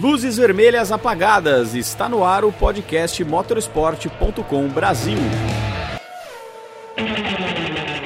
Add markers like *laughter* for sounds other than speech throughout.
Luzes vermelhas apagadas. Está no ar o podcast motorsport.com Brasil.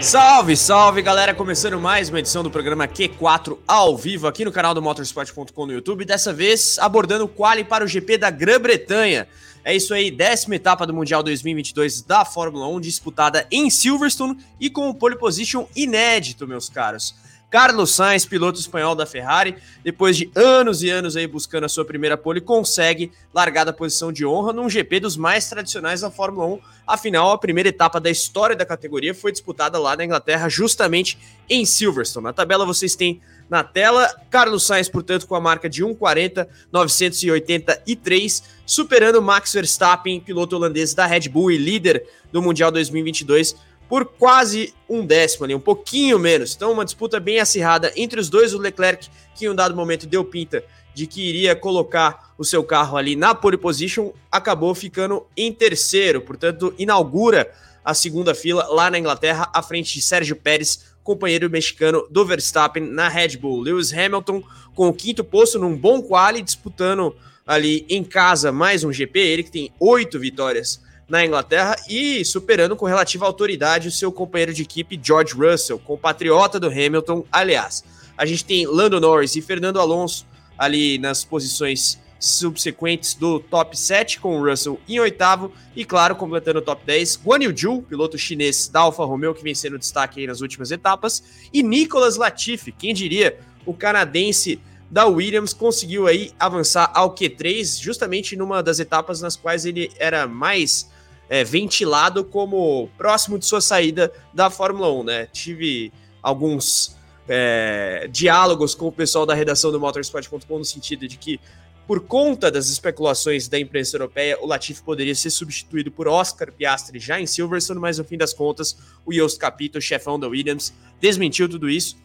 Salve, salve galera! Começando mais uma edição do programa Q4 ao vivo aqui no canal do motorsport.com no YouTube. Dessa vez abordando o quali para o GP da Grã-Bretanha. É isso aí, décima etapa do Mundial 2022 da Fórmula 1, disputada em Silverstone e com o pole position inédito, meus caros. Carlos Sainz, piloto espanhol da Ferrari, depois de anos e anos aí buscando a sua primeira pole, consegue largar da posição de honra num GP dos mais tradicionais da Fórmula 1. Afinal, a primeira etapa da história da categoria foi disputada lá na Inglaterra, justamente em Silverstone. Na tabela vocês têm na tela. Carlos Sainz, portanto, com a marca de 1,40,983, superando Max Verstappen, piloto holandês da Red Bull e líder do Mundial 2022 por quase um décimo ali, um pouquinho menos. Então, uma disputa bem acirrada entre os dois. O Leclerc, que em um dado momento deu pinta de que iria colocar o seu carro ali na pole position, acabou ficando em terceiro. Portanto, inaugura a segunda fila lá na Inglaterra, à frente de Sérgio Pérez, companheiro mexicano do Verstappen na Red Bull. Lewis Hamilton com o quinto posto num bom quali, disputando ali em casa mais um GP. Ele que tem oito vitórias na Inglaterra e superando com relativa autoridade o seu companheiro de equipe George Russell, compatriota do Hamilton, aliás. A gente tem Lando Norris e Fernando Alonso ali nas posições subsequentes do top 7, com o Russell em oitavo, e claro, completando o top 10, Guan Yu Zhu, piloto chinês da Alfa Romeo, que vem sendo destaque nas últimas etapas, e Nicolas Latifi, quem diria, o canadense da Williams conseguiu aí avançar ao Q3, justamente numa das etapas nas quais ele era mais é, ventilado como próximo de sua saída da Fórmula 1, né? Tive alguns é, diálogos com o pessoal da redação do Motorsport.com no sentido de que, por conta das especulações da imprensa europeia, o Latifi poderia ser substituído por Oscar Piastri já em Silverstone, mas no fim das contas, o Yost Capito, chefão da Williams, desmentiu tudo isso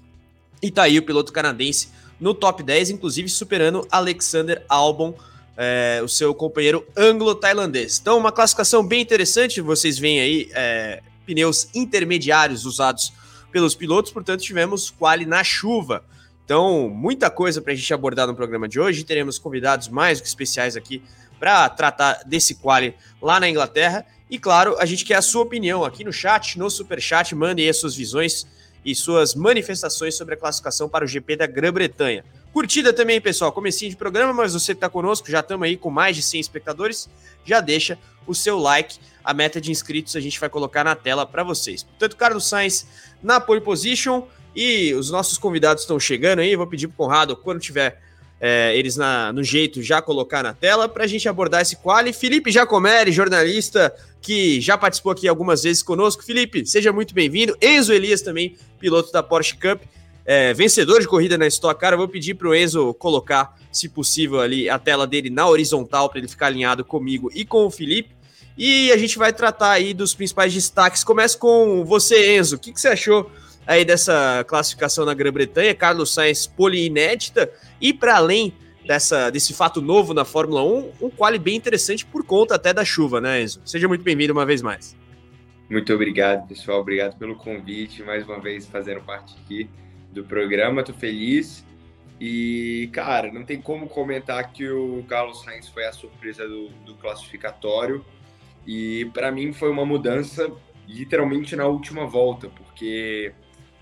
e tá aí o piloto canadense no top 10, inclusive superando Alexander Albon é, o seu companheiro anglo-tailandês. Então, uma classificação bem interessante. Vocês veem aí é, pneus intermediários usados pelos pilotos, portanto, tivemos quali na chuva. Então, muita coisa para a gente abordar no programa de hoje. Teremos convidados mais do que especiais aqui para tratar desse quali lá na Inglaterra. E claro, a gente quer a sua opinião aqui no chat, no super chat. Mandem aí as suas visões e suas manifestações sobre a classificação para o GP da Grã-Bretanha. Curtida também, pessoal. Comecinho de programa, mas você que está conosco, já estamos aí com mais de 100 espectadores, já deixa o seu like. A meta de inscritos a gente vai colocar na tela para vocês. Portanto, Carlos Sainz na pole position e os nossos convidados estão chegando aí. Vou pedir para o Conrado, quando tiver é, eles na, no jeito, já colocar na tela para a gente abordar esse quali. Felipe Jacomeri, jornalista que já participou aqui algumas vezes conosco. Felipe, seja muito bem-vindo. Enzo Elias também, piloto da Porsche Cup é, vencedor de corrida na Stock Car. Eu vou pedir para o Enzo colocar, se possível, ali a tela dele na horizontal para ele ficar alinhado comigo e com o Felipe. E a gente vai tratar aí dos principais destaques. Começa com você, Enzo. O que, que você achou aí dessa classificação na Grã-Bretanha? Carlos Sainz pole inédita e para além dessa, desse fato novo na Fórmula 1, um quali bem interessante por conta até da chuva, né, Enzo? Seja muito bem-vindo uma vez mais. Muito obrigado, pessoal. Obrigado pelo convite, mais uma vez fazendo parte aqui do programa, tô feliz. E, cara, não tem como comentar que o Carlos Sainz foi a surpresa do, do classificatório. E para mim foi uma mudança literalmente na última volta, porque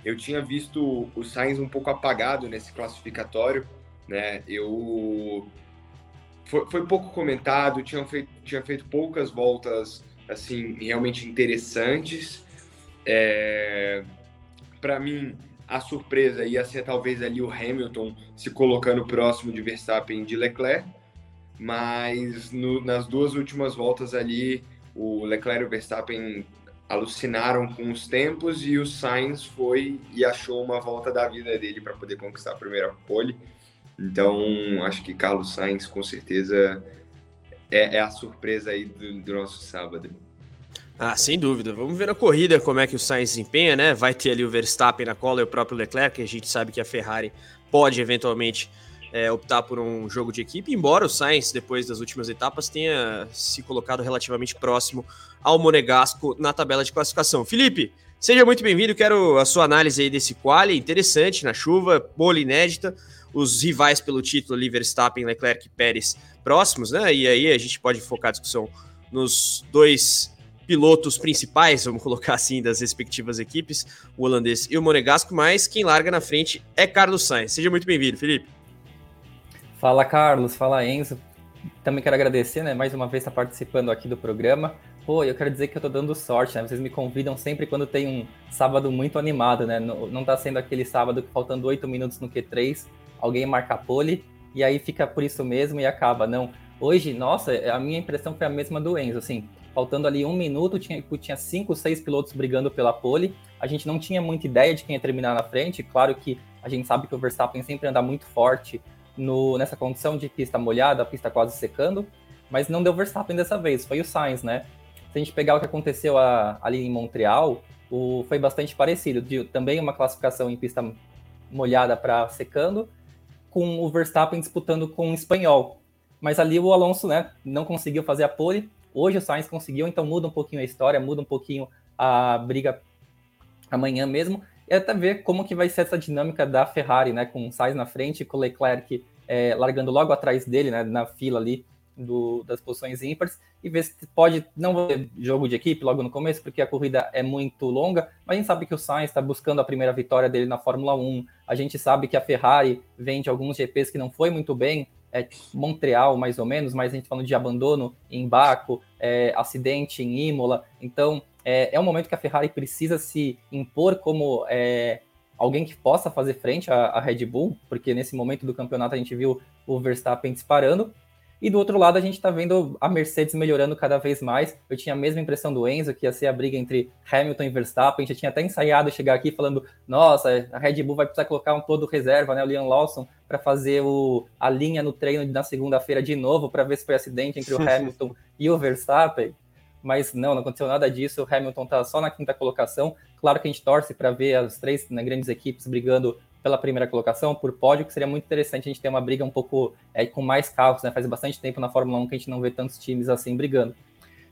eu tinha visto o Sainz um pouco apagado nesse classificatório, né? Eu foi, foi pouco comentado, tinha feito, tinha feito poucas voltas assim realmente interessantes. É, para mim, a surpresa ia ser talvez ali o Hamilton se colocando próximo de Verstappen e de Leclerc, mas no, nas duas últimas voltas ali, o Leclerc e o Verstappen alucinaram com os tempos e o Sainz foi e achou uma volta da vida dele para poder conquistar a primeira pole. Então, acho que Carlos Sainz com certeza é, é a surpresa aí do, do nosso sábado. Ah, sem dúvida. Vamos ver na corrida como é que o Sainz desempenha, né? Vai ter ali o Verstappen na cola e o próprio Leclerc, que a gente sabe que a Ferrari pode eventualmente é, optar por um jogo de equipe, embora o Sainz, depois das últimas etapas, tenha se colocado relativamente próximo ao Monegasco na tabela de classificação. Felipe, seja muito bem-vindo, quero a sua análise aí desse quali, interessante, na chuva, bola inédita. os rivais pelo título ali, Verstappen, Leclerc e Pérez próximos, né? E aí a gente pode focar a discussão nos dois pilotos principais, vamos colocar assim, das respectivas equipes, o holandês e o monegasco, mas quem larga na frente é Carlos Sainz. Seja muito bem-vindo, Felipe. Fala, Carlos. Fala, Enzo. Também quero agradecer, né, mais uma vez estar participando aqui do programa. Pô, eu quero dizer que eu tô dando sorte, né? Vocês me convidam sempre quando tem um sábado muito animado, né? Não, não tá sendo aquele sábado que faltando oito minutos no Q3, alguém marca a pole, e aí fica por isso mesmo e acaba. Não, hoje, nossa, a minha impressão foi a mesma do Enzo, assim, faltando ali um minuto, tinha, tinha cinco, seis pilotos brigando pela pole, a gente não tinha muita ideia de quem ia terminar na frente, claro que a gente sabe que o Verstappen sempre anda muito forte no, nessa condição de pista molhada, a pista quase secando, mas não deu Verstappen dessa vez, foi o Sainz, né? Se a gente pegar o que aconteceu a, ali em Montreal, o, foi bastante parecido, de, também uma classificação em pista molhada para secando, com o Verstappen disputando com o espanhol. Mas ali o Alonso né, não conseguiu fazer a pole. Hoje o Sainz conseguiu, então muda um pouquinho a história, muda um pouquinho a briga amanhã mesmo. E até ver como que vai ser essa dinâmica da Ferrari, né? Com o Sainz na frente, com o Leclerc é, largando logo atrás dele, né? Na fila ali do, das posições ímpares e ver se pode não ter jogo de equipe logo no começo, porque a corrida é muito longa, mas a gente sabe que o Sainz está buscando a primeira vitória dele na Fórmula 1. A gente sabe que a Ferrari vem de alguns GPs que não foi muito bem, é Montreal mais ou menos, mas a gente falando de abandono em Baco, é, acidente em Imola. Então é, é um momento que a Ferrari precisa se impor como é, alguém que possa fazer frente à, à Red Bull, porque nesse momento do campeonato a gente viu o Verstappen disparando, e do outro lado, a gente está vendo a Mercedes melhorando cada vez mais. Eu tinha a mesma impressão do Enzo, que ia ser a briga entre Hamilton e Verstappen. A gente tinha até ensaiado chegar aqui falando: nossa, a Red Bull vai precisar colocar um todo reserva, né? O Liam Lawson, para fazer o, a linha no treino na segunda-feira de novo, para ver se foi acidente entre o *laughs* Hamilton e o Verstappen. Mas não, não aconteceu nada disso. O Hamilton está só na quinta colocação. Claro que a gente torce para ver as três né, grandes equipes brigando pela primeira colocação, por pódio, que seria muito interessante a gente ter uma briga um pouco é, com mais carros, né? Faz bastante tempo na Fórmula 1 que a gente não vê tantos times assim brigando.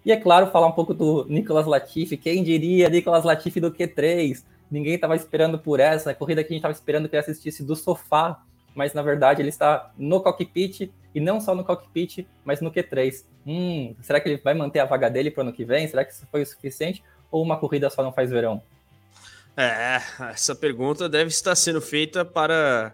E é claro, falar um pouco do Nicolas Latifi, quem diria Nicolas Latifi do Q3? Ninguém estava esperando por essa, corrida que a gente estava esperando que ele assistisse do sofá, mas na verdade ele está no cockpit, e não só no cockpit, mas no Q3. Hum, será que ele vai manter a vaga dele para o ano que vem? Será que isso foi o suficiente? Ou uma corrida só não faz verão? É, essa pergunta deve estar sendo feita para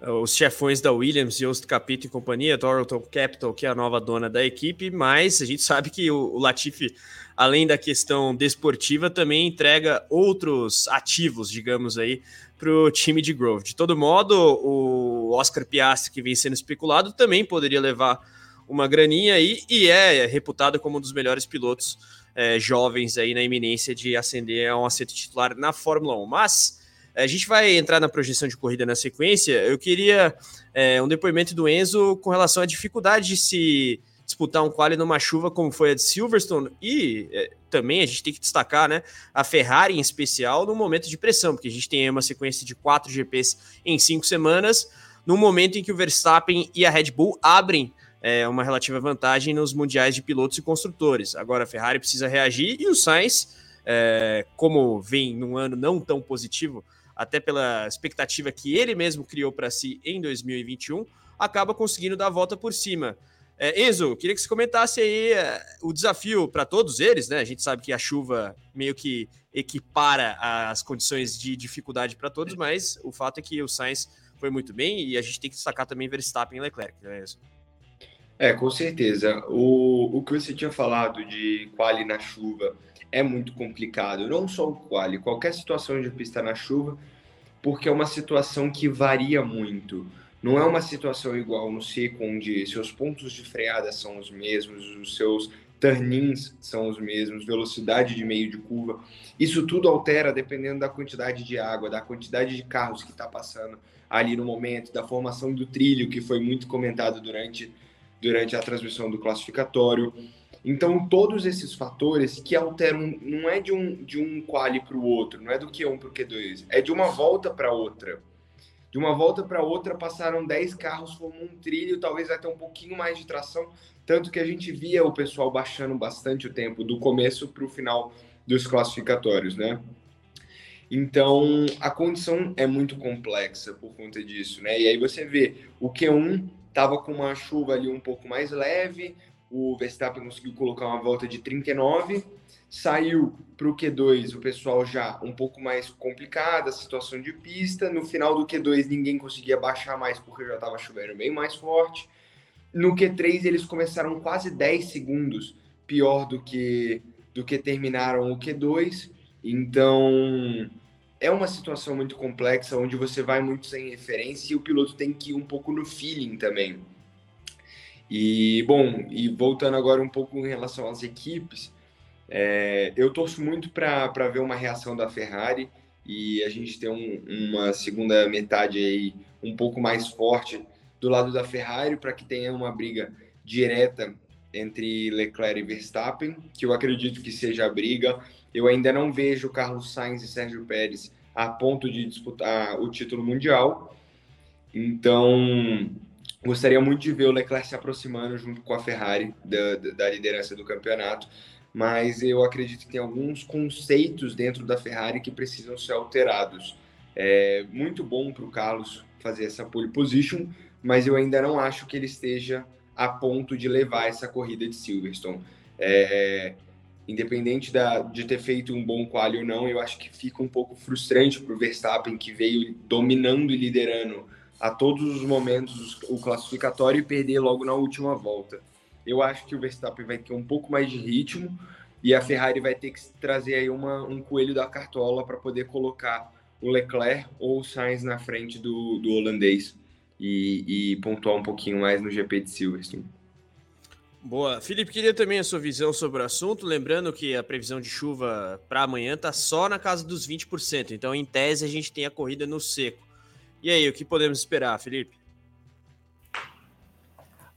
uh, os chefões da Williams, Jost Capito e companhia, Thornton Capital, que é a nova dona da equipe, mas a gente sabe que o, o Latifi, além da questão desportiva, também entrega outros ativos, digamos aí, para o time de Grove. De todo modo, o Oscar Piastri, que vem sendo especulado, também poderia levar uma graninha aí e é reputado como um dos melhores pilotos é, jovens aí na iminência de ascender a um assento titular na Fórmula 1. Mas é, a gente vai entrar na projeção de corrida na sequência. Eu queria é, um depoimento do Enzo com relação à dificuldade de se disputar um quali numa chuva como foi a de Silverstone e é, também a gente tem que destacar né, a Ferrari em especial no momento de pressão, porque a gente tem uma sequência de quatro GPs em cinco semanas, no momento em que o Verstappen e a Red Bull abrem é, uma relativa vantagem nos mundiais de pilotos e construtores. Agora a Ferrari precisa reagir e o Sainz, é, como vem num ano não tão positivo, até pela expectativa que ele mesmo criou para si em 2021, acaba conseguindo dar a volta por cima. É, Enzo, queria que você comentasse aí é, o desafio para todos eles, né? A gente sabe que a chuva meio que equipara as condições de dificuldade para todos, mas o fato é que o Sainz foi muito bem e a gente tem que destacar também Verstappen e Leclerc, né, Enzo? É, com certeza. O, o que você tinha falado de quali na chuva é muito complicado. Não só o quali, qualquer situação de pista na chuva, porque é uma situação que varia muito. Não é uma situação igual no seco, onde seus pontos de freada são os mesmos, os seus turnins são os mesmos, velocidade de meio de curva. Isso tudo altera dependendo da quantidade de água, da quantidade de carros que está passando ali no momento, da formação do trilho, que foi muito comentado durante durante a transmissão do classificatório. Então, todos esses fatores que alteram, não é de um, de um quali para o outro, não é do Q1 para o Q2, é de uma volta para outra. De uma volta para outra, passaram 10 carros, formou um trilho, talvez até um pouquinho mais de tração, tanto que a gente via o pessoal baixando bastante o tempo do começo para o final dos classificatórios, né? Então, a condição é muito complexa por conta disso, né? E aí você vê, o Q1 estava com uma chuva ali um pouco mais leve, o Verstappen conseguiu colocar uma volta de 39, saiu para o Q2 o pessoal já um pouco mais complicado, a situação de pista, no final do Q2 ninguém conseguia baixar mais porque já estava chovendo bem mais forte, no Q3 eles começaram quase 10 segundos pior do que, do que terminaram o Q2, então, é uma situação muito complexa onde você vai muito sem referência e o piloto tem que ir um pouco no feeling também. E, bom, e voltando agora um pouco em relação às equipes, é, eu torço muito para ver uma reação da Ferrari e a gente ter um, uma segunda metade aí um pouco mais forte do lado da Ferrari para que tenha uma briga direta entre Leclerc e Verstappen, que eu acredito que seja a briga. Eu ainda não vejo Carlos Sainz e Sérgio Pérez a ponto de disputar o título mundial. Então, gostaria muito de ver o Leclerc se aproximando junto com a Ferrari da, da liderança do campeonato, mas eu acredito que tem alguns conceitos dentro da Ferrari que precisam ser alterados. É muito bom para o Carlos fazer essa pole position, mas eu ainda não acho que ele esteja a ponto de levar essa corrida de Silverstone. É, independente da, de ter feito um bom quali ou não, eu acho que fica um pouco frustrante para o Verstappen, que veio dominando e liderando a todos os momentos o classificatório e perder logo na última volta. Eu acho que o Verstappen vai ter um pouco mais de ritmo e a Ferrari vai ter que trazer aí uma, um coelho da cartola para poder colocar o Leclerc ou o Sainz na frente do, do holandês e, e pontuar um pouquinho mais no GP de Silverstone. Boa. Felipe, queria também a sua visão sobre o assunto, lembrando que a previsão de chuva para amanhã está só na casa dos 20%, então em tese a gente tem a corrida no seco. E aí, o que podemos esperar, Felipe?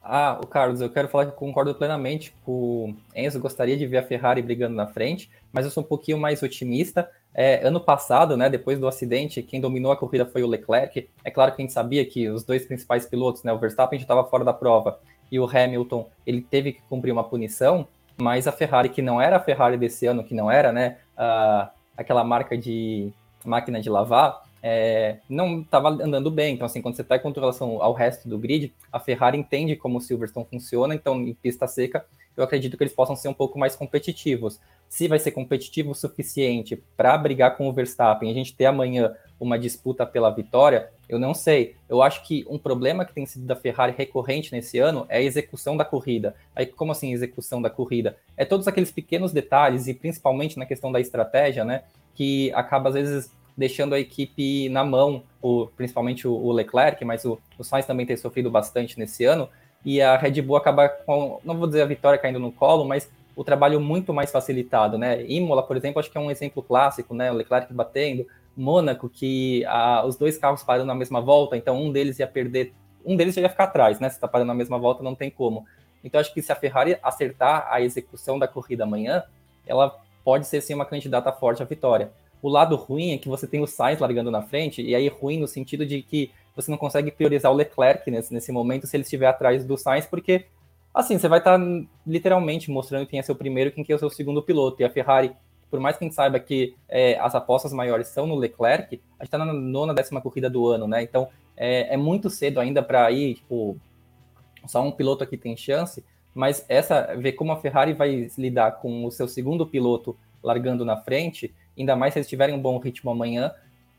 Ah, o Carlos, eu quero falar que concordo plenamente com o Enzo, gostaria de ver a Ferrari brigando na frente, mas eu sou um pouquinho mais otimista. É, ano passado, né, depois do acidente, quem dominou a corrida foi o Leclerc. É claro que a gente sabia que os dois principais pilotos, né, o Verstappen já estava fora da prova, e o Hamilton ele teve que cumprir uma punição, mas a Ferrari, que não era a Ferrari desse ano, que não era né, a, aquela marca de máquina de lavar, é, não estava andando bem. Então, assim, quando você está com relação ao resto do grid, a Ferrari entende como o Silverstone funciona, então em pista seca, eu acredito que eles possam ser um pouco mais competitivos. Se vai ser competitivo o suficiente para brigar com o Verstappen, a gente ter amanhã uma disputa pela vitória, eu não sei. Eu acho que um problema que tem sido da Ferrari recorrente nesse ano é a execução da corrida. Aí, como assim execução da corrida? É todos aqueles pequenos detalhes, e principalmente na questão da estratégia, né? Que acaba, às vezes, deixando a equipe na mão, o, principalmente o, o Leclerc, mas o, o Sainz também tem sofrido bastante nesse ano, e a Red Bull acaba com, não vou dizer a vitória caindo no colo, mas o trabalho muito mais facilitado, né? Imola, por exemplo, acho que é um exemplo clássico, né? O Leclerc batendo, Mônaco, que a, os dois carros parando na mesma volta, então um deles ia perder, um deles já ia ficar atrás, né? Se está parando na mesma volta, não tem como. Então acho que se a Ferrari acertar a execução da corrida amanhã, ela pode ser sim uma candidata forte à vitória. O lado ruim é que você tem o Sainz largando na frente, e aí ruim no sentido de que você não consegue priorizar o Leclerc nesse, nesse momento se ele estiver atrás do Sainz, porque assim, você vai estar tá, literalmente mostrando quem é seu primeiro e quem é o seu segundo piloto. E a Ferrari por mais que a gente saiba que é, as apostas maiores são no Leclerc, a gente está na nona décima corrida do ano, né? Então é, é muito cedo ainda para ir, tipo, só um piloto aqui tem chance, mas essa, ver como a Ferrari vai lidar com o seu segundo piloto largando na frente, ainda mais se eles tiverem um bom ritmo amanhã,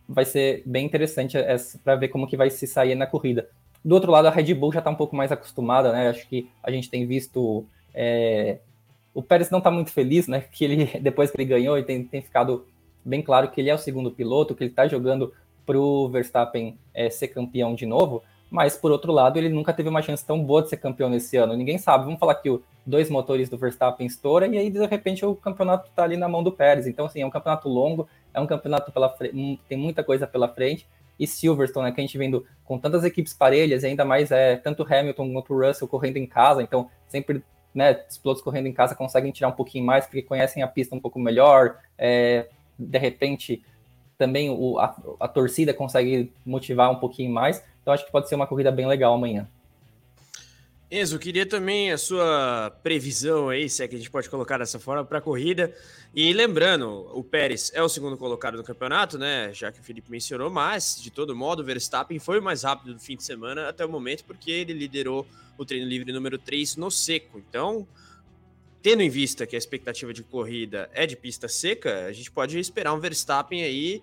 vai ser bem interessante para ver como que vai se sair na corrida. Do outro lado, a Red Bull já está um pouco mais acostumada, né? Acho que a gente tem visto é, o Pérez não está muito feliz, né? Que ele, *laughs* depois que ele ganhou, e tem, tem ficado bem claro que ele é o segundo piloto, que ele está jogando para o Verstappen é, ser campeão de novo. Mas, por outro lado, ele nunca teve uma chance tão boa de ser campeão nesse ano. Ninguém sabe. Vamos falar que o dois motores do Verstappen estoura e aí, de repente, o campeonato está ali na mão do Pérez. Então, assim, é um campeonato longo, é um campeonato pela frente, tem muita coisa pela frente. E Silverstone, né, que a gente vendo com tantas equipes parelhas, e ainda mais é tanto Hamilton quanto Russell correndo em casa, então sempre né, os pilotos correndo em casa conseguem tirar um pouquinho mais porque conhecem a pista um pouco melhor, é, de repente também o, a, a, torcida consegue motivar um pouquinho mais, então acho que pode ser uma corrida bem legal amanhã. Enzo, queria também a sua previsão aí, se é que a gente pode colocar dessa forma, para a corrida. E lembrando, o Pérez é o segundo colocado no campeonato, né? Já que o Felipe mencionou, mas de todo modo, o Verstappen foi o mais rápido do fim de semana até o momento, porque ele liderou o treino livre número 3 no seco. Então, tendo em vista que a expectativa de corrida é de pista seca, a gente pode esperar um Verstappen aí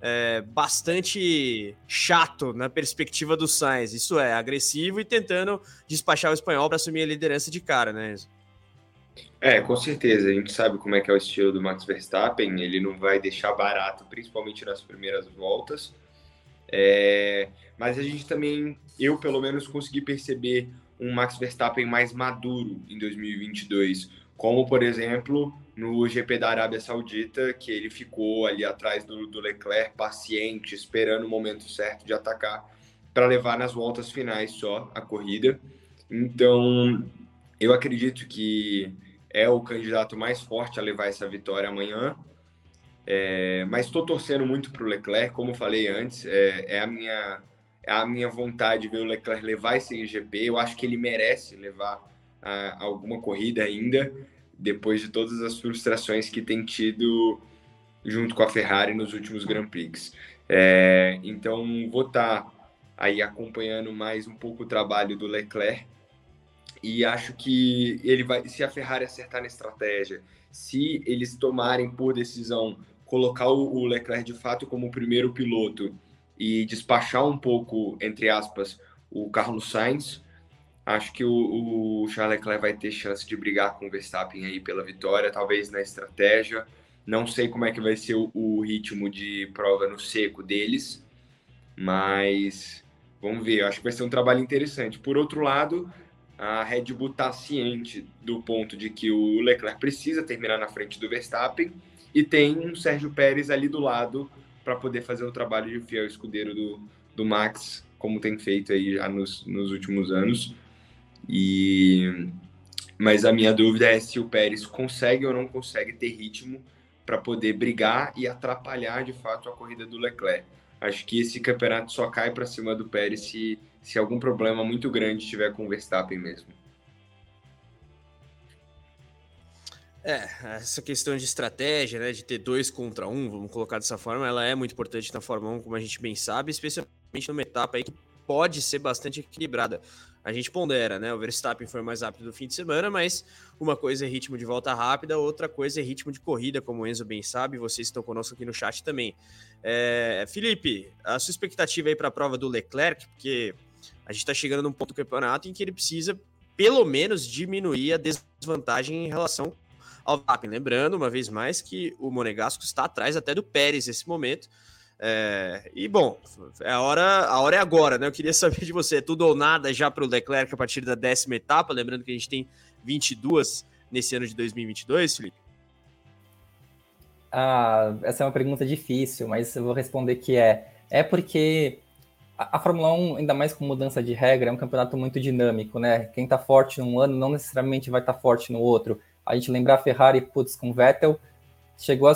é, bastante chato na perspectiva do Sainz. Isso é, agressivo e tentando despachar o espanhol para assumir a liderança de cara, né? É, com certeza. A gente sabe como é que é o estilo do Max Verstappen. Ele não vai deixar barato, principalmente nas primeiras voltas. É, mas a gente também, eu pelo menos, consegui perceber um Max Verstappen mais maduro em 2022 como por exemplo no GP da Arábia Saudita, que ele ficou ali atrás do, do Leclerc, paciente, esperando o momento certo de atacar para levar nas voltas finais só a corrida. Então, eu acredito que é o candidato mais forte a levar essa vitória amanhã. É, mas estou torcendo muito para o Leclerc, como falei antes, é, é, a minha, é a minha vontade de ver o Leclerc levar esse GP. Eu acho que ele merece levar a, alguma corrida ainda, depois de todas as frustrações que tem tido junto com a Ferrari nos últimos Grand Prix. É, então, vou estar tá aí acompanhando mais um pouco o trabalho do Leclerc e acho que ele vai, se a Ferrari acertar na estratégia, se eles tomarem por decisão colocar o Leclerc de fato como o primeiro piloto e despachar um pouco, entre aspas, o Carlos Sainz, Acho que o, o Charles Leclerc vai ter chance de brigar com o Verstappen aí pela vitória, talvez na estratégia. Não sei como é que vai ser o, o ritmo de prova no seco deles, mas vamos ver. Acho que vai ser um trabalho interessante. Por outro lado, a Red Bull está ciente do ponto de que o Leclerc precisa terminar na frente do Verstappen e tem um Sérgio Pérez ali do lado para poder fazer o trabalho de fiel escudeiro do, do Max, como tem feito aí já nos, nos últimos anos. E mas a minha dúvida é se o Pérez consegue ou não consegue ter ritmo para poder brigar e atrapalhar de fato a corrida do Leclerc. Acho que esse campeonato só cai para cima do Pérez se, se algum problema muito grande tiver com o Verstappen mesmo. É, essa questão de estratégia, né, de ter dois contra um, vamos colocar dessa forma, ela é muito importante na Fórmula 1, como a gente bem sabe, especialmente numa etapa aí que pode ser bastante equilibrada a gente pondera, né? O Verstappen foi mais rápido do fim de semana, mas uma coisa é ritmo de volta rápida, outra coisa é ritmo de corrida, como o Enzo bem sabe, vocês estão conosco aqui no chat também. É, Felipe, a sua expectativa aí para a prova do Leclerc, porque a gente está chegando num ponto do campeonato em que ele precisa, pelo menos, diminuir a desvantagem em relação ao Verstappen. Lembrando, uma vez mais, que o Monegasco está atrás até do Pérez nesse momento. É, e bom, é a hora, a hora é agora, né? Eu queria saber de você, é tudo ou nada já para o Leclerc a partir da décima etapa, lembrando que a gente tem 22 nesse ano de 2022, Felipe? Ah, essa é uma pergunta difícil, mas eu vou responder que é. É porque a, a Fórmula 1, ainda mais com mudança de regra, é um campeonato muito dinâmico, né? Quem tá forte num ano não necessariamente vai estar tá forte no outro. A gente lembrar a Ferrari, putz, com Vettel, chegou a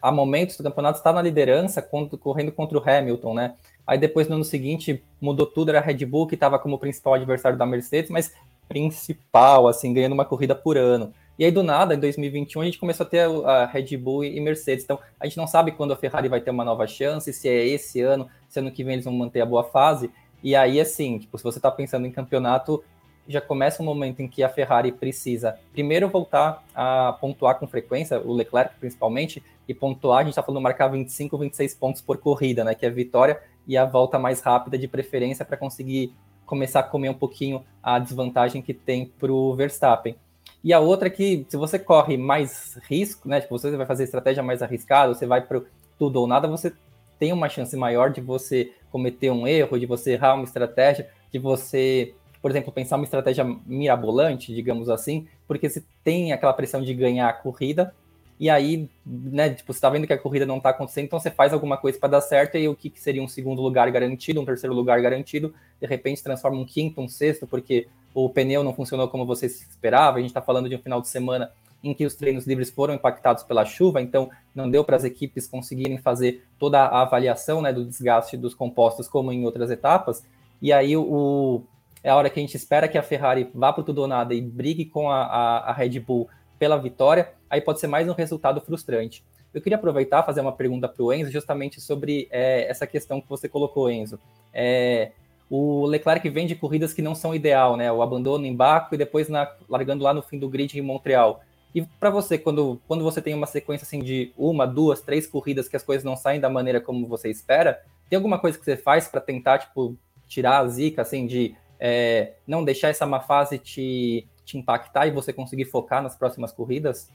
há momentos do campeonato está na liderança, correndo contra o Hamilton, né? Aí depois no ano seguinte mudou tudo, era a Red Bull que estava como principal adversário da Mercedes, mas principal, assim, ganhando uma corrida por ano. E aí do nada, em 2021, a gente começou a ter a Red Bull e Mercedes. Então a gente não sabe quando a Ferrari vai ter uma nova chance, se é esse ano, se ano que vem eles vão manter a boa fase. E aí, assim, tipo, se você está pensando em campeonato, já começa um momento em que a Ferrari precisa primeiro voltar a pontuar com frequência, o Leclerc principalmente, e pontuar, a gente está falando marcar 25, 26 pontos por corrida, né? Que é a vitória e a volta mais rápida de preferência para conseguir começar a comer um pouquinho a desvantagem que tem para o Verstappen. E a outra é que se você corre mais risco, né? Tipo, você vai fazer estratégia mais arriscada, você vai para tudo ou nada, você tem uma chance maior de você cometer um erro, de você errar uma estratégia, de você, por exemplo, pensar uma estratégia mirabolante, digamos assim, porque você tem aquela pressão de ganhar a corrida, e aí, né, tipo, você tá vendo que a corrida não tá acontecendo, então você faz alguma coisa para dar certo, e o que, que, seria um segundo lugar garantido, um terceiro lugar garantido, de repente transforma um quinto, um sexto, porque o pneu não funcionou como você esperava, a gente está falando de um final de semana em que os treinos livres foram impactados pela chuva, então não deu para as equipes conseguirem fazer toda a avaliação né, do desgaste dos compostos como em outras etapas, e aí o, é a hora que a gente espera que a Ferrari vá para tudo ou nada e brigue com a, a, a Red Bull pela vitória, aí pode ser mais um resultado frustrante. Eu queria aproveitar fazer uma pergunta para o Enzo justamente sobre é, essa questão que você colocou, Enzo. É, o Leclerc vem de corridas que não são ideal, né? O abandono em Baco e depois na, largando lá no fim do grid em Montreal. E para você, quando, quando você tem uma sequência assim de uma, duas, três corridas que as coisas não saem da maneira como você espera, tem alguma coisa que você faz para tentar, tipo, tirar a zica, assim, de é, não deixar essa má fase te, te impactar e você conseguir focar nas próximas corridas?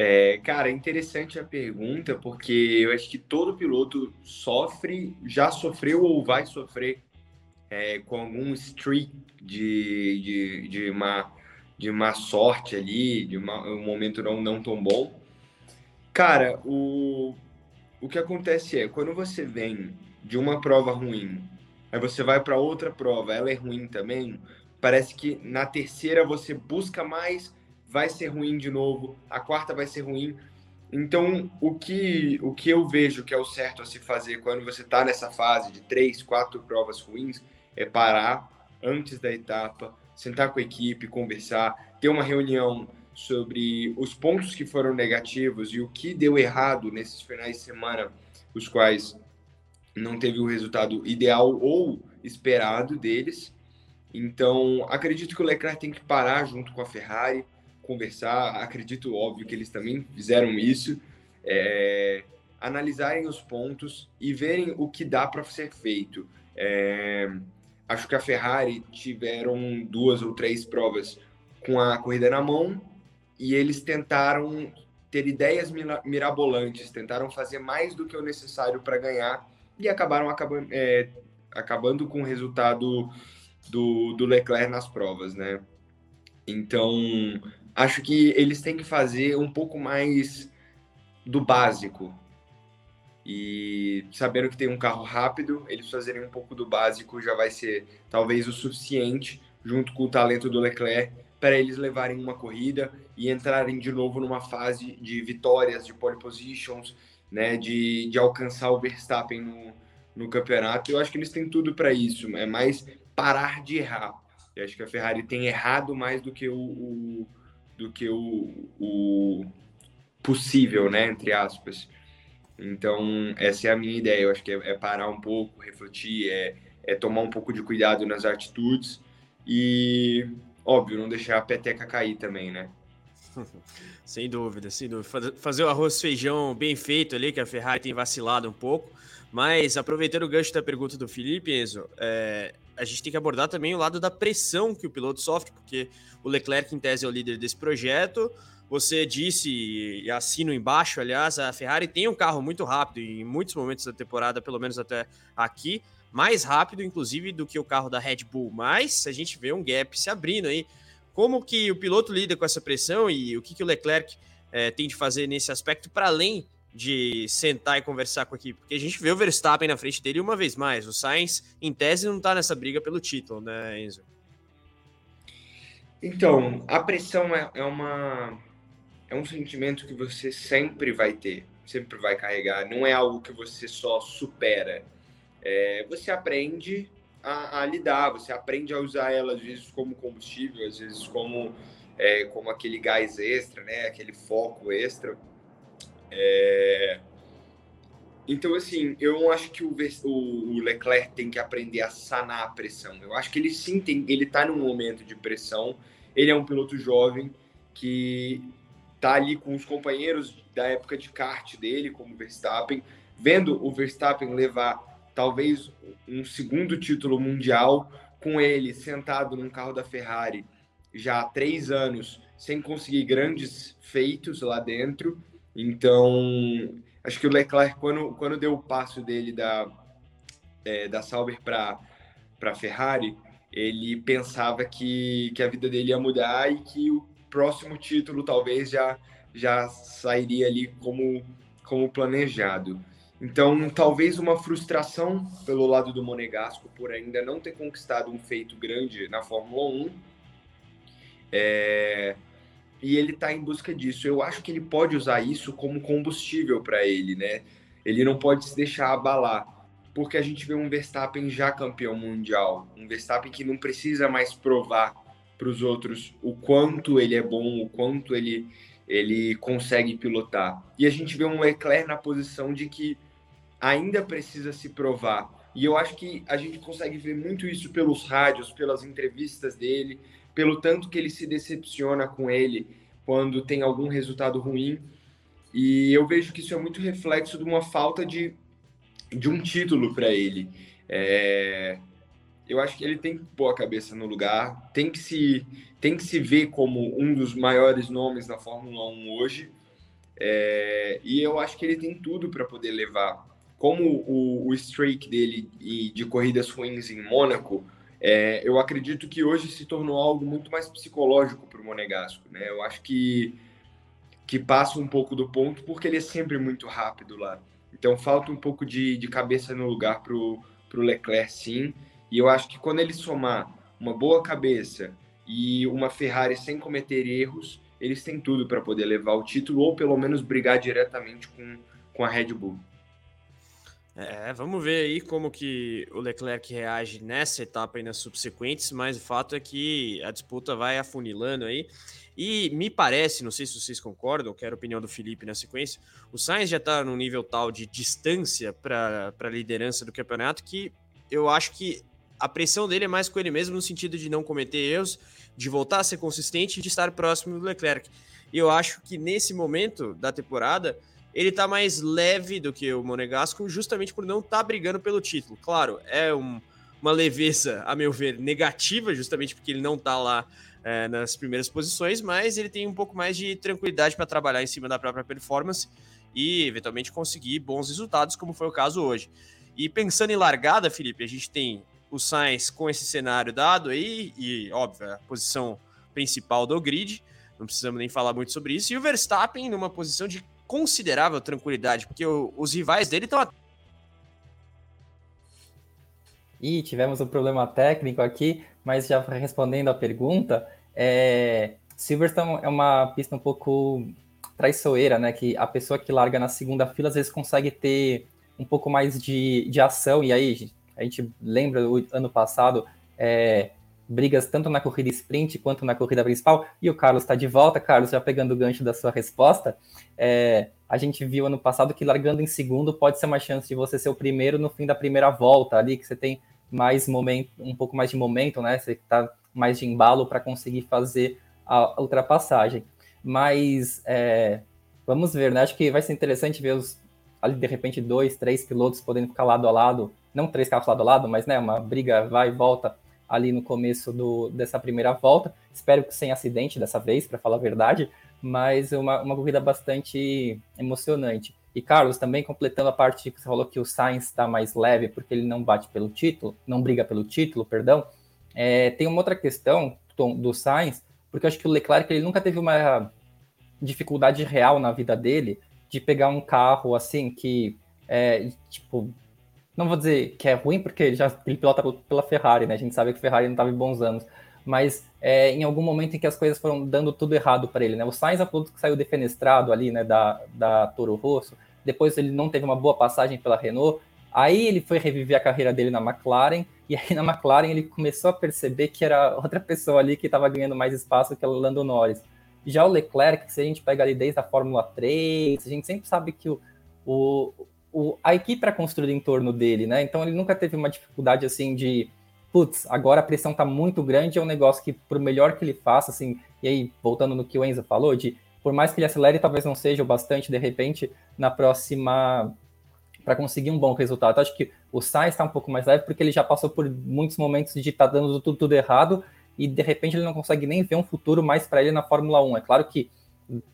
É, cara, é interessante a pergunta, porque eu acho que todo piloto sofre, já sofreu ou vai sofrer é, com algum streak de, de, de, uma, de má sorte ali, de um momento não, não tão bom. Cara, o, o que acontece é, quando você vem de uma prova ruim, aí você vai para outra prova, ela é ruim também, parece que na terceira você busca mais vai ser ruim de novo, a quarta vai ser ruim. Então, o que, o que eu vejo que é o certo a se fazer quando você está nessa fase de três, quatro provas ruins é parar antes da etapa, sentar com a equipe, conversar, ter uma reunião sobre os pontos que foram negativos e o que deu errado nesses finais de semana, os quais não teve o resultado ideal ou esperado deles. Então, acredito que o Leclerc tem que parar junto com a Ferrari, conversar, acredito, óbvio, que eles também fizeram isso, é, analisarem os pontos e verem o que dá para ser feito. É, acho que a Ferrari tiveram duas ou três provas com a corrida na mão e eles tentaram ter ideias mirabolantes, tentaram fazer mais do que o necessário para ganhar e acabaram acabando, é, acabando com o resultado do, do Leclerc nas provas, né? Então, acho que eles têm que fazer um pouco mais do básico. E sabendo que tem um carro rápido, eles fazerem um pouco do básico já vai ser talvez o suficiente, junto com o talento do Leclerc, para eles levarem uma corrida e entrarem de novo numa fase de vitórias, de pole positions, né, de, de alcançar o Verstappen no, no campeonato. Eu acho que eles têm tudo para isso, é mais parar de errar. Eu acho que a Ferrari tem errado mais do que o, o do que o, o possível, né, entre aspas. Então, essa é a minha ideia. Eu acho que é, é parar um pouco, refletir, é, é, tomar um pouco de cuidado nas atitudes e, óbvio, não deixar a peteca cair também, né? *laughs* sem dúvida, sem dúvida. Fazer o arroz feijão bem feito ali, que a Ferrari tem vacilado um pouco. Mas, aproveitando o gancho da pergunta do Felipe, Enzo, é, a gente tem que abordar também o lado da pressão que o piloto sofre, porque o Leclerc, em tese, é o líder desse projeto. Você disse, e assino embaixo, aliás, a Ferrari tem um carro muito rápido em muitos momentos da temporada, pelo menos até aqui, mais rápido, inclusive, do que o carro da Red Bull. Mas a gente vê um gap se abrindo aí. Como que o piloto lida com essa pressão e o que, que o Leclerc é, tem de fazer nesse aspecto para além de sentar e conversar com a equipe? Porque a gente vê o Verstappen na frente dele uma vez mais. O Sainz, em tese, não está nessa briga pelo título, né, Enzo? Então, a pressão é, é, uma é um sentimento que você sempre vai ter, sempre vai carregar. Não é algo que você só supera. É, você aprende a, a, lidar, você aprende a usar ela às vezes como combustível, às vezes como é, como aquele gás extra, né? Aquele foco extra. É... Então, assim, eu acho que o, o, Leclerc tem que aprender a sanar a pressão. Eu acho que ele sim tem, ele tá num momento de pressão. Ele é um piloto jovem que tá ali com os companheiros da época de kart dele, como Verstappen, vendo o Verstappen levar talvez um segundo título mundial com ele sentado num carro da Ferrari já há três anos sem conseguir grandes feitos lá dentro. Então, acho que o Leclerc, quando, quando deu o passo dele da, é, da Sauber para a Ferrari, ele pensava que, que a vida dele ia mudar e que o próximo título talvez já, já sairia ali como, como planejado. Então, talvez uma frustração pelo lado do Monegasco por ainda não ter conquistado um feito grande na Fórmula 1. É, e ele está em busca disso. Eu acho que ele pode usar isso como combustível para ele, né? Ele não pode se deixar abalar, porque a gente vê um Verstappen já campeão mundial, um Verstappen que não precisa mais provar para os outros o quanto ele é bom, o quanto ele, ele consegue pilotar. E a gente vê um Leclerc na posição de que ainda precisa se provar. E eu acho que a gente consegue ver muito isso pelos rádios, pelas entrevistas dele, pelo tanto que ele se decepciona com ele quando tem algum resultado ruim. E eu vejo que isso é muito reflexo de uma falta de de um título para ele. É, eu acho que ele tem que pôr a cabeça no lugar, tem que se tem que se ver como um dos maiores nomes na Fórmula 1 hoje. É, e eu acho que ele tem tudo para poder levar. Como o, o streak dele e de corridas ruins em Mônaco, é, eu acredito que hoje se tornou algo muito mais psicológico para o Monegasco. Né? Eu acho que, que passa um pouco do ponto, porque ele é sempre muito rápido lá. Então falta um pouco de, de cabeça no lugar para o Leclerc, sim. E eu acho que quando ele somar uma boa cabeça e uma Ferrari sem cometer erros, eles têm tudo para poder levar o título ou pelo menos brigar diretamente com, com a Red Bull. É, vamos ver aí como que o Leclerc reage nessa etapa e nas subsequentes, mas o fato é que a disputa vai afunilando aí. E me parece, não sei se vocês concordam, quero a opinião do Felipe na sequência, o Sainz já está num nível tal de distância para a liderança do campeonato que eu acho que a pressão dele é mais com ele mesmo no sentido de não cometer erros, de voltar a ser consistente e de estar próximo do Leclerc. E eu acho que nesse momento da temporada ele está mais leve do que o Monegasco, justamente por não estar tá brigando pelo título. Claro, é um, uma leveza, a meu ver, negativa, justamente porque ele não está lá é, nas primeiras posições, mas ele tem um pouco mais de tranquilidade para trabalhar em cima da própria performance e eventualmente conseguir bons resultados, como foi o caso hoje. E pensando em largada, Felipe, a gente tem o Sainz com esse cenário dado aí, e óbvio, a posição principal do grid, não precisamos nem falar muito sobre isso, e o Verstappen numa posição de considerável tranquilidade, porque o, os rivais dele estão. Ih, tivemos um problema técnico aqui, mas já respondendo a pergunta, é, Silverstone é uma pista um pouco traiçoeira, né? Que a pessoa que larga na segunda fila às vezes consegue ter um pouco mais de, de ação, e aí a gente lembra do ano passado, é, brigas tanto na corrida sprint quanto na corrida principal, e o Carlos está de volta, Carlos, já pegando o gancho da sua resposta, é, a gente viu ano passado que largando em segundo pode ser uma chance de você ser o primeiro no fim da primeira volta ali, que você tem mais momento, um pouco mais de momento, né? Você está mais de embalo para conseguir fazer a ultrapassagem. Mas é, vamos ver, né? Acho que vai ser interessante ver os ali de repente dois, três pilotos podendo ficar lado a lado, não três carros lado a lado, mas né, uma briga vai e volta ali no começo do, dessa primeira volta. Espero que sem acidente dessa vez, para falar a verdade, mas uma, uma corrida bastante emocionante. E Carlos, também completando a parte que você falou que o Sainz está mais leve porque ele não bate pelo título, não briga pelo título, perdão. É, tem uma outra questão do Sainz, porque eu acho que o Leclerc ele nunca teve uma dificuldade real na vida dele de pegar um carro assim que é, tipo, não vou dizer que é ruim porque ele já ele pilota pela Ferrari, né? A gente sabe que a Ferrari não estava em bons anos, mas é, em algum momento em que as coisas foram dando tudo errado para ele, né? O Sainz é o que saiu defenestrado ali, né, da, da Toro Rosso, depois ele não teve uma boa passagem pela Renault, aí ele foi reviver a carreira dele na McLaren, e aí na McLaren ele começou a perceber que era outra pessoa ali que estava ganhando mais espaço que o Lando Norris. Já o Leclerc, se a gente pega ali desde a Fórmula 3, a gente sempre sabe que o, o, o a equipe era construída em torno dele, né? Então ele nunca teve uma dificuldade assim de putz, agora a pressão tá muito grande, é um negócio que, por melhor que ele faça, assim, e aí, voltando no que o Enzo falou, de por mais que ele acelere, talvez não seja o bastante, de repente, na próxima para conseguir um bom resultado. Acho que o Sainz está um pouco mais leve porque ele já passou por muitos momentos de estar tá dando tudo, tudo, errado e de repente ele não consegue nem ver um futuro mais para ele na Fórmula 1. É claro que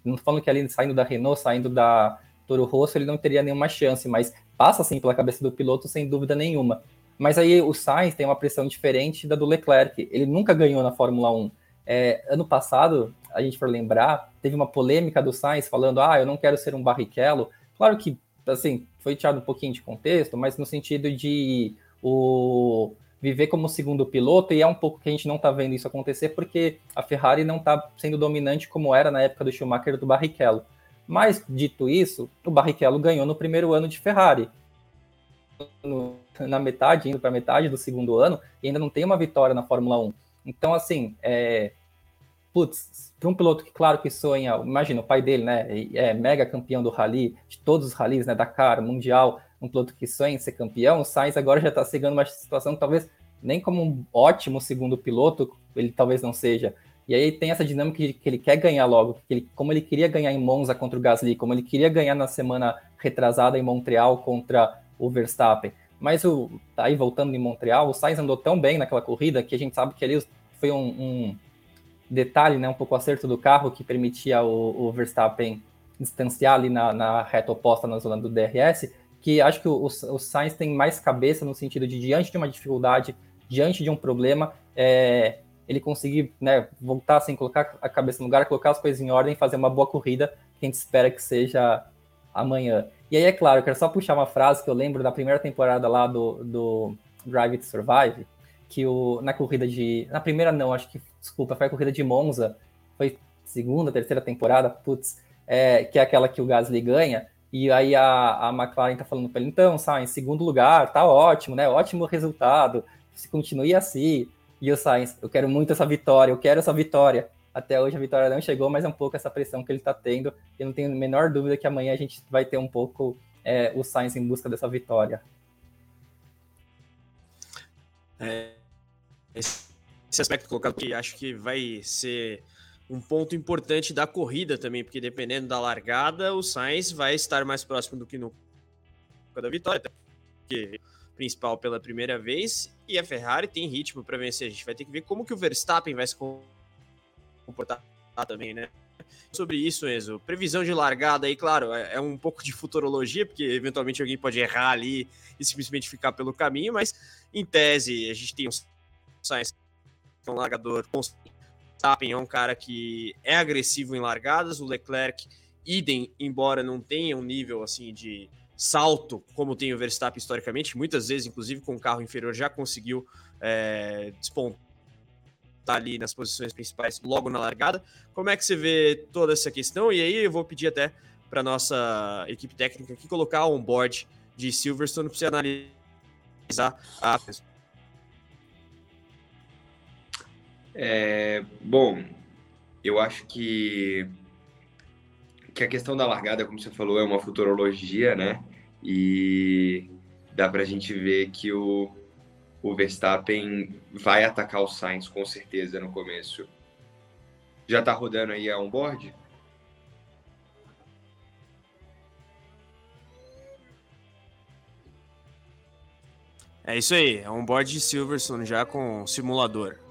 não estou falando que ali saindo da Renault, saindo da Toro Rosso, ele não teria nenhuma chance, mas passa assim pela cabeça do piloto sem dúvida nenhuma. Mas aí o Sainz tem uma pressão diferente da do Leclerc. Ele nunca ganhou na Fórmula 1. É, ano passado, a gente for lembrar, teve uma polêmica do Sainz falando: ah, eu não quero ser um Barrichello. Claro que, assim, foi tirado um pouquinho de contexto, mas no sentido de o viver como segundo piloto, e é um pouco que a gente não está vendo isso acontecer, porque a Ferrari não está sendo dominante como era na época do Schumacher e do Barrichello. Mas, dito isso, o Barrichello ganhou no primeiro ano de Ferrari. na metade, indo para metade do segundo ano, e ainda não tem uma vitória na Fórmula 1. Então, assim, é, putz, para um piloto que, claro, que sonha, imagina, o pai dele, né, é mega campeão do rally, de todos os rallies, né, Dakar, Mundial, um piloto que sonha em ser campeão, o Sainz agora já está chegando uma situação que talvez nem como um ótimo segundo piloto, ele talvez não seja. E aí tem essa dinâmica de que ele quer ganhar logo, que ele, como ele queria ganhar em Monza contra o Gasly, como ele queria ganhar na semana retrasada em Montreal contra o Verstappen. Mas o, tá aí voltando em Montreal, o Sainz andou tão bem naquela corrida que a gente sabe que ali foi um, um detalhe, né, um pouco acerto do carro que permitia o, o Verstappen distanciar ali na, na, reta oposta na zona do DRS, que acho que o, o, Sainz tem mais cabeça no sentido de diante de uma dificuldade, diante de um problema, é, ele conseguir né, voltar assim, colocar a cabeça no lugar, colocar as coisas em ordem, fazer uma boa corrida, que a gente espera que seja amanhã. E aí, é claro, eu quero só puxar uma frase que eu lembro da primeira temporada lá do, do Drive to Survive, que o, na corrida de. Na primeira, não, acho que, desculpa, foi a corrida de Monza, foi segunda, terceira temporada, putz, é, que é aquela que o Gasly ganha. E aí a, a McLaren tá falando para ele, então, Sainz, segundo lugar, tá ótimo, né? Ótimo resultado. Se continue assim. O Sainz, eu quero muito essa vitória, eu quero essa vitória. Até hoje a vitória não chegou, mas é um pouco essa pressão que ele está tendo. Eu não tenho a menor dúvida que amanhã a gente vai ter um pouco é, o Sainz em busca dessa vitória. É, esse aspecto colocado que acho que vai ser um ponto importante da corrida também, porque dependendo da largada, o Sainz vai estar mais próximo do que no da vitória, porque principal pela primeira vez e a Ferrari tem ritmo para vencer. A gente vai ter que ver como que o Verstappen vai se comportar também, né? Sobre isso, Enzo, previsão de largada aí, claro, é, é um pouco de futurologia, porque eventualmente alguém pode errar ali e simplesmente ficar pelo caminho, mas em tese a gente tem um Sainz, que é um largador Verstappen é um cara que é agressivo em largadas, o Leclerc, idem, embora não tenha um nível assim de salto como tem o Verstappen historicamente, muitas vezes, inclusive com o carro inferior, já conseguiu é, despontar ali nas posições principais logo na largada. Como é que você vê toda essa questão? E aí eu vou pedir até para nossa equipe técnica aqui colocar um board de Silverstone para você analisar a. É, bom, eu acho que que a questão da largada, como você falou, é uma futurologia, né? E dá para a gente ver que o, o Verstappen vai atacar o Sainz com certeza no começo. Já está rodando aí a onboard? É isso aí, é um board de Silverstone já com simulador.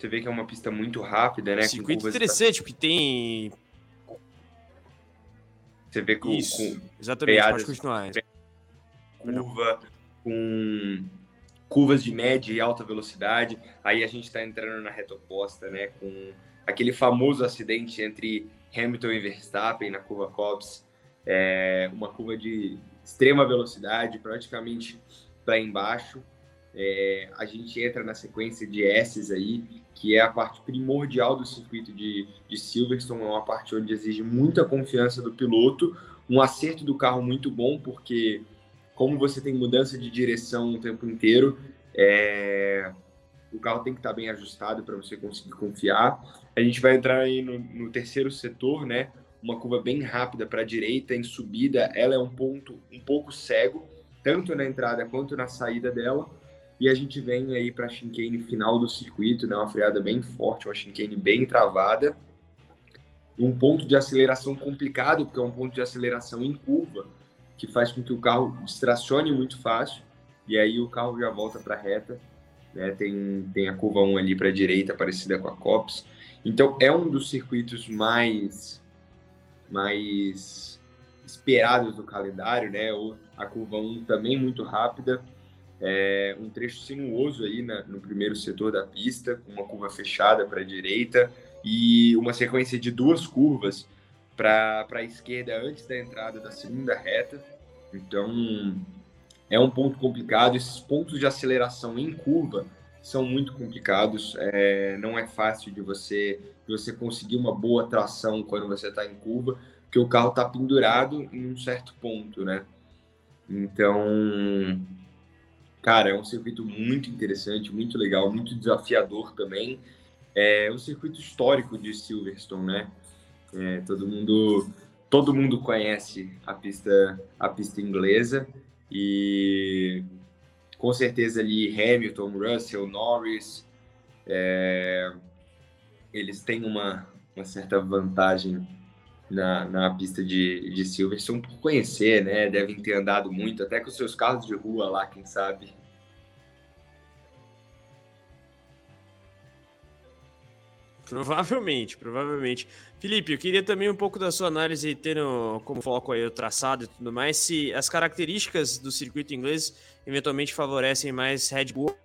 Você vê que é uma pista muito rápida, né? Circuito interessante, porque tem você vê com, Isso, com exatamente, pode continuar. Curva, com curvas de média e alta velocidade. Aí a gente está entrando na reta oposta, né? Com aquele famoso acidente entre Hamilton e Verstappen na curva Cobbs. É uma curva de extrema velocidade, praticamente lá embaixo. É, a gente entra na sequência de S's aí, que é a parte primordial do circuito de, de Silverstone, é uma parte onde exige muita confiança do piloto, um acerto do carro muito bom, porque como você tem mudança de direção o tempo inteiro, é, o carro tem que estar bem ajustado para você conseguir confiar. A gente vai entrar aí no, no terceiro setor, né? Uma curva bem rápida para a direita, em subida, ela é um ponto um pouco cego, tanto na entrada quanto na saída dela e a gente vem aí para a chicane final do circuito, né? Uma freada bem forte, uma chicane bem travada. Um ponto de aceleração complicado, porque é um ponto de aceleração em curva, que faz com que o carro distracione muito fácil. E aí o carro já volta para a reta. Né? Tem, tem a curva 1 ali para a direita, parecida com a COPS. Então é um dos circuitos mais, mais esperados do calendário, né? A curva 1 também muito rápida é, um trecho sinuoso aí na, no primeiro setor da pista, com uma curva fechada para a direita e uma sequência de duas curvas para a esquerda antes da entrada da segunda reta. Então é um ponto complicado. Esses pontos de aceleração em curva são muito complicados. É, não é fácil de você, de você conseguir uma boa tração quando você está em curva, porque o carro está pendurado em um certo ponto, né? Então, cara, é um circuito muito interessante, muito legal, muito desafiador também. É um circuito histórico de Silverstone, né? É, todo mundo todo mundo conhece a pista a pista inglesa e com certeza ali Hamilton, Russell, Norris, é, eles têm uma, uma certa vantagem na, na pista de, de Silverstone por conhecer, né? Devem ter andado muito, até com seus carros de rua lá, quem sabe. Provavelmente, provavelmente. Felipe, eu queria também um pouco da sua análise, tendo como foco aí o traçado e tudo mais, se as características do circuito inglês eventualmente favorecem mais Red Bull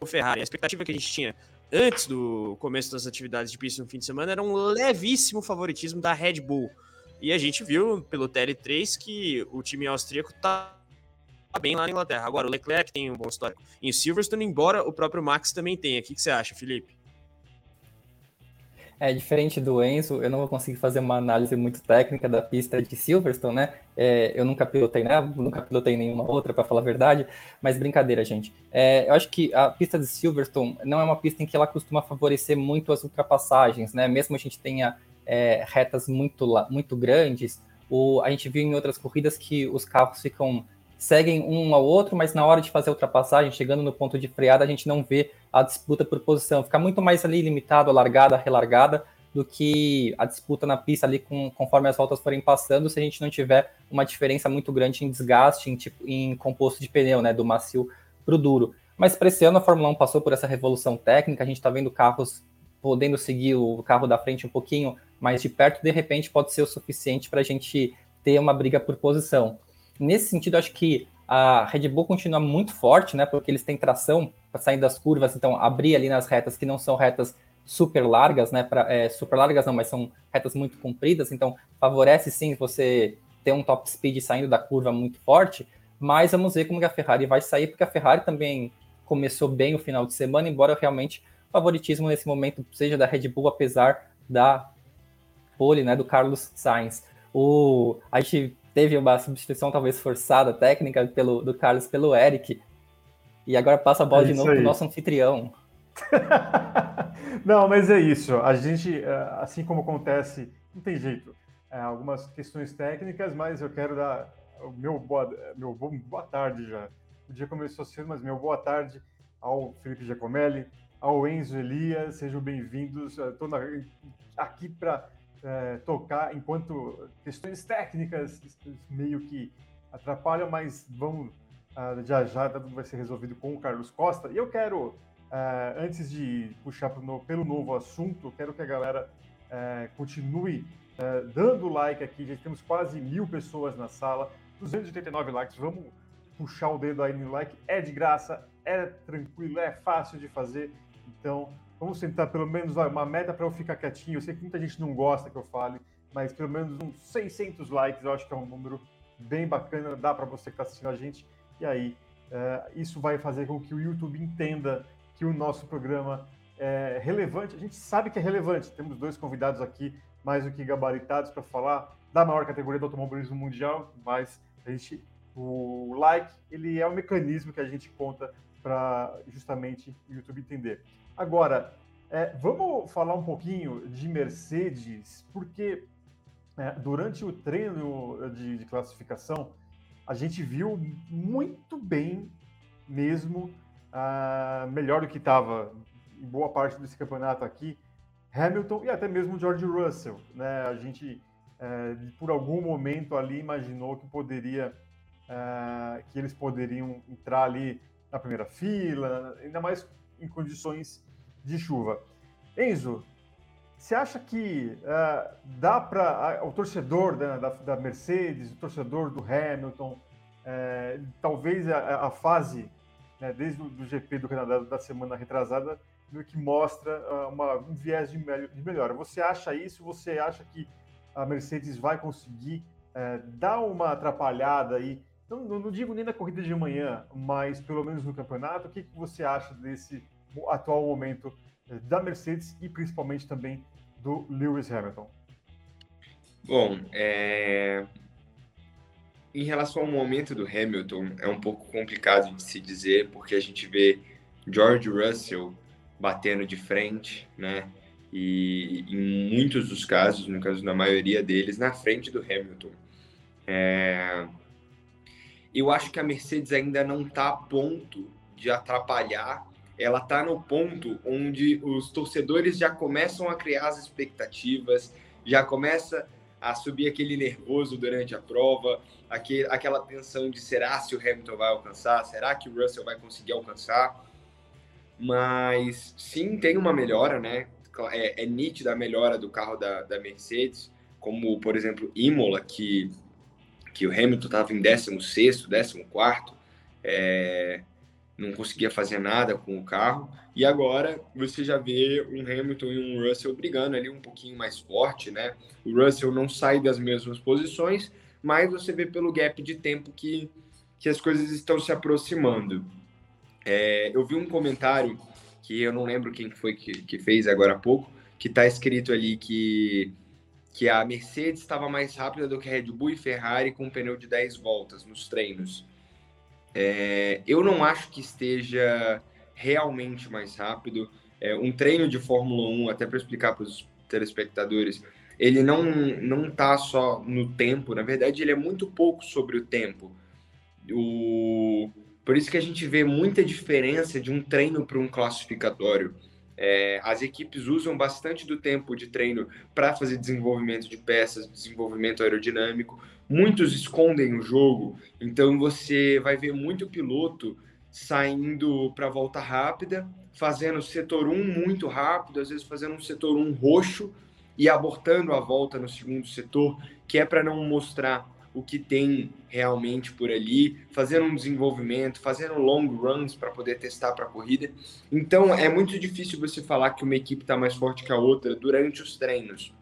ou Ferrari. A expectativa que a gente tinha antes do começo das atividades de pista no fim de semana era um levíssimo favoritismo da Red Bull. E a gente viu pelo TL3 que o time austríaco tá bem lá na Inglaterra. Agora, o Leclerc tem um bom histórico em Silverstone, embora o próprio Max também tenha. O que, que você acha, Felipe? É diferente do Enzo, eu não vou conseguir fazer uma análise muito técnica da pista de Silverstone, né? É, eu nunca pilotei né? nunca pilotei nenhuma outra, para falar a verdade, mas brincadeira, gente. É, eu acho que a pista de Silverstone não é uma pista em que ela costuma favorecer muito as ultrapassagens, né? Mesmo a gente tenha é, retas muito, muito grandes, o, a gente viu em outras corridas que os carros ficam seguem um ao outro, mas na hora de fazer a ultrapassagem, chegando no ponto de freada, a gente não vê a disputa por posição. Fica muito mais ali limitado, a largada, a relargada, do que a disputa na pista ali com, conforme as voltas forem passando, se a gente não tiver uma diferença muito grande em desgaste, em, tipo, em composto de pneu, né, do macio para o duro. Mas para esse ano a Fórmula 1 passou por essa revolução técnica, a gente está vendo carros podendo seguir o carro da frente um pouquinho mais de perto, de repente pode ser o suficiente para a gente ter uma briga por posição. Nesse sentido, acho que a Red Bull continua muito forte, né? Porque eles têm tração para sair das curvas, então abrir ali nas retas que não são retas super largas, né? Pra, é, super largas não, mas são retas muito compridas, então favorece sim você ter um top speed saindo da curva muito forte. Mas vamos ver como que a Ferrari vai sair, porque a Ferrari também começou bem o final de semana, embora realmente o favoritismo nesse momento seja da Red Bull, apesar da pole, né, do Carlos Sainz. O, a gente teve uma substituição talvez forçada técnica pelo, do Carlos pelo Eric. E agora passa a bola é de novo para o nosso anfitrião. *laughs* não, mas é isso. A gente, eh, assim como acontece, não tem jeito. É, algumas questões técnicas, mas eu quero dar o meu boa, meu boa tarde já. O dia começou cedo, mas meu boa tarde ao Felipe Giacomelli, ao Enzo Elias, sejam bem-vindos. Estou aqui para é, tocar enquanto questões técnicas meio que atrapalham, mas vamos uh, já já tudo vai ser resolvido com o Carlos Costa. E eu quero, uh, antes de puxar pro, pelo novo assunto, quero que a galera uh, continue dando like aqui. Já temos quase mil pessoas na sala, 289 likes. Vamos puxar o dedo aí no like. É de graça, é tranquilo, é fácil de fazer. Então, Vamos tentar pelo menos uma meta para eu ficar quietinho. Eu sei que muita gente não gosta que eu fale, mas pelo menos uns 600 likes eu acho que é um número bem bacana. Dá para você que está assistindo a gente. E aí, uh, isso vai fazer com que o YouTube entenda que o nosso programa é relevante. A gente sabe que é relevante. Temos dois convidados aqui, mais do que gabaritados, para falar da maior categoria do automobilismo mundial, mas a gente, o like ele é um mecanismo que a gente conta para justamente o YouTube entender. Agora, é, vamos falar um pouquinho de Mercedes, porque é, durante o treino de, de, classificação, a gente viu muito bem mesmo, uh, melhor do que estava em boa parte desse campeonato aqui, Hamilton e até mesmo George Russell. Né? A gente, é, por algum momento ali, imaginou que poderia, é, que eles poderiam entrar ali na primeira fila, ainda mais em condições de chuva. Enzo, você acha que uh, dá para o torcedor da, da, da, Mercedes, o torcedor do Hamilton, uh, talvez a, a fase, né, desde o do GP do Canadá da semana retrasada, que mostra uh, uma, um viés de, de melhora. Você acha isso? Você acha que a Mercedes vai conseguir dar uma atrapalhada aí não, não, digo nem na corrida de manhã, mas pelo menos no campeonato, o que, que você acha desse atual momento eh, da Mercedes e principalmente também do Lewis Hamilton? Bom, é... em relação ao momento do Hamilton, é um pouco complicado de se dizer, porque a gente vê George Russell batendo de frente, né? E em muitos dos casos, no caso da maioria deles, na frente do Hamilton. É... Eu acho que a Mercedes ainda não está a ponto de atrapalhar. Ela está no ponto onde os torcedores já começam a criar as expectativas, já começa a subir aquele nervoso durante a prova, aquele, aquela tensão de será se o Hamilton vai alcançar, será que o Russell vai conseguir alcançar? Mas sim, tem uma melhora, né? É, é nítida a melhora do carro da, da Mercedes, como por exemplo Imola, que, que o Hamilton estava em 16, 14, é, não conseguia fazer nada com o carro. E agora você já vê um Hamilton e um Russell brigando ali um pouquinho mais forte, né? O Russell não sai das mesmas posições, mas você vê pelo gap de tempo que, que as coisas estão se aproximando. É, eu vi um comentário que eu não lembro quem foi que, que fez agora há pouco, que está escrito ali que, que a Mercedes estava mais rápida do que a Red Bull e Ferrari com um pneu de 10 voltas nos treinos. É, eu não acho que esteja realmente mais rápido. É, um treino de Fórmula 1, até para explicar para os telespectadores, ele não não está só no tempo, na verdade ele é muito pouco sobre o tempo. O, por isso que a gente vê muita diferença de um treino para um classificatório. É, as equipes usam bastante do tempo de treino para fazer desenvolvimento de peças, desenvolvimento aerodinâmico. Muitos escondem o jogo, então você vai ver muito piloto saindo para volta rápida, fazendo setor 1 muito rápido, às vezes fazendo um setor 1 roxo e abortando a volta no segundo setor, que é para não mostrar o que tem realmente por ali, fazendo um desenvolvimento, fazendo long runs para poder testar para a corrida. Então é muito difícil você falar que uma equipe está mais forte que a outra durante os treinos.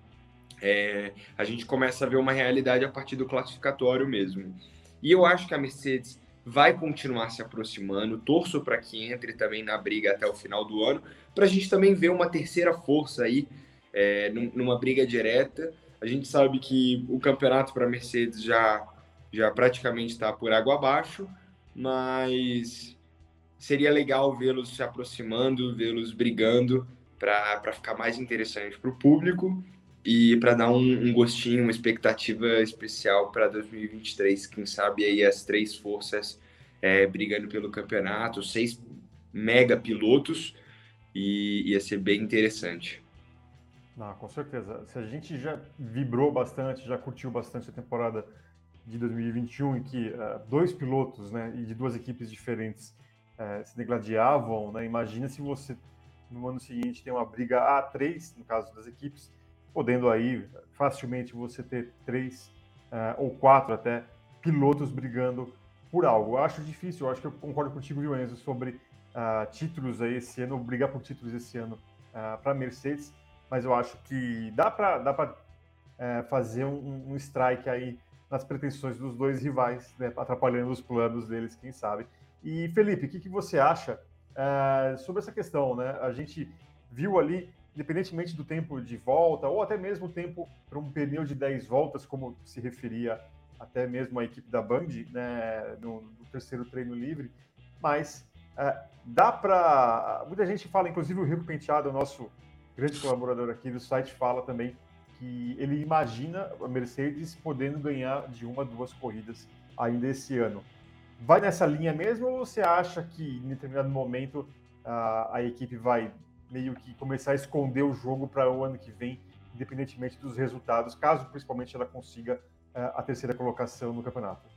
É, a gente começa a ver uma realidade a partir do classificatório mesmo. E eu acho que a Mercedes vai continuar se aproximando. Torço para que entre também na briga até o final do ano, para a gente também ver uma terceira força aí é, numa briga direta. A gente sabe que o campeonato para a Mercedes já, já praticamente está por água abaixo, mas seria legal vê-los se aproximando, vê-los brigando para ficar mais interessante para o público e para dar um, um, gostinho, uma expectativa especial para 2023. Quem sabe aí as três forças é, brigando pelo campeonato, seis mega pilotos, e ia ser bem interessante. Não, com certeza. Se a gente já vibrou bastante, já curtiu bastante a temporada de 2021, em que uh, dois pilotos né, e de duas equipes diferentes uh, se degladiavam, né, imagina se você no ano seguinte tem uma briga a três, no caso das equipes, podendo aí facilmente você ter três uh, ou quatro até pilotos brigando por algo. Eu acho difícil, eu acho que eu concordo contigo, viu, Enzo, sobre títulos aí esse ano, brigar por títulos esse ano para Mercedes mas eu acho que dá para dá é, fazer um, um, strike aí nas pretensões dos dois rivais, né, atrapalhando os planos deles, quem sabe. E Felipe, o que, que você acha é, sobre essa questão? Né? A gente viu ali, independentemente do tempo de volta, ou até mesmo o tempo para um pneu de 10 voltas, como se referia até mesmo a equipe da Band, né, no, no terceiro treino livre, mas é, dá para. Muita gente fala, inclusive o Rico Penteado, nosso grande colaborador aqui do site, fala também que ele imagina a Mercedes podendo ganhar de uma, duas corridas ainda esse ano. Vai nessa linha mesmo ou você acha que em determinado momento a, a equipe vai meio que começar a esconder o jogo para o ano que vem, independentemente dos resultados, caso principalmente ela consiga a terceira colocação no campeonato?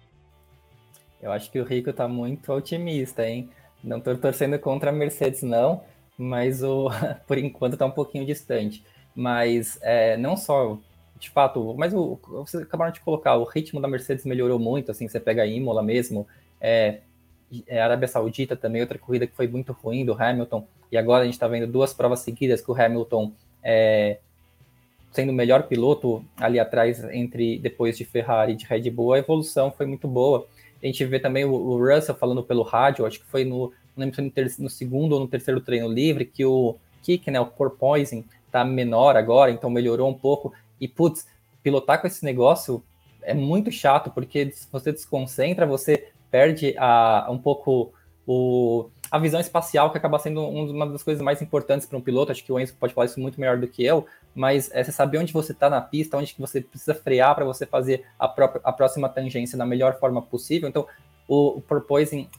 Eu acho que o Rico está muito otimista, hein? Não estou torcendo contra a Mercedes, não mas o, *laughs* por enquanto está um pouquinho distante. Mas é, não só, de fato, mas o, vocês acabaram de colocar, o ritmo da Mercedes melhorou muito, assim, você pega a Imola mesmo, é, é, Arábia Saudita também, outra corrida que foi muito ruim do Hamilton, e agora a gente está vendo duas provas seguidas que o Hamilton é, sendo o melhor piloto ali atrás, entre depois de Ferrari e de Red Bull, a evolução foi muito boa. A gente vê também o, o Russell falando pelo rádio, acho que foi no, não lembro no segundo ou no terceiro treino livre, que o kick, né, o porpoising, tá menor agora, então melhorou um pouco. E, putz, pilotar com esse negócio é muito chato, porque se você desconcentra, você perde a, um pouco o, a visão espacial, que acaba sendo uma das coisas mais importantes para um piloto. Acho que o Enzo pode falar isso muito melhor do que eu, mas é você saber onde você está na pista, onde que você precisa frear para você fazer a, própria, a próxima tangência da melhor forma possível. Então, o, o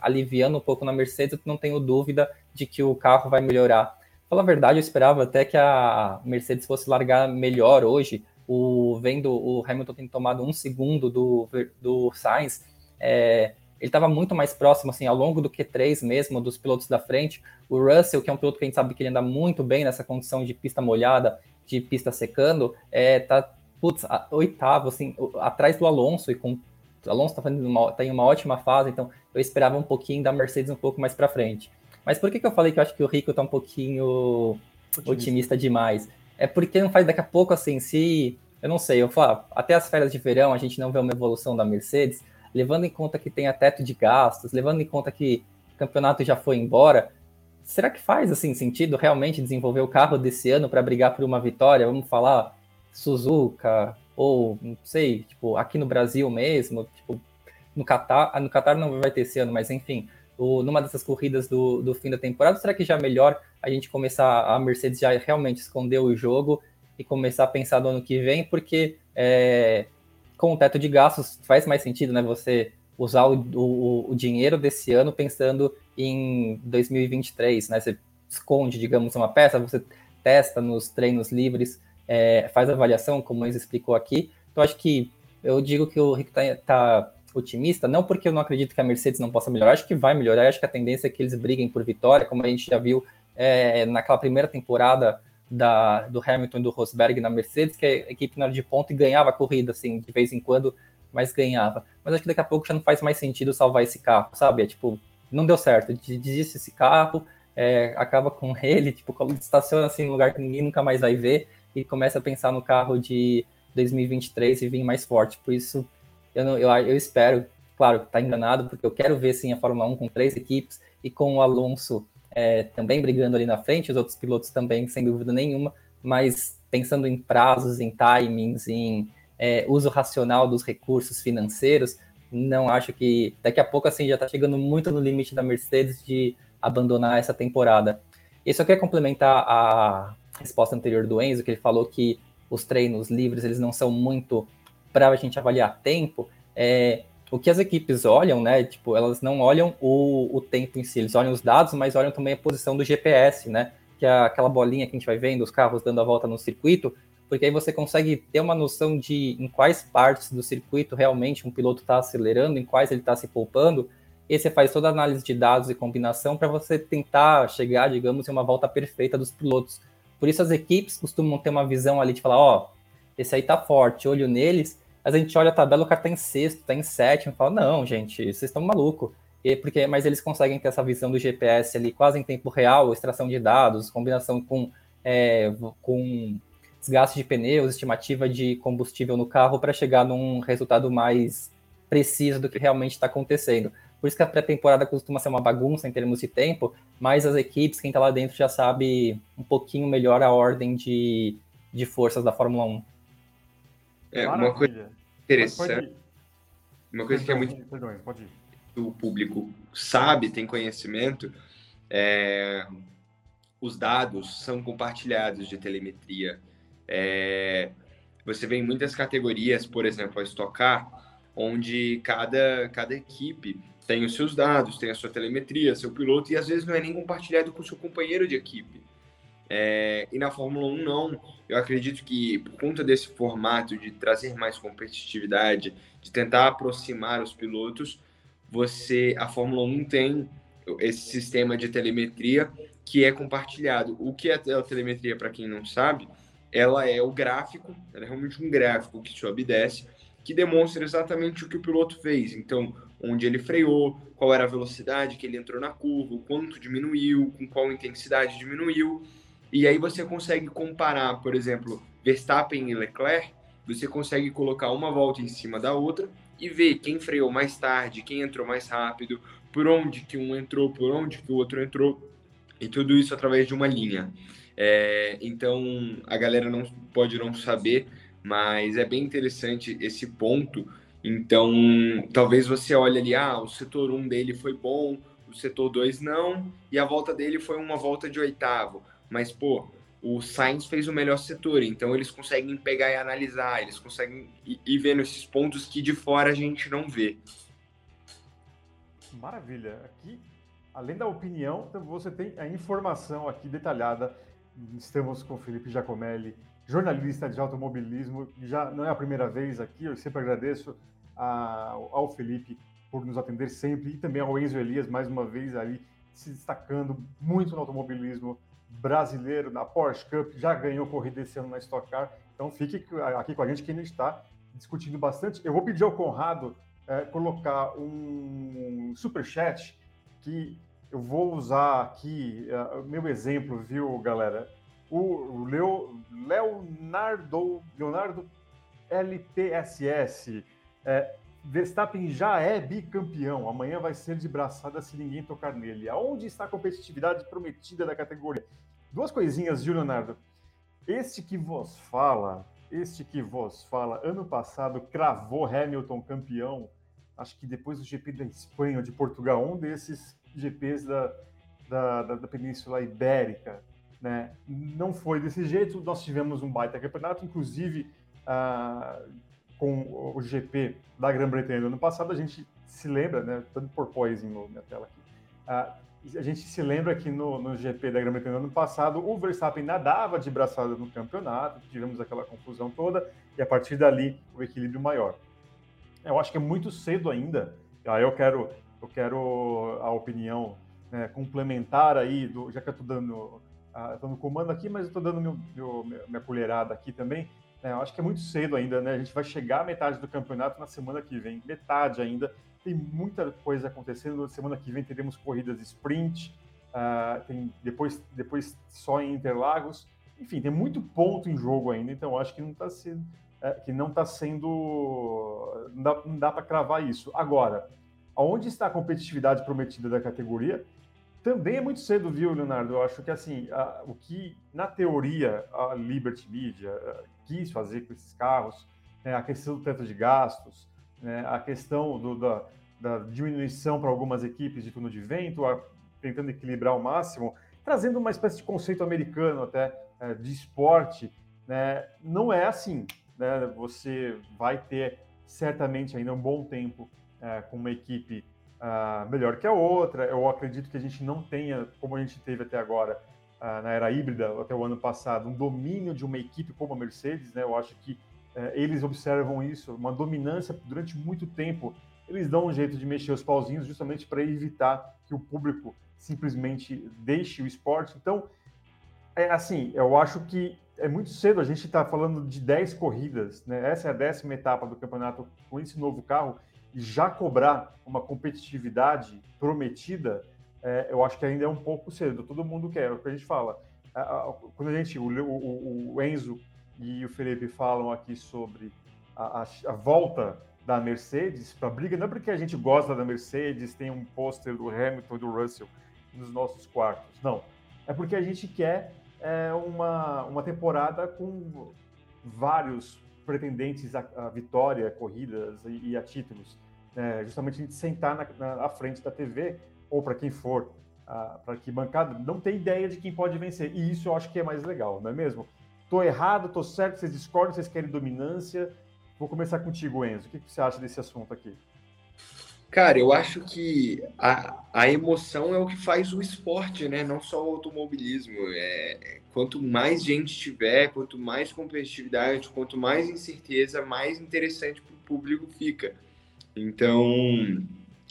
aliviando um pouco na Mercedes, eu não tenho dúvida de que o carro vai melhorar. Falar a verdade, eu esperava até que a Mercedes fosse largar melhor hoje. O, vendo o Hamilton ter tomado um segundo do, do Sainz, é, ele estava muito mais próximo, assim, ao longo do Q3 mesmo, dos pilotos da frente. O Russell, que é um piloto que a gente sabe que ele anda muito bem nessa condição de pista molhada, de pista secando, é, tá, putz, oitavo, assim, atrás do Alonso, e com o Alonso está tá em uma ótima fase, então eu esperava um pouquinho da Mercedes um pouco mais para frente. Mas por que, que eu falei que eu acho que o Rico está um pouquinho otimista. otimista demais? É porque não faz daqui a pouco, assim, se. Eu não sei, eu falo, até as férias de verão a gente não vê uma evolução da Mercedes, levando em conta que tem teto de gastos, levando em conta que o campeonato já foi embora, será que faz assim sentido realmente desenvolver o carro desse ano para brigar por uma vitória? Vamos falar Suzuka ou não sei, tipo aqui no Brasil mesmo, tipo no Qatar, ah, no Qatar não vai ter esse ano, mas enfim, o, numa dessas corridas do, do fim da temporada, será que já é melhor a gente começar a Mercedes já realmente esconder o jogo e começar a pensar no ano que vem, porque é, com o teto de gastos faz mais sentido, né? Você usar o, o, o, dinheiro desse ano pensando em 2023, né? Você esconde, digamos, uma peça, você testa nos treinos livres, é, faz avaliação, como eles explicou aqui. Então, acho que eu digo que o Rick está tá otimista, não porque eu não acredito que a Mercedes não possa melhorar, acho que vai melhorar, acho que a tendência é que eles briguem por vitória, como a gente já viu é, naquela primeira temporada da, do Hamilton e do Rosberg na Mercedes, que a equipe não era de ponto e ganhava a corrida, assim, de vez em quando, mas ganhava. Mas acho que daqui a pouco já não faz mais sentido salvar esse carro, sabe? É tipo, não deu certo, desiste esse carro, é, acaba com *laughs* ele, tipo, estaciona assim no lugar que ninguém nunca mais vai ver e começa a pensar no carro de 2023 e vir mais forte. Por isso, eu, não, eu, eu espero, claro, tá enganado, porque eu quero ver sim a Fórmula 1 com três equipes e com o Alonso é, também brigando ali na frente, os outros pilotos também, sem dúvida nenhuma, mas pensando em prazos, em timings, em é, uso racional dos recursos financeiros, não acho que daqui a pouco assim já está chegando muito no limite da Mercedes de abandonar essa temporada. E só queria complementar a resposta anterior do Enzo, que ele falou que os treinos livres eles não são muito para a gente avaliar tempo. É, o que as equipes olham, né? Tipo, elas não olham o, o tempo em si, eles olham os dados, mas olham também a posição do GPS, né? Que é aquela bolinha que a gente vai vendo, os carros dando a volta no circuito, porque aí você consegue ter uma noção de em quais partes do circuito realmente um piloto está acelerando, em quais ele está se poupando, e você faz toda a análise de dados e combinação para você tentar chegar, digamos, em uma volta perfeita dos pilotos. Por isso as equipes costumam ter uma visão ali de falar, ó, oh, esse aí tá forte, olho neles, mas a gente olha a tabela, o cara tá em sexto, tá em sétimo, fala, não, gente, vocês estão maluco. E porque, mas eles conseguem ter essa visão do GPS ali quase em tempo real, extração de dados, combinação com, é, com desgaste de pneus, estimativa de combustível no carro para chegar num resultado mais preciso do que realmente está acontecendo. Por isso que a pré-temporada costuma ser uma bagunça em termos de tempo, mas as equipes, quem está lá dentro já sabe um pouquinho melhor a ordem de, de forças da Fórmula 1. É, uma coisa interessante, uma coisa que é muito perdão, pode o público sabe, tem conhecimento, é, os dados são compartilhados de telemetria. É, você vê em muitas categorias, por exemplo, a Stock Car, onde cada, cada equipe tem os seus dados, tem a sua telemetria, seu piloto, e às vezes não é nem compartilhado com o seu companheiro de equipe. É, e na Fórmula 1 não. Eu acredito que por conta desse formato de trazer mais competitividade, de tentar aproximar os pilotos, você a Fórmula 1 tem esse sistema de telemetria que é compartilhado. O que é a telemetria para quem não sabe? Ela é o gráfico, ela é realmente um gráfico que sobe e desce, que demonstra exatamente o que o piloto fez. Então, onde ele freou, qual era a velocidade que ele entrou na curva, o quanto diminuiu, com qual intensidade diminuiu. E aí você consegue comparar, por exemplo, Verstappen e Leclerc, você consegue colocar uma volta em cima da outra e ver quem freou mais tarde, quem entrou mais rápido, por onde que um entrou, por onde que o outro entrou, e tudo isso através de uma linha. É, então a galera não pode não saber, mas é bem interessante esse ponto. Então, talvez você olhe ali, ah, o setor 1 dele foi bom, o setor 2 não, e a volta dele foi uma volta de oitavo. Mas, pô, o Sainz fez o melhor setor, então eles conseguem pegar e analisar, eles conseguem ir vendo esses pontos que de fora a gente não vê. Maravilha. Aqui, além da opinião, você tem a informação aqui detalhada. Estamos com o Felipe Giacomelli, jornalista de automobilismo. Já não é a primeira vez aqui, eu sempre agradeço a, ao Felipe por nos atender sempre e também ao Enzo Elias, mais uma vez ali se destacando muito no automobilismo brasileiro, na Porsche Cup, já ganhou corrida esse ano na Stock Car. Então fique aqui com a gente que ainda está discutindo bastante. Eu vou pedir ao Conrado é, colocar um super chat que eu vou usar aqui uh, meu exemplo, viu, galera? O Leo, Leonardo, Leonardo LTSS. É, Verstappen já é bicampeão. Amanhã vai ser de braçada se ninguém tocar nele. Aonde está a competitividade prometida da categoria? Duas coisinhas, viu, Leonardo? Este que vos fala, este que vos fala, ano passado cravou Hamilton campeão. Acho que depois do GP da Espanha ou de Portugal, um desses GPs da, da, da, da Península Ibérica. Né? Não foi desse jeito. Nós tivemos um baita campeonato, inclusive. Uh, com o GP da Grã-Bretanha do ano passado, a gente se lembra, né? Tanto por poison na tela aqui. Uh, a gente se lembra que no, no GP da Grã-Bretanha do ano passado, o Verstappen nadava de braçada no campeonato, tivemos aquela confusão toda, e a partir dali o equilíbrio maior. Eu acho que é muito cedo ainda. Aí eu quero, eu quero a opinião né, complementar aí, do, já que eu estou dando, uh, no comando aqui, mas eu estou dando meu, meu, minha colherada aqui também. É, eu acho que é muito cedo ainda, né? A gente vai chegar à metade do campeonato na semana que vem, metade ainda. Tem muita coisa acontecendo. Na semana que vem teremos corridas sprint, uh, tem depois, depois só em Interlagos. Enfim, tem muito ponto em jogo ainda, então acho que não está sendo, é, que não está sendo, não dá, dá para cravar isso. Agora, aonde está a competitividade prometida da categoria? Também é muito cedo, viu, Leonardo? Eu acho que assim, a, o que na teoria a Liberty Media a, quis fazer com esses carros, né, a questão do teto de gastos, né, a questão do, da, da, diminuição para algumas equipes de turno de vento, a, tentando equilibrar ao máximo, trazendo uma espécie de conceito americano até é, de esporte, né, não é assim. Né, você vai ter certamente ainda um bom tempo é, com uma equipe uh, melhor que a outra. Eu acredito que a gente não tenha, como a gente teve até agora, uh, na era híbrida, até o ano passado, um domínio de uma equipe como a Mercedes. Né? Eu acho que eles observam isso, uma dominância durante muito tempo. Eles dão um jeito de mexer os pauzinhos justamente para evitar que o público simplesmente deixe o esporte. Então, é assim, eu acho que é muito cedo a gente está falando de 10 corridas, né? Essa é a décima etapa do campeonato com esse novo carro e já cobrar uma competitividade prometida, é, eu acho que ainda é um pouco cedo. Todo mundo quer, é o que a gente fala. Quando a gente, o, o, o, Enzo e o Felipe falam aqui sobre a, a volta da Mercedes para a briga, não é porque a gente gosta da Mercedes, tem um pôster do Hamilton e do Russell nos nossos quartos, não. É porque a gente quer é, uma, uma temporada com vários pretendentes à, vitória, corridas e, e a títulos é, justamente a gente sentar na, na, à frente da TV, ou para quem for, para que bancada, não tem ideia de quem pode vencer. E isso eu acho que é mais legal, não é mesmo? Tô errado, tô certo, vocês discordam, vocês querem dominância. Vou começar contigo, Enzo. O que, que você acha desse assunto aqui? Cara, eu acho que a, a emoção é o que faz o esporte, né? Não só o automobilismo. É, quanto mais gente tiver, quanto mais competitividade, quanto mais incerteza, mais interessante para o público fica. Então,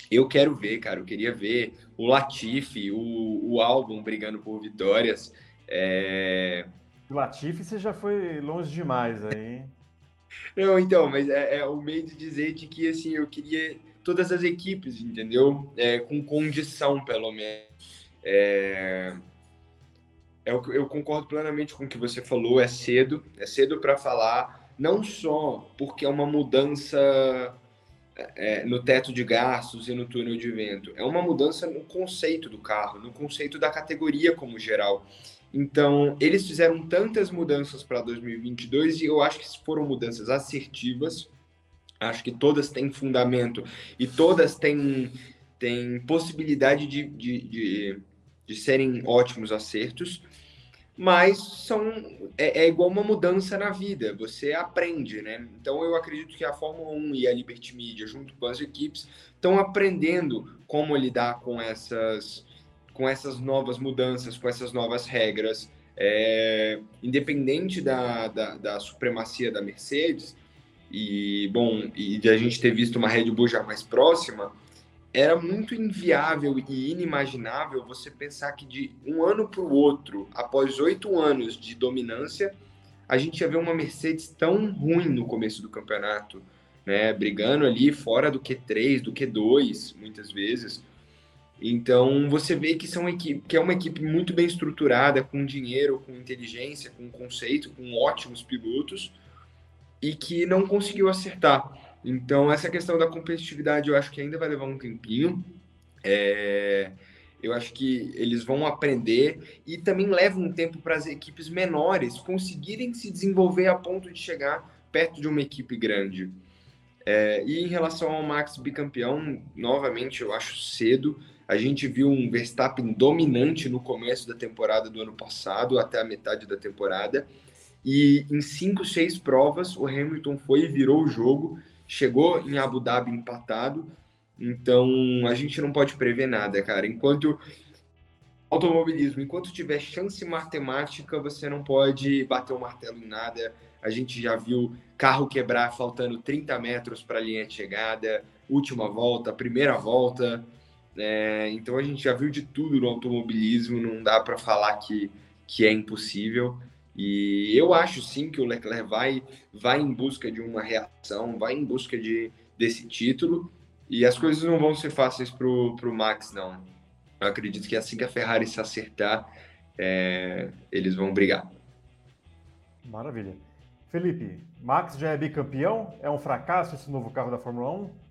eu quero ver, cara. Eu queria ver o Latifi, o, o álbum brigando por vitórias. É... Latifi você já foi longe demais aí. Não, então, mas é, é, o meio de dizer de que assim, eu queria todas as equipes, entendeu? É, com condição, pelo menos. É, eu, é eu concordo plenamente com o que você falou. É cedo, é cedo para falar, não só porque é uma mudança é, no teto de gastos e no túnel de vento. É uma mudança no conceito do carro, no conceito da categoria como geral. Então, eles fizeram tantas mudanças para 2022 e eu acho que foram mudanças assertivas. Acho que todas têm fundamento e todas têm, têm possibilidade de, de, de, de serem ótimos acertos mas são é, é, igual uma mudança na vida, você aprende, né? Então eu acredito que a Fórmula 1 e a Liberty Media, junto com as equipes, estão aprendendo como lidar com essas, com essas novas mudanças, com essas novas regras. É, independente da, da, da, supremacia da Mercedes, e bom, e de a gente ter visto uma Red Bull já mais próxima, era muito inviável e inimaginável você pensar que de um ano para o outro, após oito anos de dominância, a gente ia ver uma Mercedes tão ruim no começo do campeonato, né? Brigando ali fora do Q3, do Q2, muitas vezes. Então você vê que são equipe, que é uma equipe muito bem estruturada, com dinheiro, com inteligência, com conceito, com ótimos pilotos e que não conseguiu acertar. Então, essa questão da competitividade eu acho que ainda vai levar um tempinho. É, eu acho que eles vão aprender e também leva um tempo para as equipes menores conseguirem se desenvolver a ponto de chegar perto de uma equipe grande. É, e em relação ao Max bicampeão, novamente eu acho cedo. A gente viu um Verstappen dominante no começo da temporada do ano passado, até a metade da temporada. E em cinco, seis provas, o Hamilton foi e virou o jogo chegou em Abu Dhabi empatado, então a gente não pode prever nada, cara. Enquanto automobilismo, enquanto tiver chance matemática, você não pode bater o martelo em nada. A gente já viu carro quebrar faltando 30 metros para a linha de chegada, última volta, primeira volta. É, então a gente já viu de tudo no automobilismo, não dá para falar que, que é impossível. E eu acho sim que o Leclerc vai, vai em busca de uma reação, vai em busca de, desse título. E as coisas não vão ser fáceis para o Max, não. Eu acredito que assim que a Ferrari se acertar, é, eles vão brigar. Maravilha. Felipe, Max já é bicampeão? É um fracasso esse novo carro da Fórmula 1?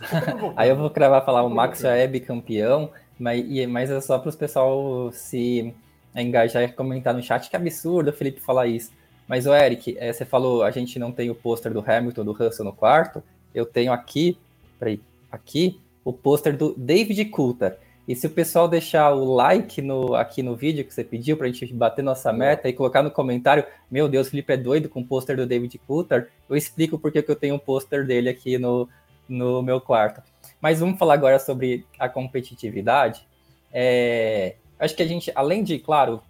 *laughs* Aí eu vou cravar falar, o Max já é bicampeão, mas, mas é só para os pessoal se engajar e comentar no chat. Que absurdo o Felipe falar isso. Mas, o Eric, é, você falou, a gente não tem o pôster do Hamilton, do Russell no quarto. Eu tenho aqui, peraí, aqui, o pôster do David Coulter. E se o pessoal deixar o like no, aqui no vídeo que você pediu para a gente bater nossa meta e colocar no comentário, meu Deus, o Felipe é doido com o pôster do David Coulter, eu explico porque que eu tenho um pôster dele aqui no, no meu quarto. Mas vamos falar agora sobre a competitividade. É, acho que a gente, além de, claro,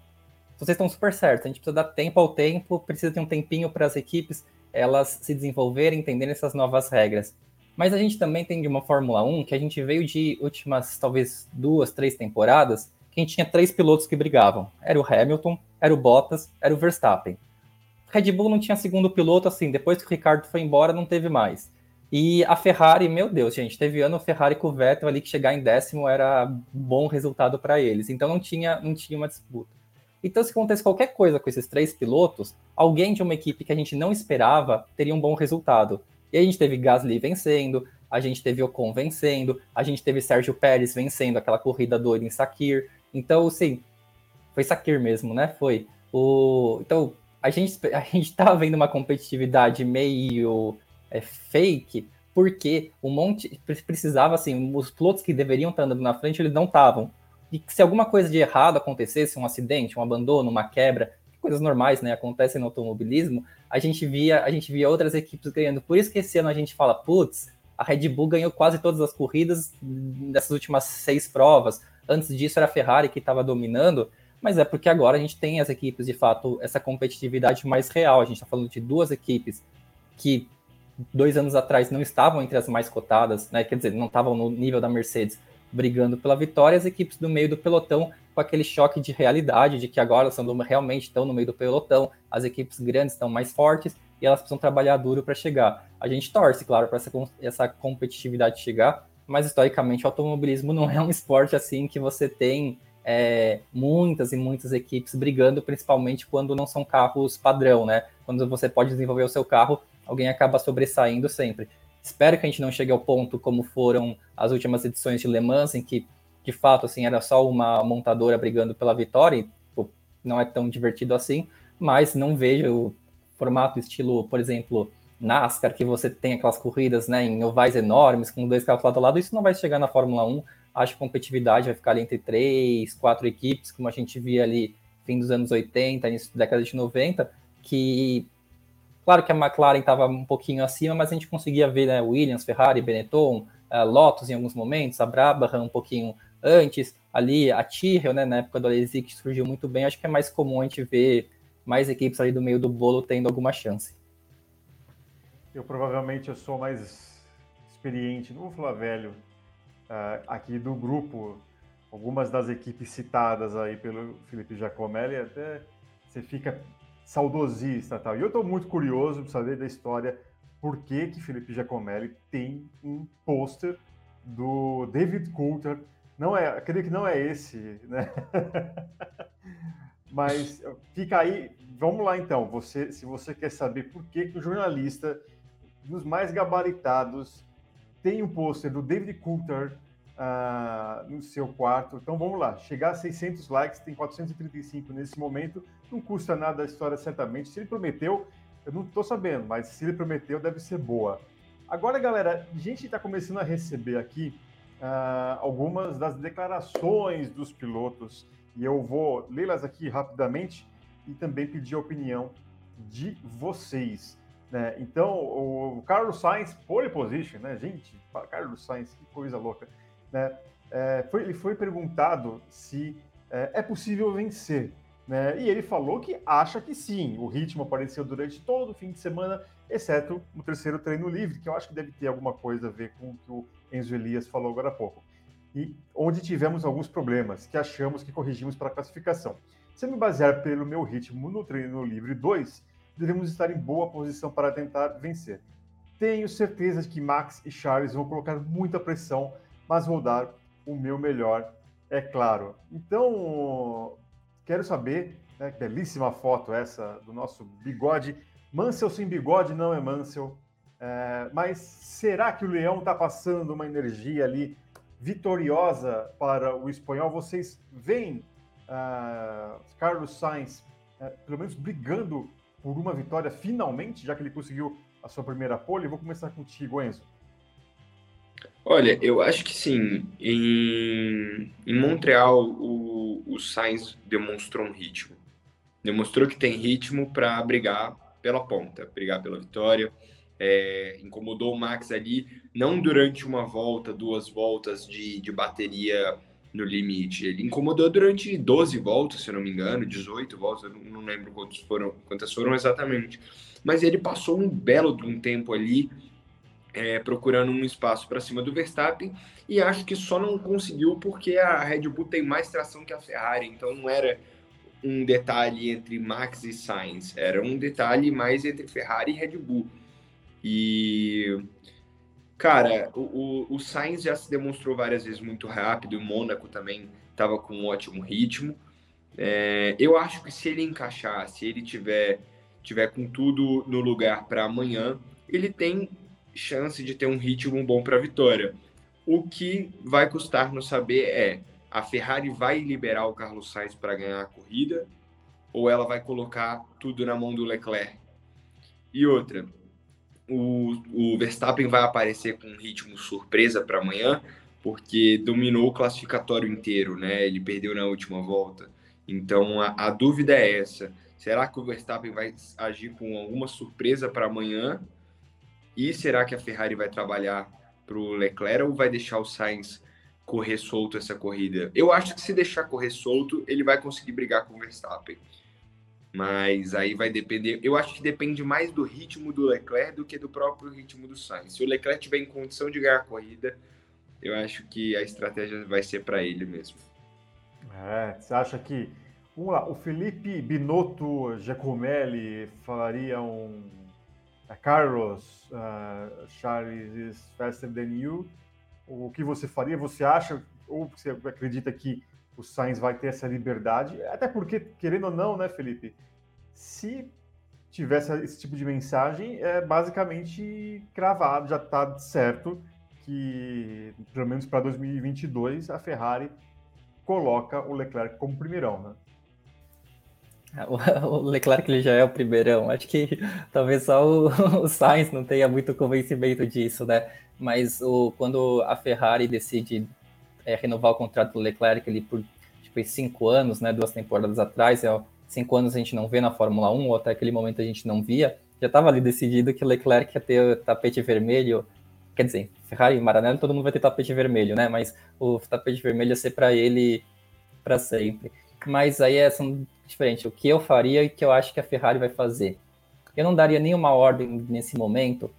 vocês estão super certos, a gente precisa dar tempo ao tempo, precisa ter um tempinho para as equipes elas se desenvolverem, entenderem essas novas regras. Mas a gente também tem de uma Fórmula 1 que a gente veio de últimas, talvez, duas, três temporadas, que a gente tinha três pilotos que brigavam. Era o Hamilton, era o Bottas, era o Verstappen. Red Bull não tinha segundo piloto, assim, depois que o Ricardo foi embora, não teve mais. E a Ferrari, meu Deus, gente, teve ano Ferrari com o Vettel ali que chegar em décimo era bom resultado para eles. Então não tinha, não tinha uma disputa. Então, se acontece qualquer coisa com esses três pilotos, alguém de uma equipe que a gente não esperava teria um bom resultado. E a gente teve Gasly vencendo, a gente teve Ocon vencendo, a gente teve Sérgio Pérez vencendo aquela corrida doida em Sakir. Então, sim, foi Sakir mesmo, né? Foi. O... Então, a gente, a gente tava vendo uma competitividade meio é, fake, porque um monte precisava assim, os pilotos que deveriam estar andando na frente, eles não estavam. E se alguma coisa de errado acontecesse, um acidente, um abandono, uma quebra, coisas normais, né, acontecem no automobilismo, a gente via, a gente via outras equipes ganhando. Por isso que esse ano a gente fala, putz, a Red Bull ganhou quase todas as corridas dessas últimas seis provas. Antes disso era a Ferrari que estava dominando, mas é porque agora a gente tem as equipes de fato essa competitividade mais real. A gente está falando de duas equipes que dois anos atrás não estavam entre as mais cotadas, né? Quer dizer, não estavam no nível da Mercedes brigando pela vitória, as equipes do meio do pelotão com aquele choque de realidade de que agora são realmente estão no meio do pelotão, as equipes grandes estão mais fortes e elas precisam trabalhar duro para chegar. A gente torce, claro, para essa, essa competitividade chegar, mas historicamente o automobilismo não é um esporte assim que você tem é, muitas e muitas equipes brigando, principalmente quando não são carros padrão, né? Quando você pode desenvolver o seu carro alguém acaba sobressaindo sempre. Espero que a gente não chegue ao ponto como foram as últimas edições de Le Mans, em que, de fato, assim, era só uma montadora brigando pela vitória, e pô, não é tão divertido assim, mas não vejo o formato estilo, por exemplo, NASCAR, que você tem aquelas corridas né, em ovais enormes, com dois carros lado a lado, isso não vai chegar na Fórmula 1. Acho que competitividade vai ficar ali entre três, quatro equipes, como a gente via ali fim dos anos 80, início da década de 90, que claro que a McLaren estava um pouquinho acima, mas a gente conseguia ver né, Williams, Ferrari, Benetton, uh, Lotus em alguns momentos, a Brabham um pouquinho antes, ali a Tyrrell, né, na época do Alesi, que surgiu muito bem, acho que é mais comum a gente ver mais equipes ali do meio do bolo tendo alguma chance. Eu provavelmente eu sou mais experiente, não vou falar velho, uh, aqui do grupo, algumas das equipes citadas aí pelo Felipe Giacomelli, até você fica saudosista tal. E eu estou muito curioso para saber da história por que que Felipe Giacomelli tem um pôster do David Coulter. Não é, acredito que não é esse, né? *laughs* Mas fica aí, vamos lá então. Você, se você quer saber por que, que o jornalista dos mais gabaritados tem um pôster do David Coulter uh, no seu quarto. Então vamos lá, chegar a 600 likes, tem 435 nesse momento, não custa nada a história certamente. Se ele prometeu, eu não estou sabendo, mas se ele prometeu, deve ser boa. Agora, galera, a gente está começando a receber aqui uh, algumas das declarações dos pilotos e eu vou lê-las aqui rapidamente e também pedir a opinião de vocês. Né? Então, o Carlos Sainz, pole position, né? Gente, Carlos Sainz, que coisa louca né, é, foi, ele foi perguntado se é, é possível vencer. Né, e ele falou que acha que sim. O ritmo apareceu durante todo o fim de semana, exceto no terceiro treino livre, que eu acho que deve ter alguma coisa a ver com o que o Enzo Elias falou agora há pouco. E onde tivemos alguns problemas que achamos que corrigimos para a classificação. Se eu me basear pelo meu ritmo no treino livre 2, devemos estar em boa posição para tentar vencer. Tenho certeza de que Max e Charles vão colocar muita pressão mas vou dar o meu melhor, é claro. Então, quero saber, né, belíssima foto essa do nosso bigode. Mansell sem bigode não é Mansell, é, mas será que o Leão está passando uma energia ali vitoriosa para o espanhol? Vocês veem uh, Carlos Sainz, uh, pelo menos brigando por uma vitória finalmente, já que ele conseguiu a sua primeira pole? Vou começar contigo, Enzo. Olha, eu acho que sim. Em, em Montreal, o, o Sainz demonstrou um ritmo. Demonstrou que tem ritmo para brigar pela ponta, brigar pela vitória. É, incomodou o Max ali, não durante uma volta, duas voltas de, de bateria no limite. Ele incomodou durante 12 voltas, se eu não me engano, 18 voltas, eu não lembro quantas foram, quantas foram exatamente. Mas ele passou um belo de um tempo ali é, procurando um espaço para cima do Verstappen e acho que só não conseguiu porque a Red Bull tem mais tração que a Ferrari, então não era um detalhe entre Max e Sainz, era um detalhe mais entre Ferrari e Red Bull. E cara, o, o, o Sainz já se demonstrou várias vezes muito rápido, o Mônaco também estava com um ótimo ritmo. É, eu acho que se ele encaixar, se ele tiver tiver com tudo no lugar para amanhã, ele tem chance de ter um ritmo bom para a vitória. O que vai custar no saber é: a Ferrari vai liberar o Carlos Sainz para ganhar a corrida ou ela vai colocar tudo na mão do Leclerc? E outra, o, o Verstappen vai aparecer com um ritmo surpresa para amanhã, porque dominou o classificatório inteiro, né? Ele perdeu na última volta. Então a, a dúvida é essa: será que o Verstappen vai agir com alguma surpresa para amanhã? E será que a Ferrari vai trabalhar para o Leclerc ou vai deixar o Sainz correr solto essa corrida? Eu acho que se deixar correr solto, ele vai conseguir brigar com o Verstappen. Mas aí vai depender. Eu acho que depende mais do ritmo do Leclerc do que do próprio ritmo do Sainz. Se o Leclerc tiver em condição de ganhar a corrida, eu acho que a estratégia vai ser para ele mesmo. É, você acha que. Vamos lá, o Felipe Binotto Giacomelli falaria um Carlos, uh, Charles is faster than you. O que você faria? Você acha ou você acredita que o Sainz vai ter essa liberdade? Até porque, querendo ou não, né, Felipe? Se tivesse esse tipo de mensagem, é basicamente cravado, já está certo que, pelo menos para 2022, a Ferrari coloca o Leclerc como primeirão, né? *laughs* O Leclerc ele já é o primeirão. Acho que talvez só o, *laughs* o Sainz não tenha muito convencimento disso, né? Mas o, quando a Ferrari decide é, renovar o contrato do Leclerc ali por tipo, cinco anos, né? Duas temporadas atrás, é, cinco anos a gente não vê na Fórmula 1, ou até aquele momento a gente não via, já estava ali decidido que o Leclerc ia ter tapete vermelho. Quer dizer, Ferrari e Maranello todo mundo vai ter tapete vermelho, né? Mas o tapete vermelho ia ser para ele para sempre. Mas aí é, são diferente. O que eu faria e o que eu acho que a Ferrari vai fazer. Eu não daria nenhuma ordem nesse momento,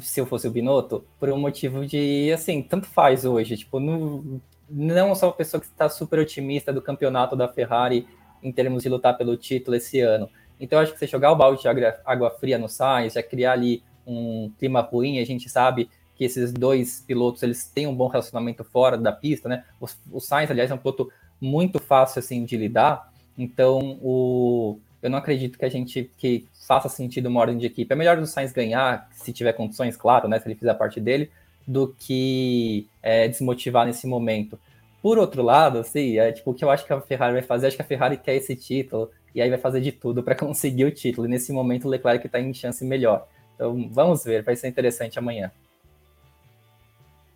se eu fosse o Binotto, por um motivo de, assim, tanto faz hoje. Tipo, não, não sou uma pessoa que está super otimista do campeonato da Ferrari em termos de lutar pelo título esse ano. Então, acho que você jogar o balde de água fria no Sainz, já criar ali um clima ruim, a gente sabe que esses dois pilotos eles têm um bom relacionamento fora da pista, né? O, o Sainz, aliás, é um piloto muito fácil assim de lidar. Então, o, eu não acredito que a gente que faça sentido uma ordem de equipe. É melhor o Sainz ganhar, se tiver condições, claro, né, se ele fizer parte dele, do que é, desmotivar nesse momento. Por outro lado, assim, é, tipo, o que eu acho que a Ferrari vai fazer, acho que a Ferrari quer esse título, e aí vai fazer de tudo para *laughs* conseguir o título. E nesse momento o Leclerc está em chance melhor. Então, vamos ver, vai ser interessante amanhã.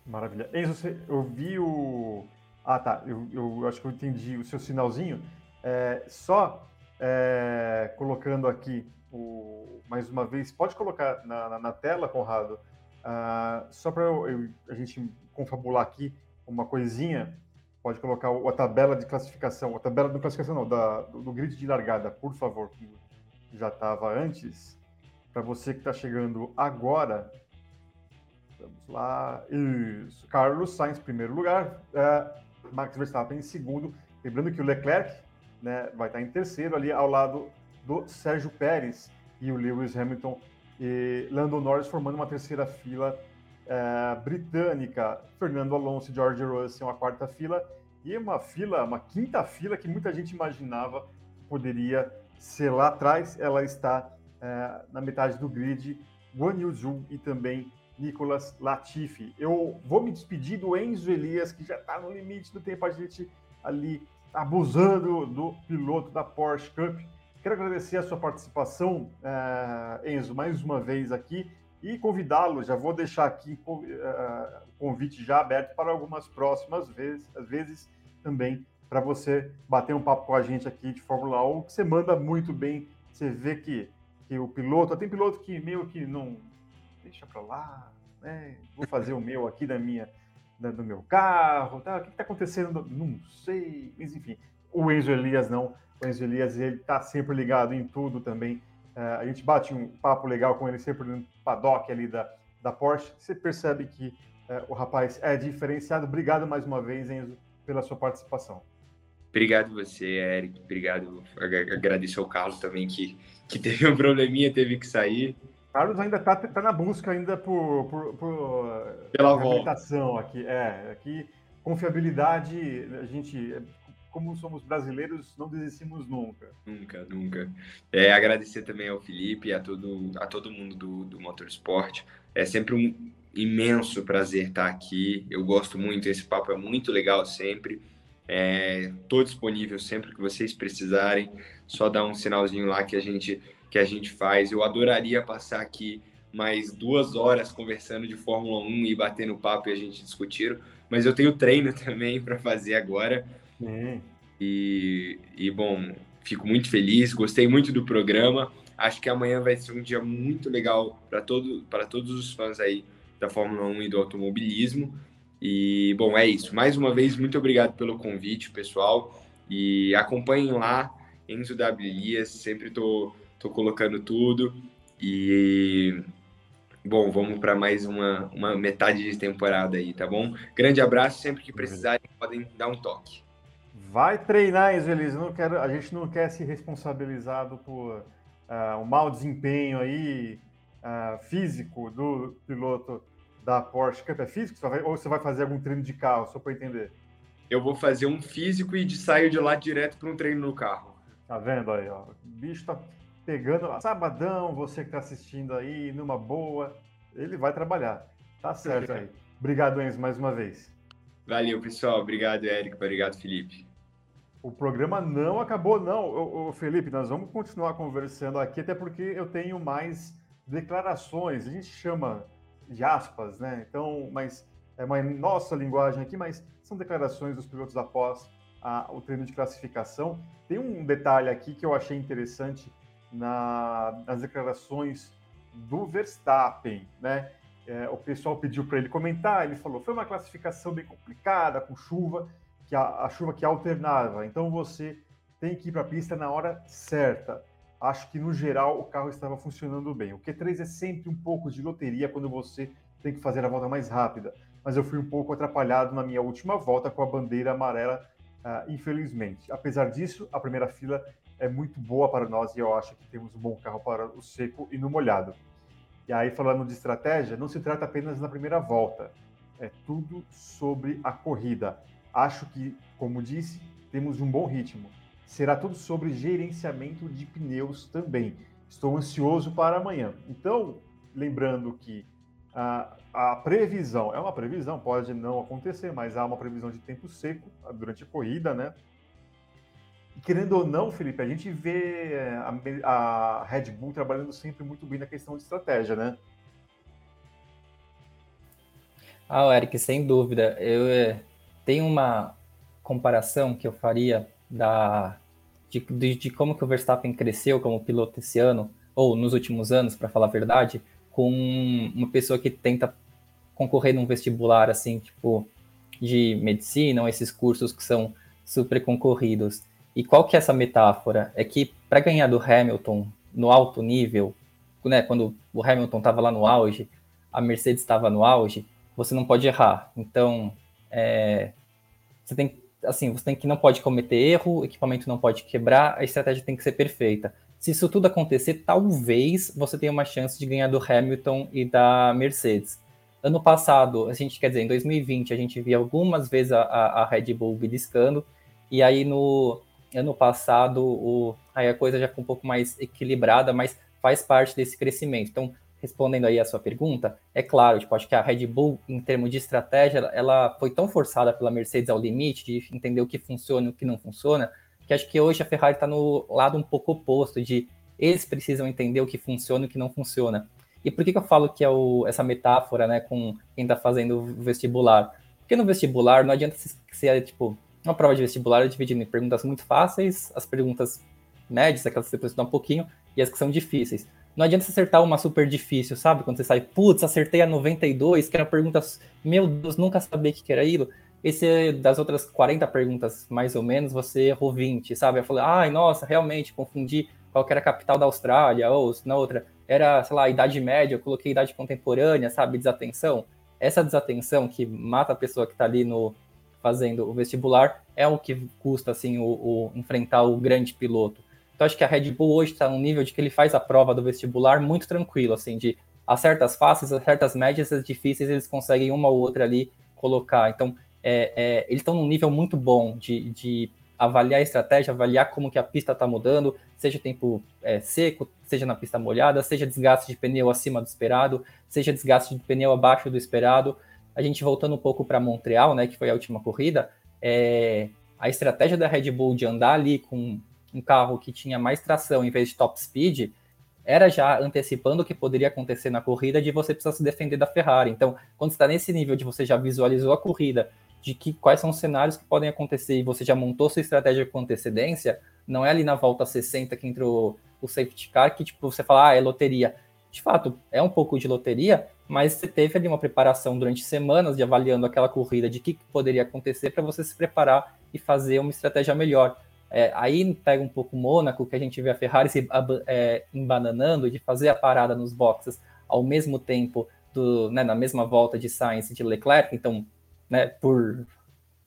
Maravilha. Enzo, eu vi o. Ah, tá. Eu, eu acho que eu entendi o seu sinalzinho. É, só é, colocando aqui o, mais uma vez, pode colocar na, na, na tela, Conrado, uh, só para a gente confabular aqui uma coisinha, pode colocar a tabela de classificação, a tabela de classificação não, da, do, do grid de largada, por favor, que já estava antes, para você que está chegando agora, vamos lá, isso, Carlos Sainz, primeiro lugar, uh, Max Verstappen em segundo, lembrando que o Leclerc né, vai estar em terceiro ali ao lado do Sérgio Pérez e o Lewis Hamilton. E Lando Norris formando uma terceira fila é, britânica, Fernando Alonso e George Russell uma quarta fila. E uma fila, uma quinta fila que muita gente imaginava poderia ser lá atrás, ela está é, na metade do grid, Guan Yu Zhu e também Nicolas Latifi. Eu vou me despedir do Enzo Elias, que já está no limite do tempo, a gente ali abusando do piloto da Porsche Cup. Quero agradecer a sua participação, uh, Enzo, mais uma vez aqui e convidá-lo. Já vou deixar aqui uh, o convite já aberto para algumas próximas vezes, às vezes também para você bater um papo com a gente aqui de Fórmula 1, que você manda muito bem. Você vê que, que o piloto, tem piloto que meio que não deixa para lá, né? Vou fazer o meu aqui da minha do meu carro, tá? o que está acontecendo? Não sei, mas enfim. O Enzo Elias não, o Enzo Elias ele está sempre ligado em tudo também. Uh, a gente bate um papo legal com ele sempre no paddock ali da, da Porsche. Você percebe que uh, o rapaz é diferenciado. Obrigado mais uma vez, Enzo, pela sua participação. Obrigado você, Eric. Obrigado. Agradeço ao Carlos também que, que teve um probleminha, teve que sair. Carlos ainda está tá na busca ainda por, por, por pela reabilitação aqui. É, aqui confiabilidade, a gente, como somos brasileiros, não desistimos nunca. Nunca, nunca. É, agradecer também ao Felipe e a todo, a todo mundo do, do Motorsport. É sempre um imenso prazer estar aqui. Eu gosto muito, esse papo é muito legal sempre. Estou é, disponível sempre que vocês precisarem. Só dar um sinalzinho lá que a gente que a gente faz. Eu adoraria passar aqui mais duas horas conversando de Fórmula 1 e batendo papo e a gente discutir, mas eu tenho treino *laughs* também para fazer agora. E, e, bom, fico muito feliz, gostei muito do programa. Acho que amanhã vai ser um dia muito legal para todo, todos os fãs aí da Fórmula 1 e do automobilismo. E, bom, é isso. Mais uma vez, muito obrigado pelo convite, pessoal. E acompanhem lá, Enzo W. Elias. Sempre estou tô colocando tudo. E bom, vamos para mais uma, uma metade de temporada aí, tá bom? Grande abraço, sempre que precisarem, podem dar um toque. Vai treinar, Isvelis. Não quero, a gente não quer ser responsabilizado por uh, um mau desempenho aí uh, físico do piloto da Porsche Cup. É físico? Ou você vai fazer algum treino de carro, só para entender? Eu vou fazer um físico e de, saio de lá direto para um treino no carro. Tá vendo aí, ó? O bicho tá pegando, sabadão, você que está assistindo aí, numa boa, ele vai trabalhar. Tá certo aí. Obrigado, Enzo, mais uma vez. Valeu, pessoal. Obrigado, Érico. Obrigado, Felipe. O programa não acabou, não. Ô, ô, Felipe, nós vamos continuar conversando aqui, até porque eu tenho mais declarações. A gente chama de aspas, né? Então, mas é uma nossa linguagem aqui, mas são declarações dos pilotos após a, o treino de classificação. Tem um detalhe aqui que eu achei interessante na, nas declarações do Verstappen, né? É, o pessoal pediu para ele comentar, ele falou: foi uma classificação bem complicada, com chuva, que a, a chuva que alternava. Então você tem que ir para a pista na hora certa. Acho que no geral o carro estava funcionando bem. O Q3 é sempre um pouco de loteria quando você tem que fazer a volta mais rápida. Mas eu fui um pouco atrapalhado na minha última volta com a bandeira amarela, uh, infelizmente. Apesar disso, a primeira fila é muito boa para nós e eu acho que temos um bom carro para o seco e no molhado. E aí, falando de estratégia, não se trata apenas na primeira volta, é tudo sobre a corrida. Acho que, como disse, temos um bom ritmo. Será tudo sobre gerenciamento de pneus também. Estou ansioso para amanhã. Então, lembrando que a, a previsão é uma previsão, pode não acontecer, mas há uma previsão de tempo seco durante a corrida, né? E querendo ou não, Felipe, a gente vê é, a, a Red Bull trabalhando sempre muito bem na questão de estratégia, né? Ah, Eric, sem dúvida. Eu é, tenho uma comparação que eu faria da de, de, de, como que o Verstappen cresceu como piloto esse ano, ou nos últimos anos, para falar a verdade, com uma pessoa que tenta concorrer num vestibular, assim, tipo, de medicina, ou esses cursos que são super concorridos. E qual que é essa metáfora? É que para ganhar do Hamilton no alto nível, né, quando o Hamilton estava lá no auge, a Mercedes estava no auge, você não pode errar. Então, é, você tem assim, você tem que não pode cometer erro, o equipamento não pode quebrar, a estratégia tem que ser perfeita. Se isso tudo acontecer, talvez você tenha uma chance de ganhar do Hamilton e da Mercedes. Ano passado, a gente quer dizer, em 2020, a gente via algumas vezes a, a, Red Bull beliscando, e aí no ano passado o, aí a coisa já ficou um pouco mais equilibrada, mas faz parte desse crescimento. Então, respondendo aí a sua pergunta, é claro, tipo, acho que a Red Bull, em termos de estratégia, ela foi tão forçada pela Mercedes ao limite de entender o que funciona e o que não funciona, que acho que hoje a Ferrari está no lado um pouco oposto, de eles precisam entender o que funciona e o que não funciona. E por que, que eu falo que é o, essa metáfora, né, com quem está fazendo vestibular? Porque no vestibular não adianta ser, tipo, uma prova de vestibular é dividida em perguntas muito fáceis, as perguntas médias, aquelas que você precisa um pouquinho, e as que são difíceis. Não adianta você acertar uma super difícil, sabe? Quando você sai, putz, acertei a 92, que era pergunta, meu Deus, nunca sabia o que era aquilo. Esse das outras 40 perguntas, mais ou menos, você errou 20, sabe? Eu falei, ai, nossa, realmente, confundi qual era a capital da Austrália, ou na outra, era, sei lá, idade média, eu coloquei idade contemporânea, sabe? Desatenção. Essa desatenção que mata a pessoa que está ali no fazendo o vestibular é o que custa, assim, o, o enfrentar o grande piloto. Então acho que a Red Bull hoje está num nível de que ele faz a prova do vestibular muito tranquilo, assim, de acertas fáceis, acertas médias, as difíceis eles conseguem uma ou outra ali colocar. Então é, é, eles estão num nível muito bom de, de, avaliar a estratégia, avaliar como que a pista está mudando, seja tempo é, seco, seja na pista molhada, seja desgaste de pneu acima do esperado, seja desgaste de pneu abaixo do esperado. A gente voltando um pouco para Montreal, né, que foi a última corrida, é, a estratégia da Red Bull de andar ali com um carro que tinha mais tração em vez de top speed, era já antecipando o que poderia acontecer na corrida de você precisar se defender da Ferrari. Então, quando está nesse nível de você já visualizou a corrida, de que quais são os cenários que podem acontecer e você já montou sua estratégia com antecedência, não é ali na volta 60 que entrou o safety car que tipo você fala, ah, é loteria. De fato, é um pouco de loteria, mas você teve ali uma preparação durante semanas de avaliando aquela corrida de que poderia acontecer para você se preparar e fazer uma estratégia melhor. É, aí pega um pouco o Mônaco, que a gente vê a Ferrari se é, embananando de fazer a parada nos boxes ao mesmo tempo, do, né, na mesma volta de Sainz e de Leclerc, então, né, por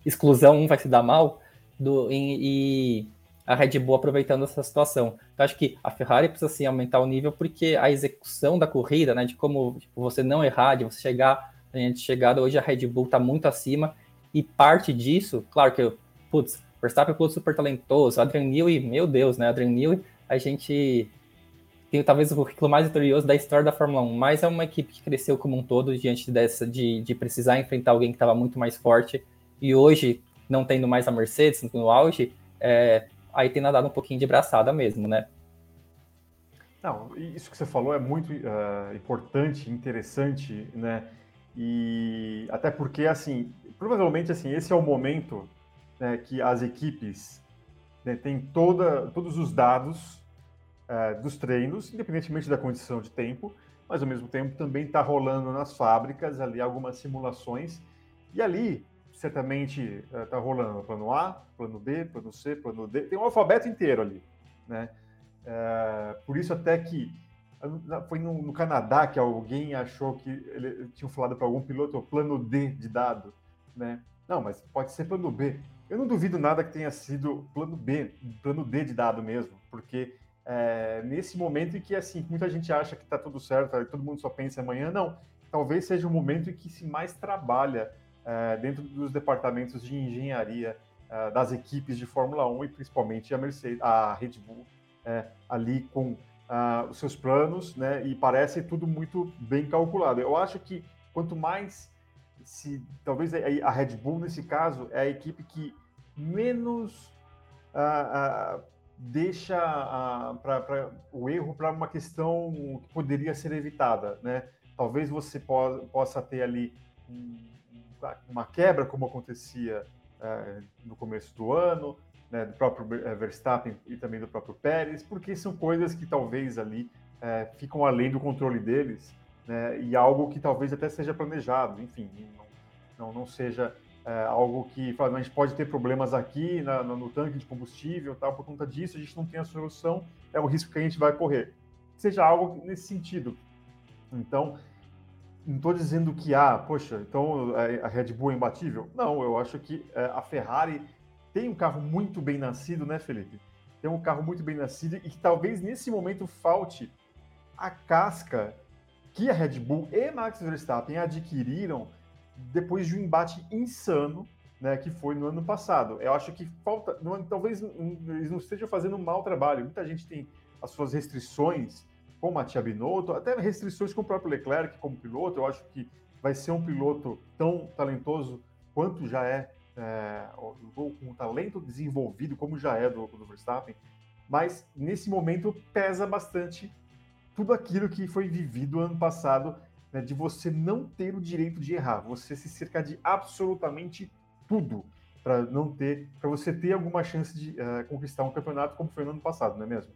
exclusão, um vai se dar mal, do, em, e a Red Bull aproveitando essa situação. Então, acho que a Ferrari precisa sim aumentar o nível, porque a execução da corrida, né, de como tipo, você não errar, de você chegar, a gente chegada, hoje a Red Bull está muito acima, e parte disso, claro que, putz, Verstappen é um piloto super talentoso, Adrian Newey, meu Deus, né? Adrian Newey, a gente tem talvez o currículo mais vitorioso da história da Fórmula 1, mas é uma equipe que cresceu como um todo diante dessa de, de precisar enfrentar alguém que estava muito mais forte e hoje não tendo mais a Mercedes no auge, é, aí tem nadado um pouquinho de braçada mesmo, né? Não, isso que você falou é muito uh, importante, interessante, né? E até porque, assim, provavelmente, assim, esse é o momento né, que as equipes né, têm toda, todos os dados uh, dos treinos, independentemente da condição de tempo, mas ao mesmo tempo também está rolando nas fábricas ali algumas simulações, e ali certamente está uh, rolando plano A, plano B, plano C, plano D, tem um alfabeto inteiro ali, né? Uh, por isso até que foi no, no, Canadá que alguém achou que ele tinha falado para algum piloto o plano D de dado, né? Não, mas pode ser plano B. Eu não duvido nada que tenha sido plano B, plano D de dado mesmo, porque é, nesse momento em que assim muita gente acha que está tudo certo, todo mundo só pensa amanhã, não. Talvez seja o momento em que se mais trabalha é, dentro dos departamentos de engenharia é, das equipes de Fórmula 1 e principalmente a Mercedes, a Red Bull é, ali com uh, os seus planos, né? E parece tudo muito bem calculado. Eu acho que quanto mais se talvez a Red Bull nesse caso é a equipe que menos uh, uh, deixa para o erro para uma questão que poderia ser evitada, né? Talvez você po possa ter ali um, uma quebra como acontecia uh, no começo do ano, né, do próprio eh, Verstappen e também do próprio Pérez, porque são coisas que talvez ali é, ficam além do controle deles, né, e algo que talvez até seja planejado, enfim, não, não, não seja é, algo que a gente pode ter problemas aqui na, no, no tanque de combustível, tal, por conta disso a gente não tem a solução, é o risco que a gente vai correr. Seja algo nesse sentido. Então, não estou dizendo que, ah, poxa, então a Red Bull é imbatível. Não, eu acho que a Ferrari tem um carro muito bem nascido, né, Felipe? Tem um carro muito bem nascido e que talvez nesse momento falte a casca que a Red Bull e Max Verstappen adquiriram depois de um embate insano, né, que foi no ano passado. Eu acho que falta, não, talvez eles não estejam fazendo um mau trabalho. Muita gente tem as suas restrições com o Mattia Binotto, até restrições com o próprio Leclerc como piloto. Eu acho que vai ser um piloto tão talentoso quanto já é é, com talento desenvolvido, como já é do, do Verstappen, mas nesse momento pesa bastante tudo aquilo que foi vivido ano passado, né, de você não ter o direito de errar, você se cercar de absolutamente tudo para não ter, para você ter alguma chance de uh, conquistar um campeonato como foi no ano passado, não é mesmo?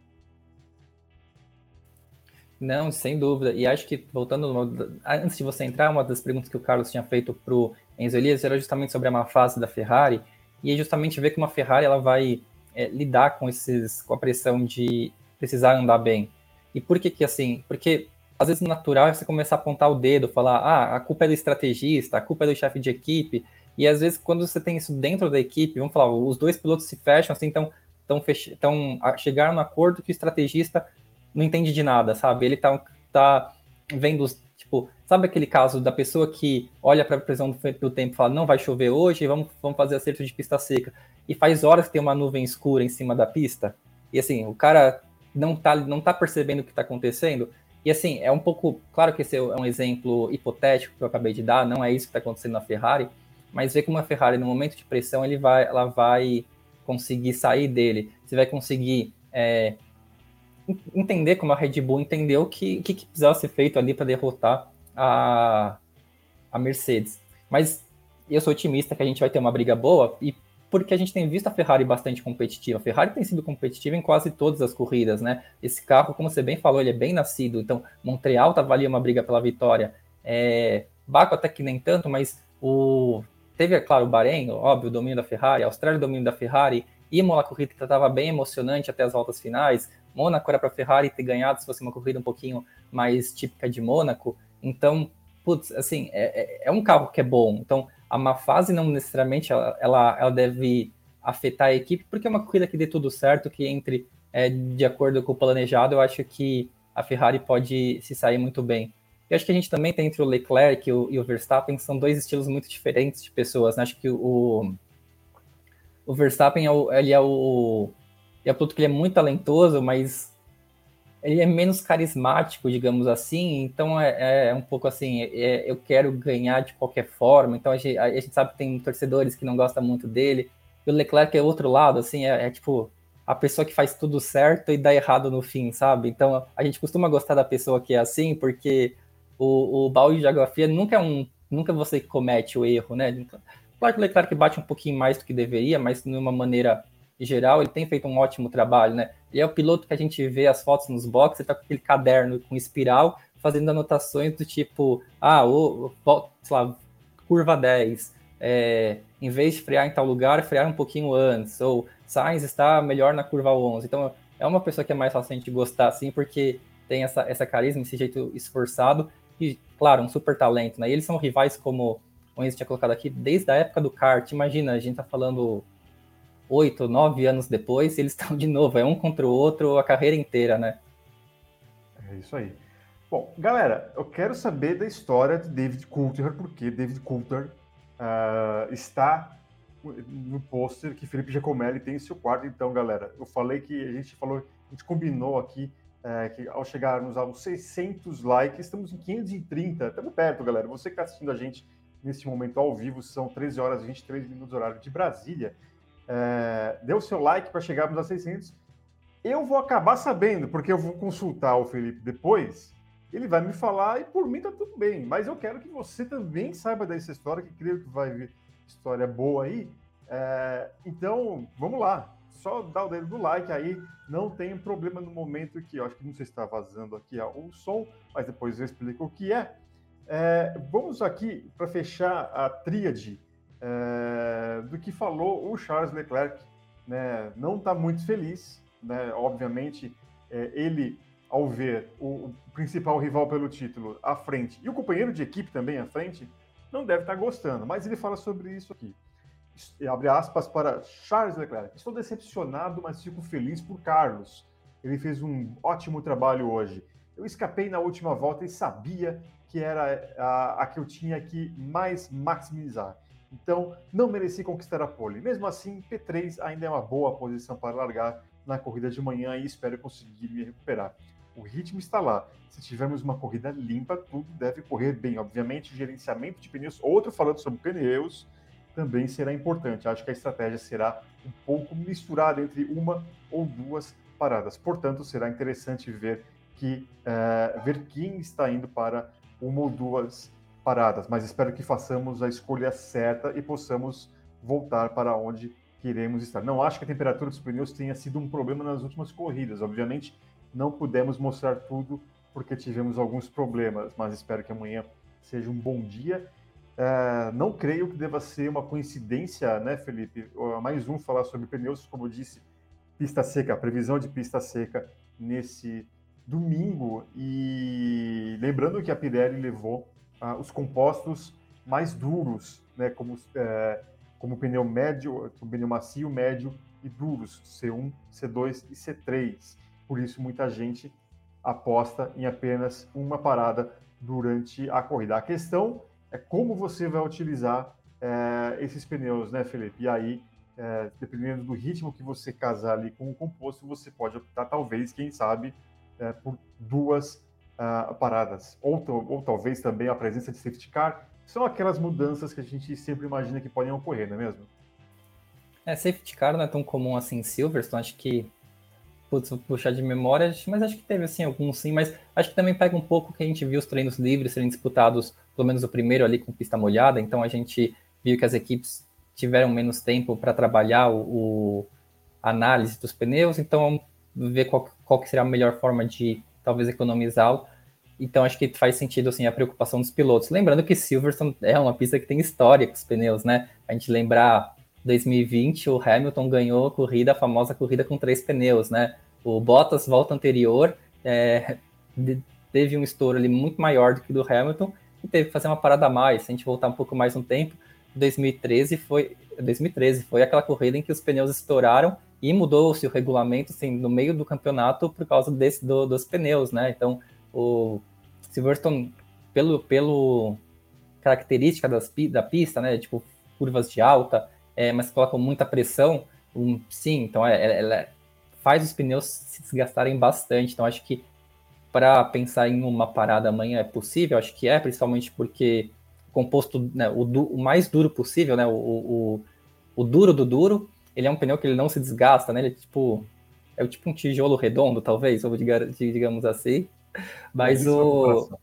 Não, sem dúvida. E acho que, voltando, antes de você entrar, uma das perguntas que o Carlos tinha feito para o Enzo Elias era justamente sobre a má fase da Ferrari, e é justamente ver como a Ferrari ela vai é, lidar com, esses, com a pressão de precisar andar bem. E por que que assim? Porque às vezes natural é você começar a apontar o dedo, falar, ah, a culpa é do estrategista, a culpa é do chefe de equipe, e às vezes quando você tem isso dentro da equipe, vamos falar, os dois pilotos se fecham, assim, então, então, fech... então chegaram no acordo que o estrategista não entende de nada, sabe? Ele tá, tá vendo, tipo, sabe aquele caso da pessoa que olha para a previsão do, do tempo e fala, não vai chover hoje, vamos, vamos fazer acerto de pista seca, e faz horas que tem uma nuvem escura em cima da pista, e assim, o cara não tá, não tá percebendo o que está acontecendo, e assim, é um pouco, claro que esse é um exemplo hipotético que eu acabei de dar, não é isso que está acontecendo na Ferrari, mas ver como a Ferrari, no momento de pressão, ele vai, ela vai conseguir sair dele, você vai conseguir é, entender como a Red Bull entendeu que, que, que precisava ser feito ali para derrotar a, a Mercedes. Mas eu sou otimista que a gente vai ter uma briga boa e porque a gente tem visto a Ferrari bastante competitiva. A Ferrari tem sido competitiva em quase todas as corridas, né? Esse carro, como você bem falou, ele é bem nascido. Então, Montreal estava ali uma briga pela vitória. É, Baco até que nem tanto, mas o teve, é claro, o Bahrein, óbvio, o domínio da Ferrari, a Austrália, o domínio da Ferrari, Imola, a corrida que bem emocionante até as voltas finais. Mônaco era para a Ferrari ter ganhado se fosse uma corrida um pouquinho mais típica de Mônaco. Então, putz, assim, é, é, é um carro que é bom. Então, a má fase não necessariamente ela, ela, ela, deve afetar a equipe, porque é uma corrida que dê tudo certo, que entre é, de acordo com o planejado, eu acho que a Ferrari pode se sair muito bem. Eu acho que a gente também tem entre o Leclerc e o, e o Verstappen, são dois estilos muito diferentes de pessoas. Né? Acho que o, o Verstappen é o, ele é o, é o piloto que ele é muito talentoso, mas ele é menos carismático, digamos assim, então é, é um pouco assim, é, eu quero ganhar de qualquer forma, então a gente, a gente, sabe que tem torcedores que não gostam muito dele, e o Leclerc é outro lado, assim, é, é, tipo a pessoa que faz tudo certo e dá errado no fim, sabe? Então a gente costuma gostar da pessoa que é assim, porque o, o balde de geografia nunca é um, nunca você comete o erro, né? Claro que o Leclerc bate um pouquinho mais do que deveria, mas de uma maneira geral ele tem feito um ótimo trabalho, né? Ele é o piloto que a gente vê as fotos nos boxes, ele tá com aquele caderno com espiral, fazendo anotações do tipo, ah, o, sei lá, curva 10, é, em vez de frear em tal lugar, frear um pouquinho antes, ou Sainz está melhor na curva 11. Então, é uma pessoa que é mais fácil a gente gostar, assim, porque tem essa, essa carisma, esse jeito esforçado, e, claro, um super talento, né? E eles são rivais, como o Enzo tinha colocado aqui, desde a época do kart. Imagina, a gente tá falando oito, nove anos depois, eles *laughs* estão de novo, é um contra o outro a carreira inteira, né? É isso aí. Bom, galera, eu quero saber da história de David Coulter, porque David Coulter uh, está no pôster que Felipe Giacomelli tem em seu quarto. Então, galera, eu falei que a gente falou, a gente combinou aqui é, que ao chegarmos aos 600 likes, estamos em 530, estamos perto, galera. Você que está assistindo a gente nesse momento ao vivo, são 13 horas e 23 minutos horário de Brasília é, dê o seu like para chegarmos a 600. Eu vou acabar sabendo, porque eu vou consultar o Felipe depois. Ele vai me falar e por mim tá tudo bem. Mas eu quero que você também saiba dessa história, que creio que vai vir história boa aí. É, então, vamos lá. Só dá o dedo do like aí. Não tem problema no momento que eu acho que não sei se está vazando aqui o som, mas depois eu explico o que é. é vamos aqui para fechar a tríade é, do que falou o Charles Leclerc. Né, não está muito feliz, né, obviamente, é, ele, ao ver o, o, principal rival pelo título à frente e o companheiro de equipe também à frente, não deve estar tá gostando, mas ele fala sobre isso aqui. Abre aspas para Charles Leclerc. Estou decepcionado, mas fico feliz por Carlos. Ele fez um ótimo trabalho hoje. Eu escapei na última volta e sabia que era a, a que eu tinha que mais maximizar. Então, não mereci conquistar a pole. Mesmo assim, P3 ainda é uma boa posição para largar na corrida de manhã e espero conseguir me recuperar. O ritmo está lá. Se tivermos uma corrida limpa, tudo deve correr bem. Obviamente, o gerenciamento de pneus, outro falando sobre pneus, também será importante. Acho que a estratégia será um pouco misturada entre uma ou duas paradas. Portanto, será interessante ver que uh, ver quem está indo para uma ou duas paradas, mas espero que façamos a escolha certa e possamos voltar para onde queremos estar. Não acho que a temperatura dos pneus tenha sido um problema nas últimas corridas. Obviamente, não pudemos mostrar tudo porque tivemos alguns problemas, mas espero que amanhã seja um bom dia. É, não creio que deva ser uma coincidência, né, Felipe? Mais um falar sobre pneus, como eu disse, pista seca, previsão de pista seca nesse domingo. E lembrando que a Pirelli levou ah, os compostos mais duros, né, como, é, como pneu médio, pneu macio, médio e duros, C1, C2 e C3. Por isso, muita gente aposta em apenas uma parada durante a corrida. A questão é como você vai utilizar é, esses pneus, né, Felipe? E aí, é, dependendo do ritmo que você casar ali com o composto, você pode optar, talvez, quem sabe, é, por duas uh, paradas, ou, ou talvez também a presença de safety car, são aquelas mudanças que a gente sempre imagina que podem ocorrer, não é mesmo? É, safety car não é tão comum assim em Silverstone, acho que putz, vou puxar de memória, mas acho que teve assim alguns sim, mas acho que também pega um pouco que a gente viu os treinos livres serem disputados, pelo menos o primeiro ali com pista molhada, então a gente viu que as equipes tiveram menos tempo para trabalhar o, o, análise dos pneus, então ver qual, qual que será a melhor forma de talvez economizá-lo. Então acho que faz sentido assim a preocupação dos pilotos. Lembrando que Silverstone é uma pista que tem história com os pneus, né? A gente lembrar 2020 o Hamilton ganhou a corrida, a famosa corrida com três pneus, né? O Bottas volta anterior é, teve um estouro ali muito maior do que do Hamilton e teve que fazer uma parada a mais. Se a gente voltar um pouco mais no tempo, 2013 foi 2013 foi aquela corrida em que os pneus estouraram e mudou-se o regulamento assim, no meio do campeonato por causa desse, do, dos pneus, né? Então, o Silverstone, pelo, pelo característica das, da pista, né? Tipo, curvas de alta, é, mas colocam muita pressão, um, sim, então é, ela, ela faz os pneus se desgastarem bastante. Então, acho que para pensar em uma parada amanhã é possível, acho que é, principalmente porque composto né, o, o, mais duro possível, né, o, o, o, duro do duro, ele é um pneu que ele não se desgasta, né, ele é tipo, é tipo um tijolo redondo, talvez, ou digamos assim, mas o... *laughs*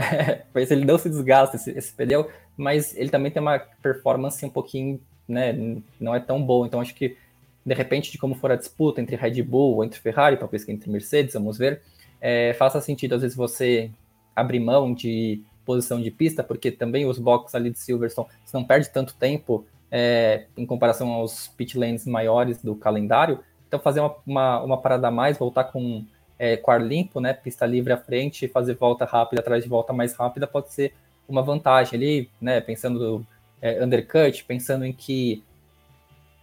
É, mas ele não se desgasta, esse, esse pneu, mas ele também tem uma performance um pouquinho, né, não é tão boa, então acho que de repente, de como for a disputa entre Red Bull ou entre Ferrari, talvez que entre Mercedes, vamos ver, é, faça sentido às vezes você abrir mão de posição de pista, porque também os boxes ali de Silverstone, você não perde tanto tempo é, em comparação aos pit lanes maiores do calendário, então fazer uma, uma, uma parada a mais, voltar com é, quar limpo, né, pista livre à frente, fazer volta rápida atrás de volta mais rápida pode ser uma vantagem ali, né, pensando é, undercut, pensando em que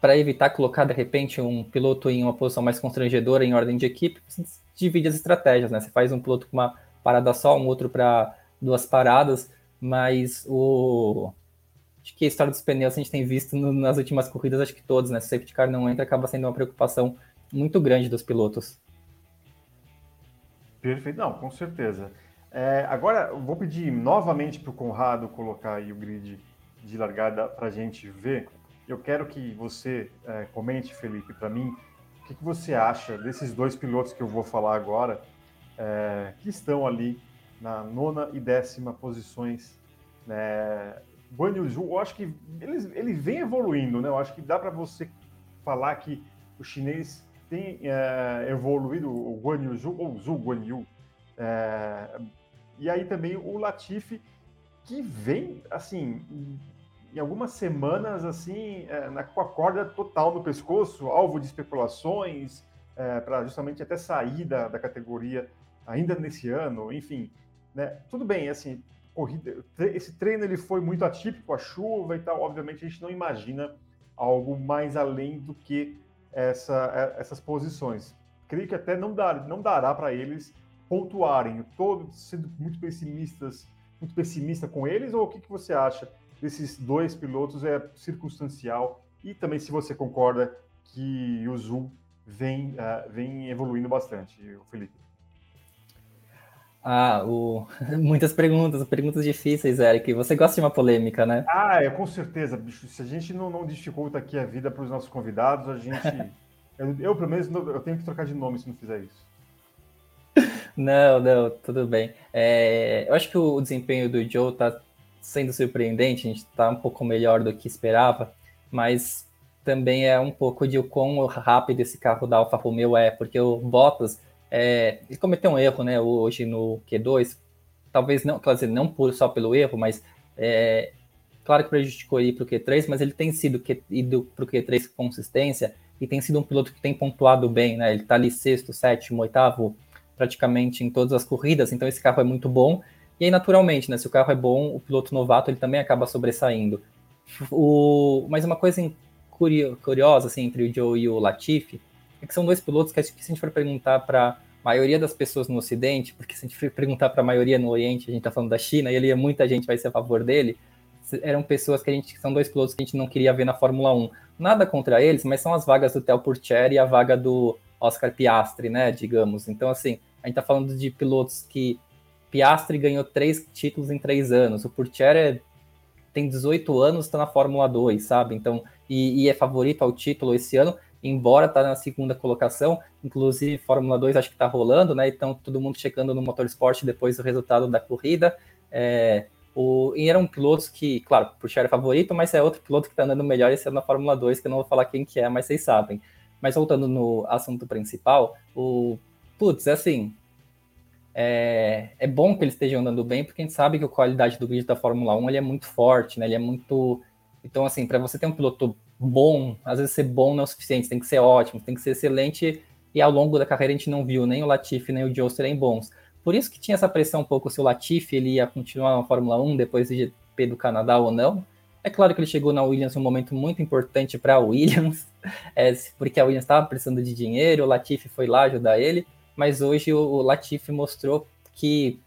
para evitar colocar de repente um piloto em uma posição mais constrangedora em ordem de equipe, você divide as estratégias, né? Você faz um piloto com uma parada só, um outro para duas paradas, mas o acho que a história dos pneus a gente tem visto no, nas últimas corridas, acho que todos, né? Se o safety car não entra, acaba sendo uma preocupação muito grande dos pilotos. Perfeito, não, com certeza. É, agora, vou pedir novamente para o Conrado colocar aí o grid de largada para a gente ver eu quero que você é, comente, Felipe, para mim, o que, que, você acha desses dois pilotos que eu vou falar agora, é, que estão ali na nona e décima posições. Né? Guan Yu Zhu, eu acho que ele, ele vem evoluindo, né? Eu acho que dá para você falar que o chinês tem é, evoluído, o Guan Yu Zhu, ou Zhu Guan Yu, é, e aí também o Latifi, que vem, assim, em algumas semanas, assim, é, na, com a corda total no pescoço, alvo de especulações, é, para justamente até sair da, da, categoria ainda nesse ano, enfim. Né? Tudo bem, assim, corrida, esse treino ele foi muito atípico, a chuva e tal, obviamente a gente não imagina algo mais além do que essa, é, essas posições. Creio que até não, dar, não dará para eles pontuarem. Estou sendo muito pessimistas, muito pessimista com eles, ou o que, que você acha desses dois pilotos é circunstancial e também se você concorda que o Zul vem, uh, vem evoluindo bastante, Felipe. Ah, o... *laughs* muitas perguntas, perguntas difíceis, Eric. Você gosta de uma polêmica, né? Ah, é, com certeza, bicho. Se a gente não, não dificulta aqui a vida para os nossos convidados, a gente. *laughs* eu, eu, pelo menos, eu tenho que trocar de nome se não fizer isso. *laughs* Não, não, tudo bem. É, eu acho que o desempenho do Joe tá sendo surpreendente, a gente está um pouco melhor do que esperava, mas também é um pouco de o quão rápido esse carro da Alfa Romeo é, porque o Bottas é, ele cometeu um erro, né, hoje no Q2, talvez não, quer dizer, não por, só pelo erro, mas é, claro que prejudicou ele para o Q3, mas ele tem sido que, ido para o Q3 com consistência e tem sido um piloto que tem pontuado bem, né, ele está ali sexto, sétimo, oitavo, praticamente em todas as corridas, então esse carro é muito bom. E aí, naturalmente, né, se o carro é bom, o piloto novato ele também acaba sobressaindo. O... Mas uma coisa curiosa assim, entre o Joe e o Latifi é que são dois pilotos que, que se a gente for perguntar para maioria das pessoas no Ocidente, porque se a gente for perguntar para a maioria no Oriente, a gente está falando da China, e ali muita gente vai ser a favor dele, eram pessoas que a gente são dois pilotos que a gente não queria ver na Fórmula 1. Nada contra eles, mas são as vagas do Theo Purcher e a vaga do Oscar Piastri, né, digamos. Então, assim, a gente está falando de pilotos que Piastri ganhou três títulos em três anos. O Purcher é, tem 18 anos, está na Fórmula 2, sabe? Então, e, e, é favorito ao título esse ano, embora tá na segunda colocação. Inclusive, Fórmula 2 acho que está rolando, né? Então, todo mundo checando no Motorsport depois do resultado da corrida. É, o, e eram pilotos que, claro, é favorito, mas é outro piloto que está andando melhor esse ano na Fórmula 2, que eu não vou falar quem que é, mas vocês sabem. Mas voltando no assunto principal, o putz, assim, é, é bom que eles estejam andando bem, porque a gente sabe que a qualidade do grid da Fórmula 1 ele é muito forte, né? Ele é muito. Então, assim, para você ter um piloto bom, às vezes ser bom não é o suficiente, tem que ser ótimo, tem que ser excelente, e ao longo da carreira a gente não viu nem o Latifi nem o Joe serem bons. Por isso que tinha essa pressão um pouco se o Latifi ele ia continuar na Fórmula 1 depois do GP do Canadá ou não. É claro que ele chegou na Williams um momento muito importante para a Williams, *laughs* é, porque a Williams estava precisando de dinheiro, o Latifi foi lá ajudar ele, mas hoje o, o Latifi mostrou que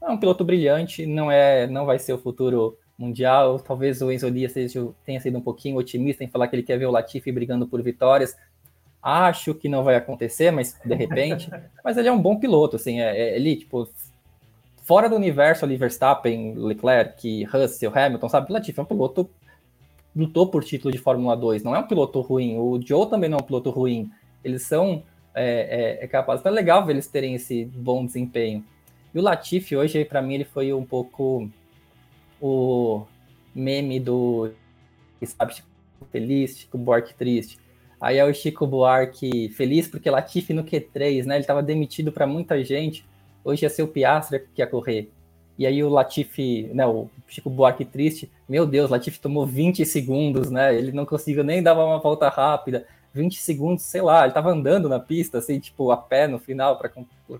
é um piloto brilhante, não é, não vai ser o futuro mundial. Talvez o Enzo Dias seja, tenha sido um pouquinho otimista em falar que ele quer ver o Latifi brigando por vitórias. Acho que não vai acontecer, mas de repente. *laughs* mas ele é um bom piloto, assim, é, é, ele, tipo, fora do universo ali, Verstappen, Leclerc, Russell, Hamilton, sabe? Latifi é um piloto lutou por título de Fórmula 2, não é um piloto ruim. O Joe também não é um piloto ruim. Eles são é, é, é capazes. Então é legal ver eles terem esse bom desempenho. E o Latifi hoje, para mim, ele foi um pouco o meme do sabe, Chico feliz, Chico Buarque triste. Aí é o Chico Buarque feliz porque Latifi no Q3, né? Ele estava demitido para muita gente. Hoje ia ser o Piastra que ia correr. E aí o Latifi, né, o Chico Buarque triste, meu Deus, Latifi tomou 20 segundos, né? Ele não conseguiu nem dar uma volta rápida. 20 segundos, sei lá, ele estava andando na pista, assim, tipo, a pé no final para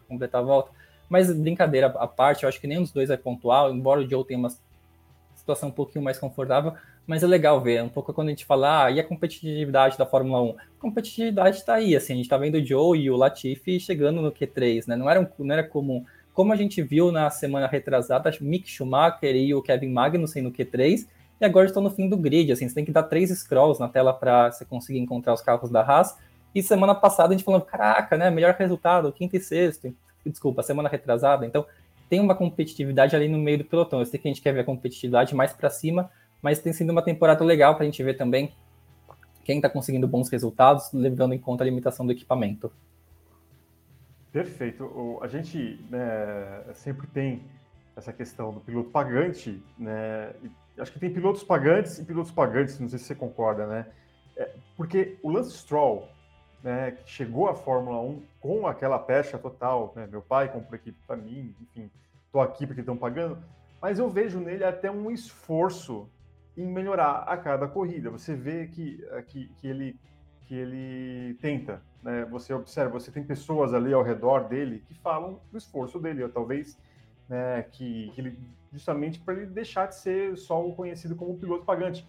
completar a volta. Mas brincadeira à parte, eu acho que nenhum dos dois é pontual, embora o Joe tenha uma situação um pouquinho mais confortável, mas é legal ver, um pouco quando a gente fala, ah, e a competitividade da Fórmula 1? A competitividade está aí, assim, a gente está vendo o Joe e o Latifi chegando no Q3, né? Não era, não era comum. Como a gente viu na semana retrasada, Mick Schumacher e o Kevin Magnussen no Q3, e agora estão no fim do grid, assim, você tem que dar três scrolls na tela para você conseguir encontrar os carros da Haas, e semana passada a gente falando, caraca, né, melhor resultado, quinto e sexto, desculpa, semana retrasada, então tem uma competitividade ali no meio do pelotão. Eu sei que a gente quer ver a competitividade mais para cima, mas tem sido uma temporada legal para a gente ver também quem está conseguindo bons resultados, levando em conta a limitação do equipamento. Perfeito. O, a gente né, sempre tem essa questão do piloto pagante, né? acho que tem pilotos pagantes e pilotos pagantes, não sei se você concorda, né? É, porque o Lance Stroll, né, que chegou à Fórmula 1 com aquela pecha total, né? Meu pai comprou equipe para mim, enfim, tô aqui porque estão pagando, mas eu vejo nele até um esforço em melhorar a cada corrida. Você vê que, eh, que, que ele que ele tenta, né? Você observa, você tem pessoas ali ao redor dele que falam do esforço dele, ou talvez né, que, que ele justamente para ele deixar de ser só o conhecido como piloto pagante.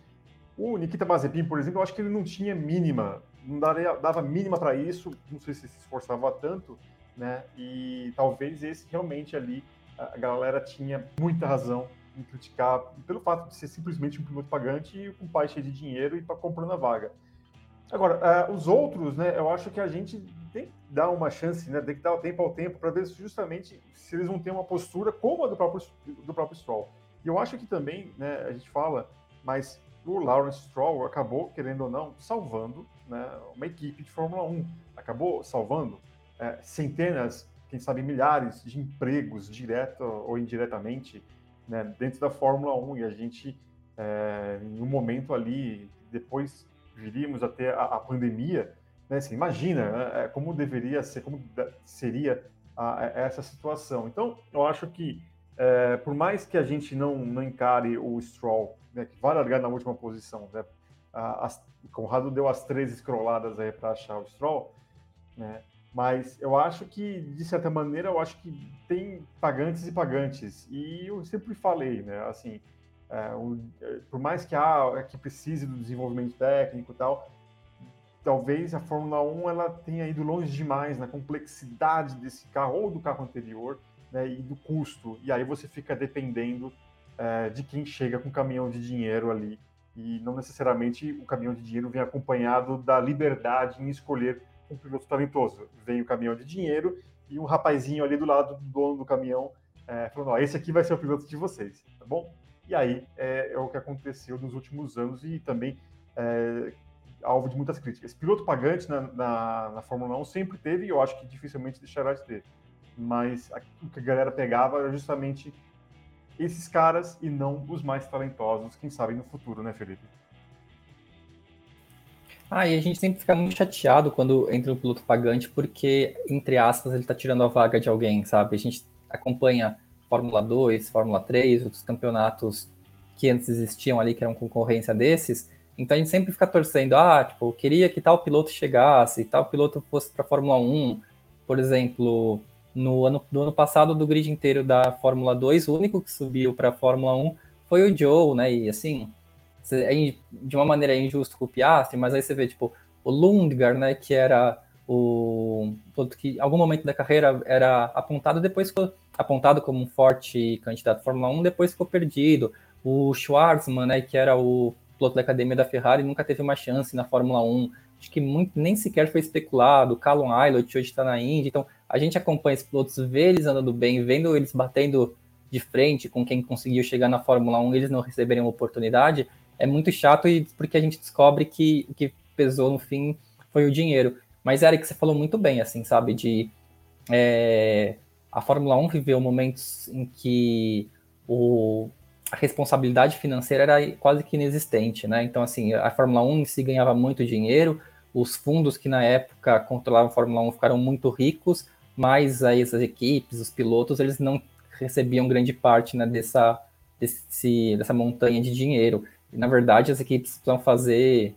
O Nikita Mazepin, por exemplo, eu acho que ele não tinha mínima, não daria, dava mínima para isso, não sei se se esforçava tanto, né? E talvez esse realmente ali a galera tinha muita razão em criticar pelo fato de ser simplesmente um piloto pagante e com pai cheio de dinheiro e para comprando a vaga. Agora, uh, os outros, né, eu acho que a gente tem que dar uma chance, né, tem que dar o tempo ao tempo para ver justamente se eles vão ter uma postura como a do próprio, do próprio Stroll. E eu acho que também, né, a gente fala, mas o Lawrence Stroll acabou, querendo ou não, salvando né, uma equipe de Fórmula 1. Acabou salvando é, centenas, quem sabe milhares de empregos, direto ou indiretamente, né, dentro da Fórmula 1. E a gente, é, em um momento ali, depois viríamos até a, a pandemia, né, assim, imagina né, é, como deveria ser, como seria a, a essa situação. Então, eu acho que, é, por mais que a gente não, não encare o Stroll, né, que vai largar na última posição, né, a, Conrado deu as três escroladas aí para achar o Stroll, né, mas eu acho que, de certa maneira, eu acho que tem pagantes e pagantes. E eu sempre falei, né? Assim, é, o, é, por mais que, ah, que precise do desenvolvimento técnico e tal, talvez a Fórmula 1 ela tenha ido longe demais na complexidade desse carro ou do carro anterior né, e do custo. E aí você fica dependendo é, de quem chega com caminhão de dinheiro ali. E não necessariamente o caminhão de dinheiro vem acompanhado da liberdade em escolher um piloto talentoso. Vem o caminhão de dinheiro e um rapazinho ali do lado do dono do caminhão é, falando: ó, esse aqui vai ser o piloto de vocês, tá bom? E aí é, é o que aconteceu nos últimos anos e também é, alvo de muitas críticas. Piloto pagante na, na, na, Fórmula 1 sempre teve e eu acho que dificilmente deixará de ter. Mas a, o que a galera pegava era justamente esses caras e não os mais talentosos, quem sabe no futuro, né, Felipe? Ah, e a gente sempre fica muito chateado quando entra um piloto pagante, porque, entre aspas, ele está tirando a vaga de alguém, sabe? A gente acompanha Fórmula 2, Fórmula 3, outros campeonatos que antes existiam ali, que eram concorrência desses. Então a gente sempre fica torcendo, ah, tipo, queria que tal piloto chegasse, tal piloto fosse para Fórmula 1. Por exemplo, no ano, no ano passado, do grid inteiro da Fórmula 2, o único que subiu para a Fórmula 1 foi o Joe, né? E assim, é de uma maneira injusto com o Piastri, mas aí você vê, tipo, o Lundgaard, né, que era o que em algum momento da carreira era apontado, depois ficou apontado como um forte candidato à Fórmula 1, depois ficou perdido. O Schwarzman, né, que era o piloto da academia da Ferrari, nunca teve uma chance na Fórmula 1. acho que muito, nem sequer foi especulado. O Callum Aylott hoje está na Indy, então a gente acompanha esses pilotos, vê eles andando bem, vendo eles batendo de frente com quem conseguiu chegar na Fórmula 1, eles não receberem uma oportunidade, é muito chato e porque a gente descobre que o que pesou no fim foi o dinheiro. Mas, Eric, você falou muito bem, assim, sabe, de é, a Fórmula 1 viveu momentos em que o, a responsabilidade financeira era quase que inexistente, né? Então, assim, a Fórmula 1 em si ganhava muito dinheiro, os fundos que na época controlavam a Fórmula 1 ficaram muito ricos, mas aí essas equipes, os pilotos, eles não recebiam grande parte né, dessa, desse, dessa montanha de dinheiro. E, na verdade, as equipes precisam fazer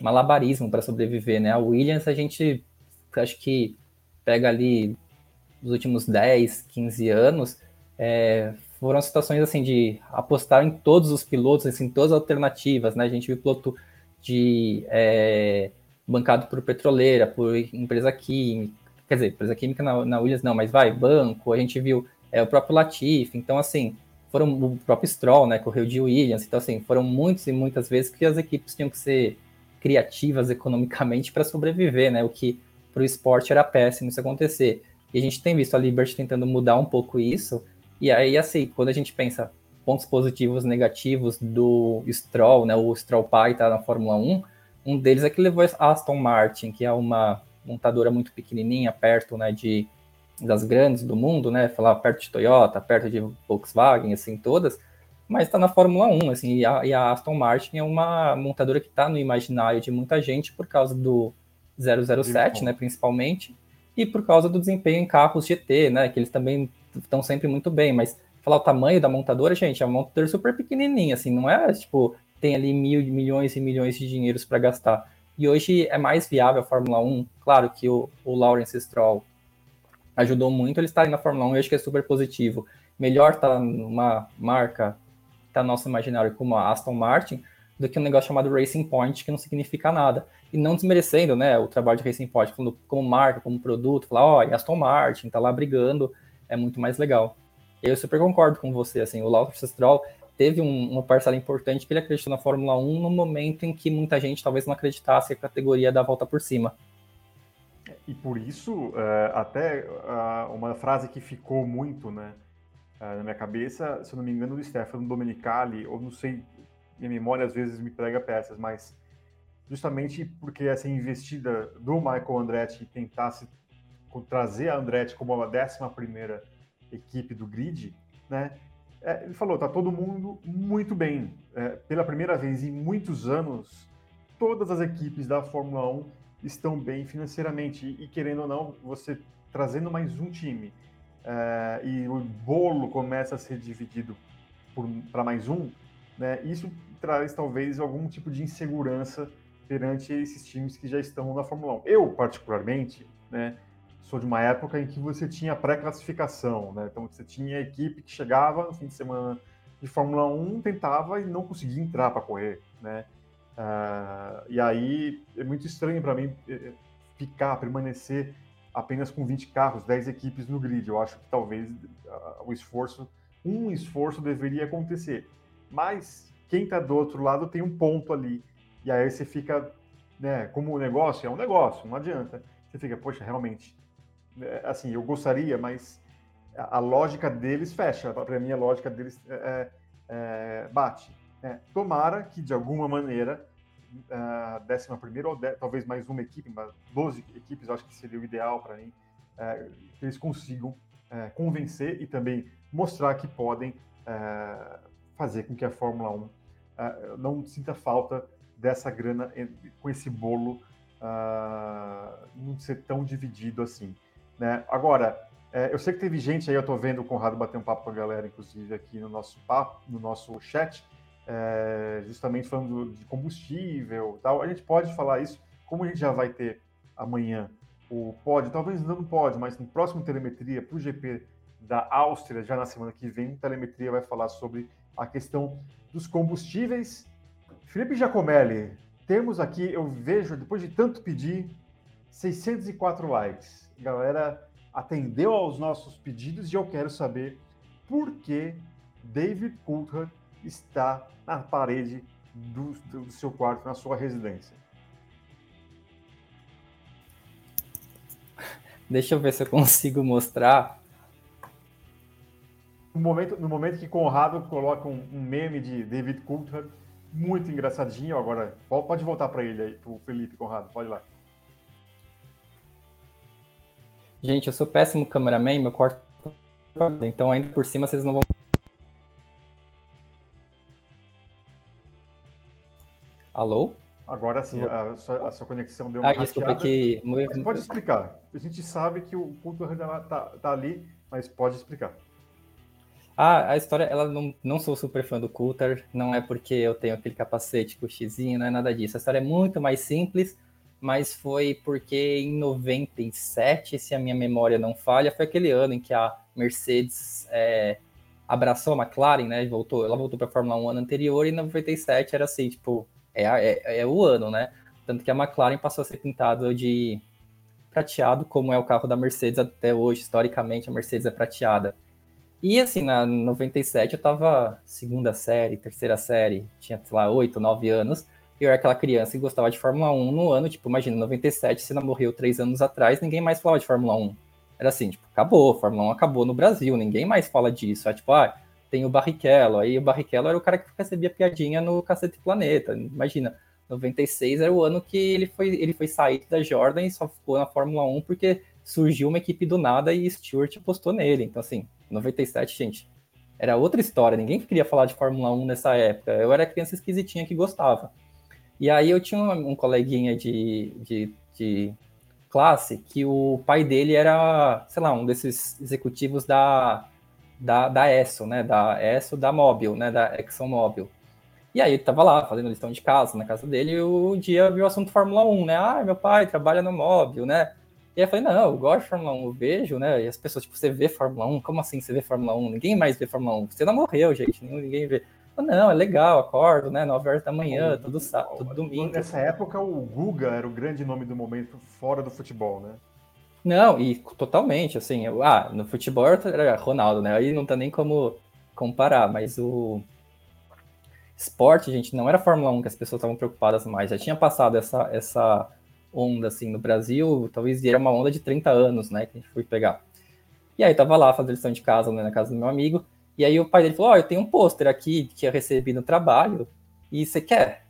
malabarismo para sobreviver, né? A Williams, a gente acho que pega ali os últimos 10, 15 anos, é, foram situações assim de apostar em todos os pilotos, assim, em todas as alternativas, né? A gente viu piloto de é, bancado por petroleira, por empresa química, quer dizer, empresa química na, na Williams não, mas vai, banco, a gente viu é, o próprio Latifi, então assim, foram o próprio Stroll, né, correu de Williams, então assim, foram muitas e muitas vezes que as equipes tinham que ser criativas economicamente para sobreviver, né, o que para o esporte era péssimo isso acontecer. E a gente tem visto a Liberty tentando mudar um pouco isso, e aí assim, quando a gente pensa pontos positivos, negativos do Stroll, né, o Stroll pai está na Fórmula 1, um deles é que levou a Aston Martin, que é uma montadora muito pequenininha, perto, né, de das grandes do mundo, né? Falar perto de Toyota, perto de Volkswagen, assim, todas, mas está na Fórmula 1, assim, e a, e a, Aston Martin é uma montadora que está no imaginário de muita gente por causa do 007, né, principalmente, e por causa do desempenho em carros GT, né, que eles também estão sempre muito bem, mas falar o tamanho da montadora, gente, é uma montadora super pequenininha, assim, não é, tipo, tem ali mil, milhões e milhões de dinheiros para gastar. E hoje é mais viável a Fórmula 1, claro que o, o Lawrence Stroll ajudou muito ele estar na Fórmula 1 eu acho que é super positivo. Melhor estar tá numa marca, tá no nosso imaginário como a Aston Martin, do que um negócio chamado Racing Point, que não significa nada. E não desmerecendo né, o trabalho de Racing Point, falando como marca, como produto, falar, ó, oh, Aston Martin tá lá brigando, é muito mais legal. Eu super concordo com você, assim, o Lawrence Stroll teve um, uma parcela importante que ele acreditou na Fórmula 1 no momento em que muita gente talvez não acreditasse que a categoria da volta por cima. E por isso, é, até uma frase que ficou muito né, é, na minha cabeça, se eu não me engano, do Stefano Domenicali, ou não sei, minha memória às vezes me prega peças, mas justamente porque essa investida do Michael Andretti tentar se, trazer a Andretti como a 11 primeira equipe do grid, né, é, ele falou, tá todo mundo muito bem. É, pela primeira vez em muitos anos, todas as equipes da Fórmula 1 estão bem financeiramente. E, querendo ou não, você trazendo mais um time é, e o bolo começa a ser dividido para mais um, né, isso traz talvez algum tipo de insegurança perante esses times que já estão na Fórmula 1. Eu, particularmente, né, sou de uma época em que você tinha pré-classificação, né? Então você tinha equipe que chegava no fim de semana de Fórmula 1, tentava e não conseguia entrar para correr, né? Uh, e aí é muito estranho para mim eh, eh, ficar, permanecer apenas com 20 carros, 10 equipes no grid. Eu acho que talvez uh, o esforço, um esforço deveria acontecer. Mas quem está do outro lado tem um ponto ali. E aí você fica, né, como o negócio é um negócio, não adianta. Você fica, poxa, realmente, assim, eu gostaria, mas a, lógica deles fecha. Para mim, a lógica deles é, é, bate. É, tomara que, de alguma maneira, a décima primeira, ou talvez mais uma equipe, mas 12 equipes, acho que seria o ideal para mim, é, que eles consigam é, convencer e também mostrar que podem é, fazer com que a Fórmula 1 é, não sinta falta dessa grana com esse bolo não ser tão dividido assim. Né? Agora, é, eu sei que teve gente aí, eu estou vendo o Conrado bater um papo com a galera, inclusive aqui no nosso papo, no nosso chat, é, justamente falando de combustível tal. A gente pode falar isso, como a gente já vai ter amanhã o pode, talvez não pode, mas no próximo telemetria para o GP da Áustria, já na semana que vem, telemetria vai falar sobre a questão dos combustíveis. Felipe Giacomelli, temos aqui, eu vejo, depois de tanto pedir, 604 likes a galera atendeu aos nossos pedidos e eu quero saber por que David Coulthard está na parede do, do seu quarto, na sua residência. Deixa eu ver se eu consigo mostrar. No momento, no momento que Conrado coloca um, um meme de David Coulthard, muito engraçadinho, agora pode voltar para ele aí, para o Felipe Conrado, pode ir lá. Gente, eu sou péssimo cameraman, meu corte. Então, ainda por cima, vocês não vão. Alô? Agora sim, a sua, a sua conexão deu uma ah, desculpa, que... Mas pode explicar. A gente sabe que o culto está tá ali, mas pode explicar. Ah, a história, ela não, não sou super fã do Coulter, não é porque eu tenho aquele capacete com o xizinho, não é nada disso. A história é muito mais simples, mas foi porque em 97, se a minha memória não falha, foi aquele ano em que a Mercedes é, abraçou a McLaren, né? Voltou, ela voltou para a Fórmula 1 ano anterior e em 97 era assim, tipo, é, é, é, o ano, né? Tanto que a McLaren passou a ser pintada de prateado, como é o carro da Mercedes até hoje. Historicamente, a Mercedes é prateada. E assim, na 97 eu tava segunda série, terceira série, tinha, sei lá, 8, 9 anos. Eu era aquela criança que gostava de Fórmula 1 no ano, tipo, imagina, 97, se não morreu três anos atrás, ninguém mais falava de Fórmula 1. Era assim, tipo, acabou, Fórmula 1 acabou no Brasil, ninguém mais fala disso. É tipo, ah, tem o Barrichello. Aí o Barrichello era o cara que recebia piadinha no Cacete Planeta. Imagina, 96 era o ano que ele foi, ele foi sair da Jordan e só ficou na Fórmula 1 porque surgiu uma equipe do nada e Stewart apostou nele. Então, assim, 97, gente, era outra história. Ninguém queria falar de Fórmula 1 nessa época. Eu era criança esquisitinha que gostava. E aí eu tinha um, coleguinha de, de, de classe que o pai dele era, sei lá, um desses executivos da da, da ESSO, né? Da ESSO da Mobil, né? Da ExxonMobil. E aí ele tava lá fazendo lição de casa na casa dele e um dia viu o assunto Fórmula 1, né? Ah, meu pai trabalha no Mobil, né? E aí eu falei, não, eu gosto de Fórmula 1, eu vejo, né? E as pessoas, tipo, você vê Fórmula 1? Como assim você vê Fórmula 1? Ninguém mais vê Fórmula 1. Você não morreu, gente, ninguém vê. Não, é legal, acordo, né? 9 horas da manhã, todo sábado, todo domingo. Nessa época, o Guga era o grande nome do momento fora do futebol, né? Não, e totalmente, assim, ah, no futebol era Ronaldo, né? Aí não tá nem como comparar, mas o esporte, gente, não era Fórmula 1 que as pessoas estavam preocupadas mais. Já tinha passado essa, essa onda, assim, no Brasil, talvez era uma onda de 30 anos, né, que a gente foi pegar. E aí tava lá fazendo lição de casa, né, na casa do meu amigo, e aí o pai dele falou, ó, oh, eu tenho um pôster aqui que eu recebi no trabalho, e você quer?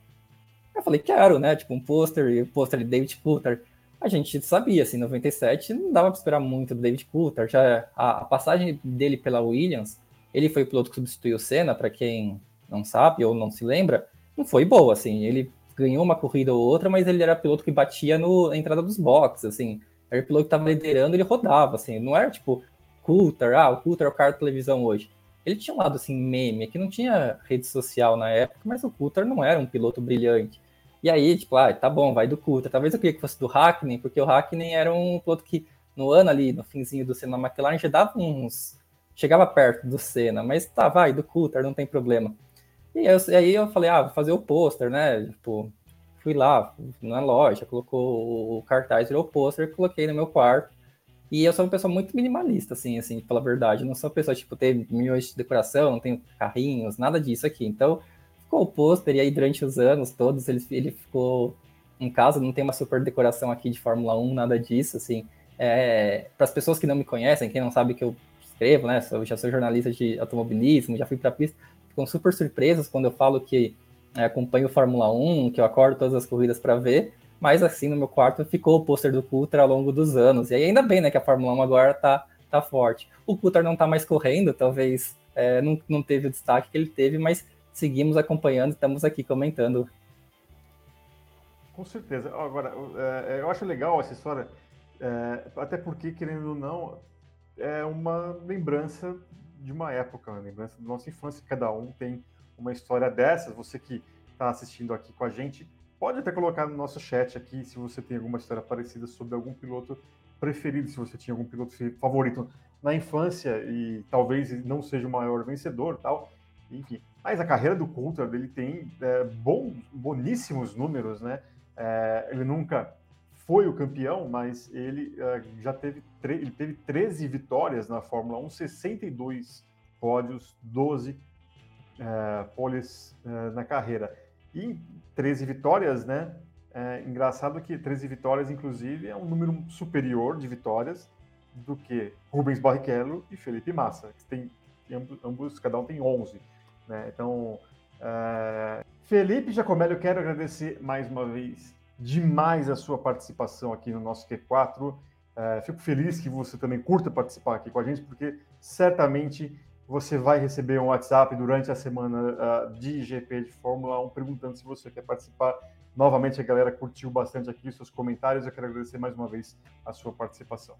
Eu falei, quero, né, tipo um pôster, e o pôster de David Coulter a gente sabia, assim, 97 não dava para esperar muito do David Coulthard. Já a, passagem dele pela Williams, ele foi o piloto que substituiu o Senna, para quem não sabe ou não se lembra, não foi boa, assim. Ele ganhou uma corrida ou outra, mas ele era piloto que batia no, na entrada dos boxes, assim. Era o piloto que estava liderando, ele rodava, assim. Não era tipo Coulthard, ah, o Coulthard é o cara de televisão hoje. Ele tinha um lado assim meme, que não tinha rede social na época, mas o Coulthard não era um piloto brilhante. E aí, tipo, ah, tá bom, vai do Coulter. Talvez eu queria que fosse do Hackney, porque o Hackney era um piloto que no ano ali, no finzinho do Senna McLaren, já dava uns. chegava perto do Senna, mas tá, vai, do Coulter, não tem problema. E, eu, aí eu falei, ah, vou fazer o pôster, né? Tipo, fui lá na loja, colocou o cartaz, virou o pôster, coloquei no meu quarto. E eu sou uma pessoa muito minimalista, assim, assim, pela verdade. Eu não sou uma pessoa, tipo, ter milhões de decoração, não tenho carrinhos, nada disso aqui. Então, ficou o pôster, e aí durante os anos todos ele, ele ficou em casa, não tem uma super decoração aqui de Fórmula 1, nada disso, assim. É, para as pessoas que não me conhecem, quem não sabe que eu escrevo, né, eu já sou jornalista de automobilismo, já fui para pista, ficam super surpresas quando eu falo que é, acompanho Fórmula 1, que eu acordo todas as corridas para ver, mas assim, no meu quarto ficou o pôster do Coulter ao longo dos anos, e aí ainda bem, né, que a Fórmula 1 agora tá, tá forte. O Coulter não tá mais correndo, talvez é, não, não teve o destaque que ele teve, mas seguimos acompanhando, estamos aqui comentando. Com certeza. Agora, é, eu acho legal essa história, é, até porque, querendo ou não, é uma lembrança de uma época, uma lembrança da nossa infância. Cada um tem uma história dessas. Você que está assistindo aqui com a gente, pode até colocar no nosso chat aqui se você tem alguma história parecida sobre algum piloto preferido, se você tinha algum piloto favorito na infância e talvez não seja o maior vencedor tal. Enfim, mas a carreira do Coulthard, ele tem é, bom, boníssimos números, né? É, ele nunca foi o campeão, mas ele é, já teve, ele teve 13 vitórias na Fórmula 1, 62 pódios, 12 é, poles é, na carreira. E 13 vitórias, né? É engraçado que 13 vitórias, inclusive, é um número superior de vitórias do que Rubens Barrichello e Felipe Massa, que tem ambos, cada um tem 11. Né? Então, é... Felipe Giacomelli, eu quero agradecer mais uma vez demais a sua participação aqui no nosso Q4. É, fico feliz que você também curta participar aqui com a gente, porque certamente você vai receber um WhatsApp durante a semana uh, de GP de Fórmula 1 perguntando se você quer participar. Novamente, a galera curtiu bastante aqui os seus comentários. Eu quero agradecer mais uma vez a sua participação.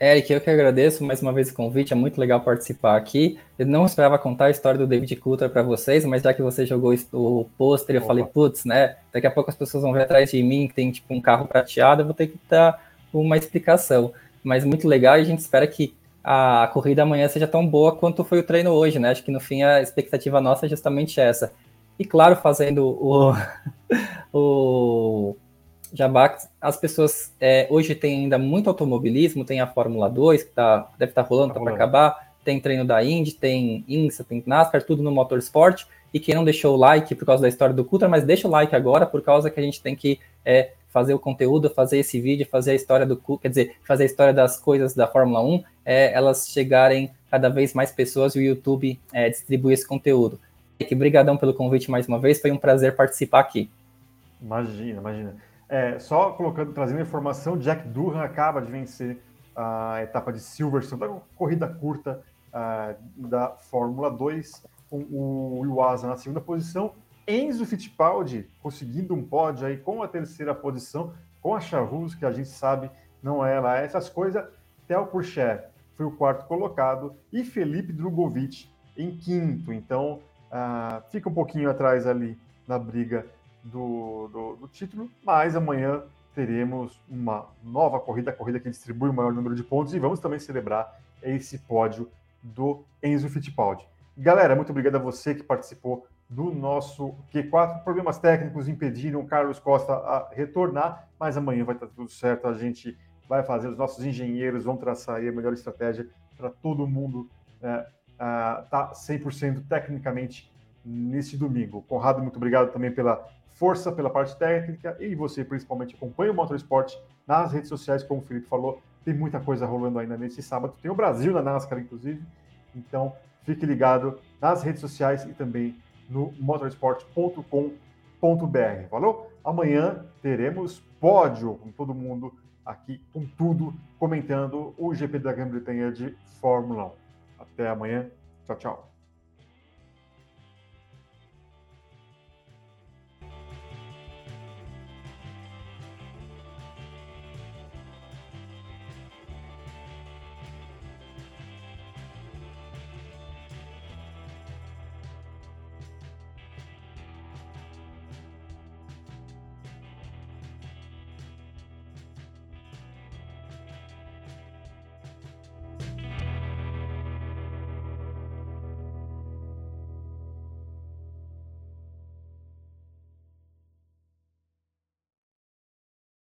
Eric, eu que agradeço mais uma vez o convite, é muito legal participar aqui. Eu não esperava contar a história do David Coulter para vocês, mas já que você jogou o pôster, eu Opa. falei, putz, né? Daqui a pouco as pessoas vão ver atrás de mim que tem tipo um carro prateado, eu vou ter que dar uma explicação. Mas muito legal e a gente espera que a corrida amanhã seja tão boa quanto foi o treino hoje, né? Acho que no fim a expectativa nossa é justamente essa. E claro, fazendo o, *laughs* o Jabá, as pessoas é, hoje tem ainda muito automobilismo, tem a Fórmula 2, que tá, deve estar tá rolando, tá, tá para acabar, tem treino da Indy, tem INSA, tem NASCAR, tudo no Motorsport. E quem não deixou o like por causa da história do Cutra, mas deixa o like agora, por causa que a gente tem que é, fazer o conteúdo, fazer esse vídeo, fazer a história do quer dizer, fazer a história das coisas da Fórmula 1, é, elas chegarem cada vez mais pessoas e o YouTube é, distribuir esse conteúdo. Que brigadão pelo convite mais uma vez, foi um prazer participar aqui. Imagina, imagina. É, só colocando, trazendo informação, Jack Durham acaba de vencer a etapa de Silverstone, da corrida curta uh, da Fórmula 2, com o Iwasa na segunda posição Enzo Fittipaldi conseguindo um pódio aí com a terceira posição, com a Charrus, que a gente sabe não é lá essas coisas. Theo Pourchaire foi o quarto colocado e Felipe Drogovic em quinto. Então, uh, fica um pouquinho atrás ali na briga do, do, do, título, mas amanhã teremos uma nova corrida, a corrida que distribui o maior número de pontos e vamos também celebrar esse pódio do Enzo Fittipaldi. Galera, muito obrigado a você que participou do nosso Q4. Problemas técnicos impediram o Carlos Costa a retornar, mas amanhã vai estar tudo certo. A gente vai fazer, os nossos engenheiros vão traçar a melhor estratégia para todo mundo estar é, tá 100% tecnicamente nesse domingo. Conrado, muito obrigado também pela força, pela parte técnica e você principalmente acompanha o Motorsport nas redes sociais, como o Felipe falou. Tem muita coisa rolando ainda nesse sábado. Tem o Brasil na NASCAR, inclusive. Então, fique ligado nas redes sociais e também no motorsport.com.br. Falou? Amanhã teremos pódio com todo mundo aqui, com tudo, comentando o GP da Grã-Bretanha de Fórmula 1. Até amanhã. Tchau, tchau.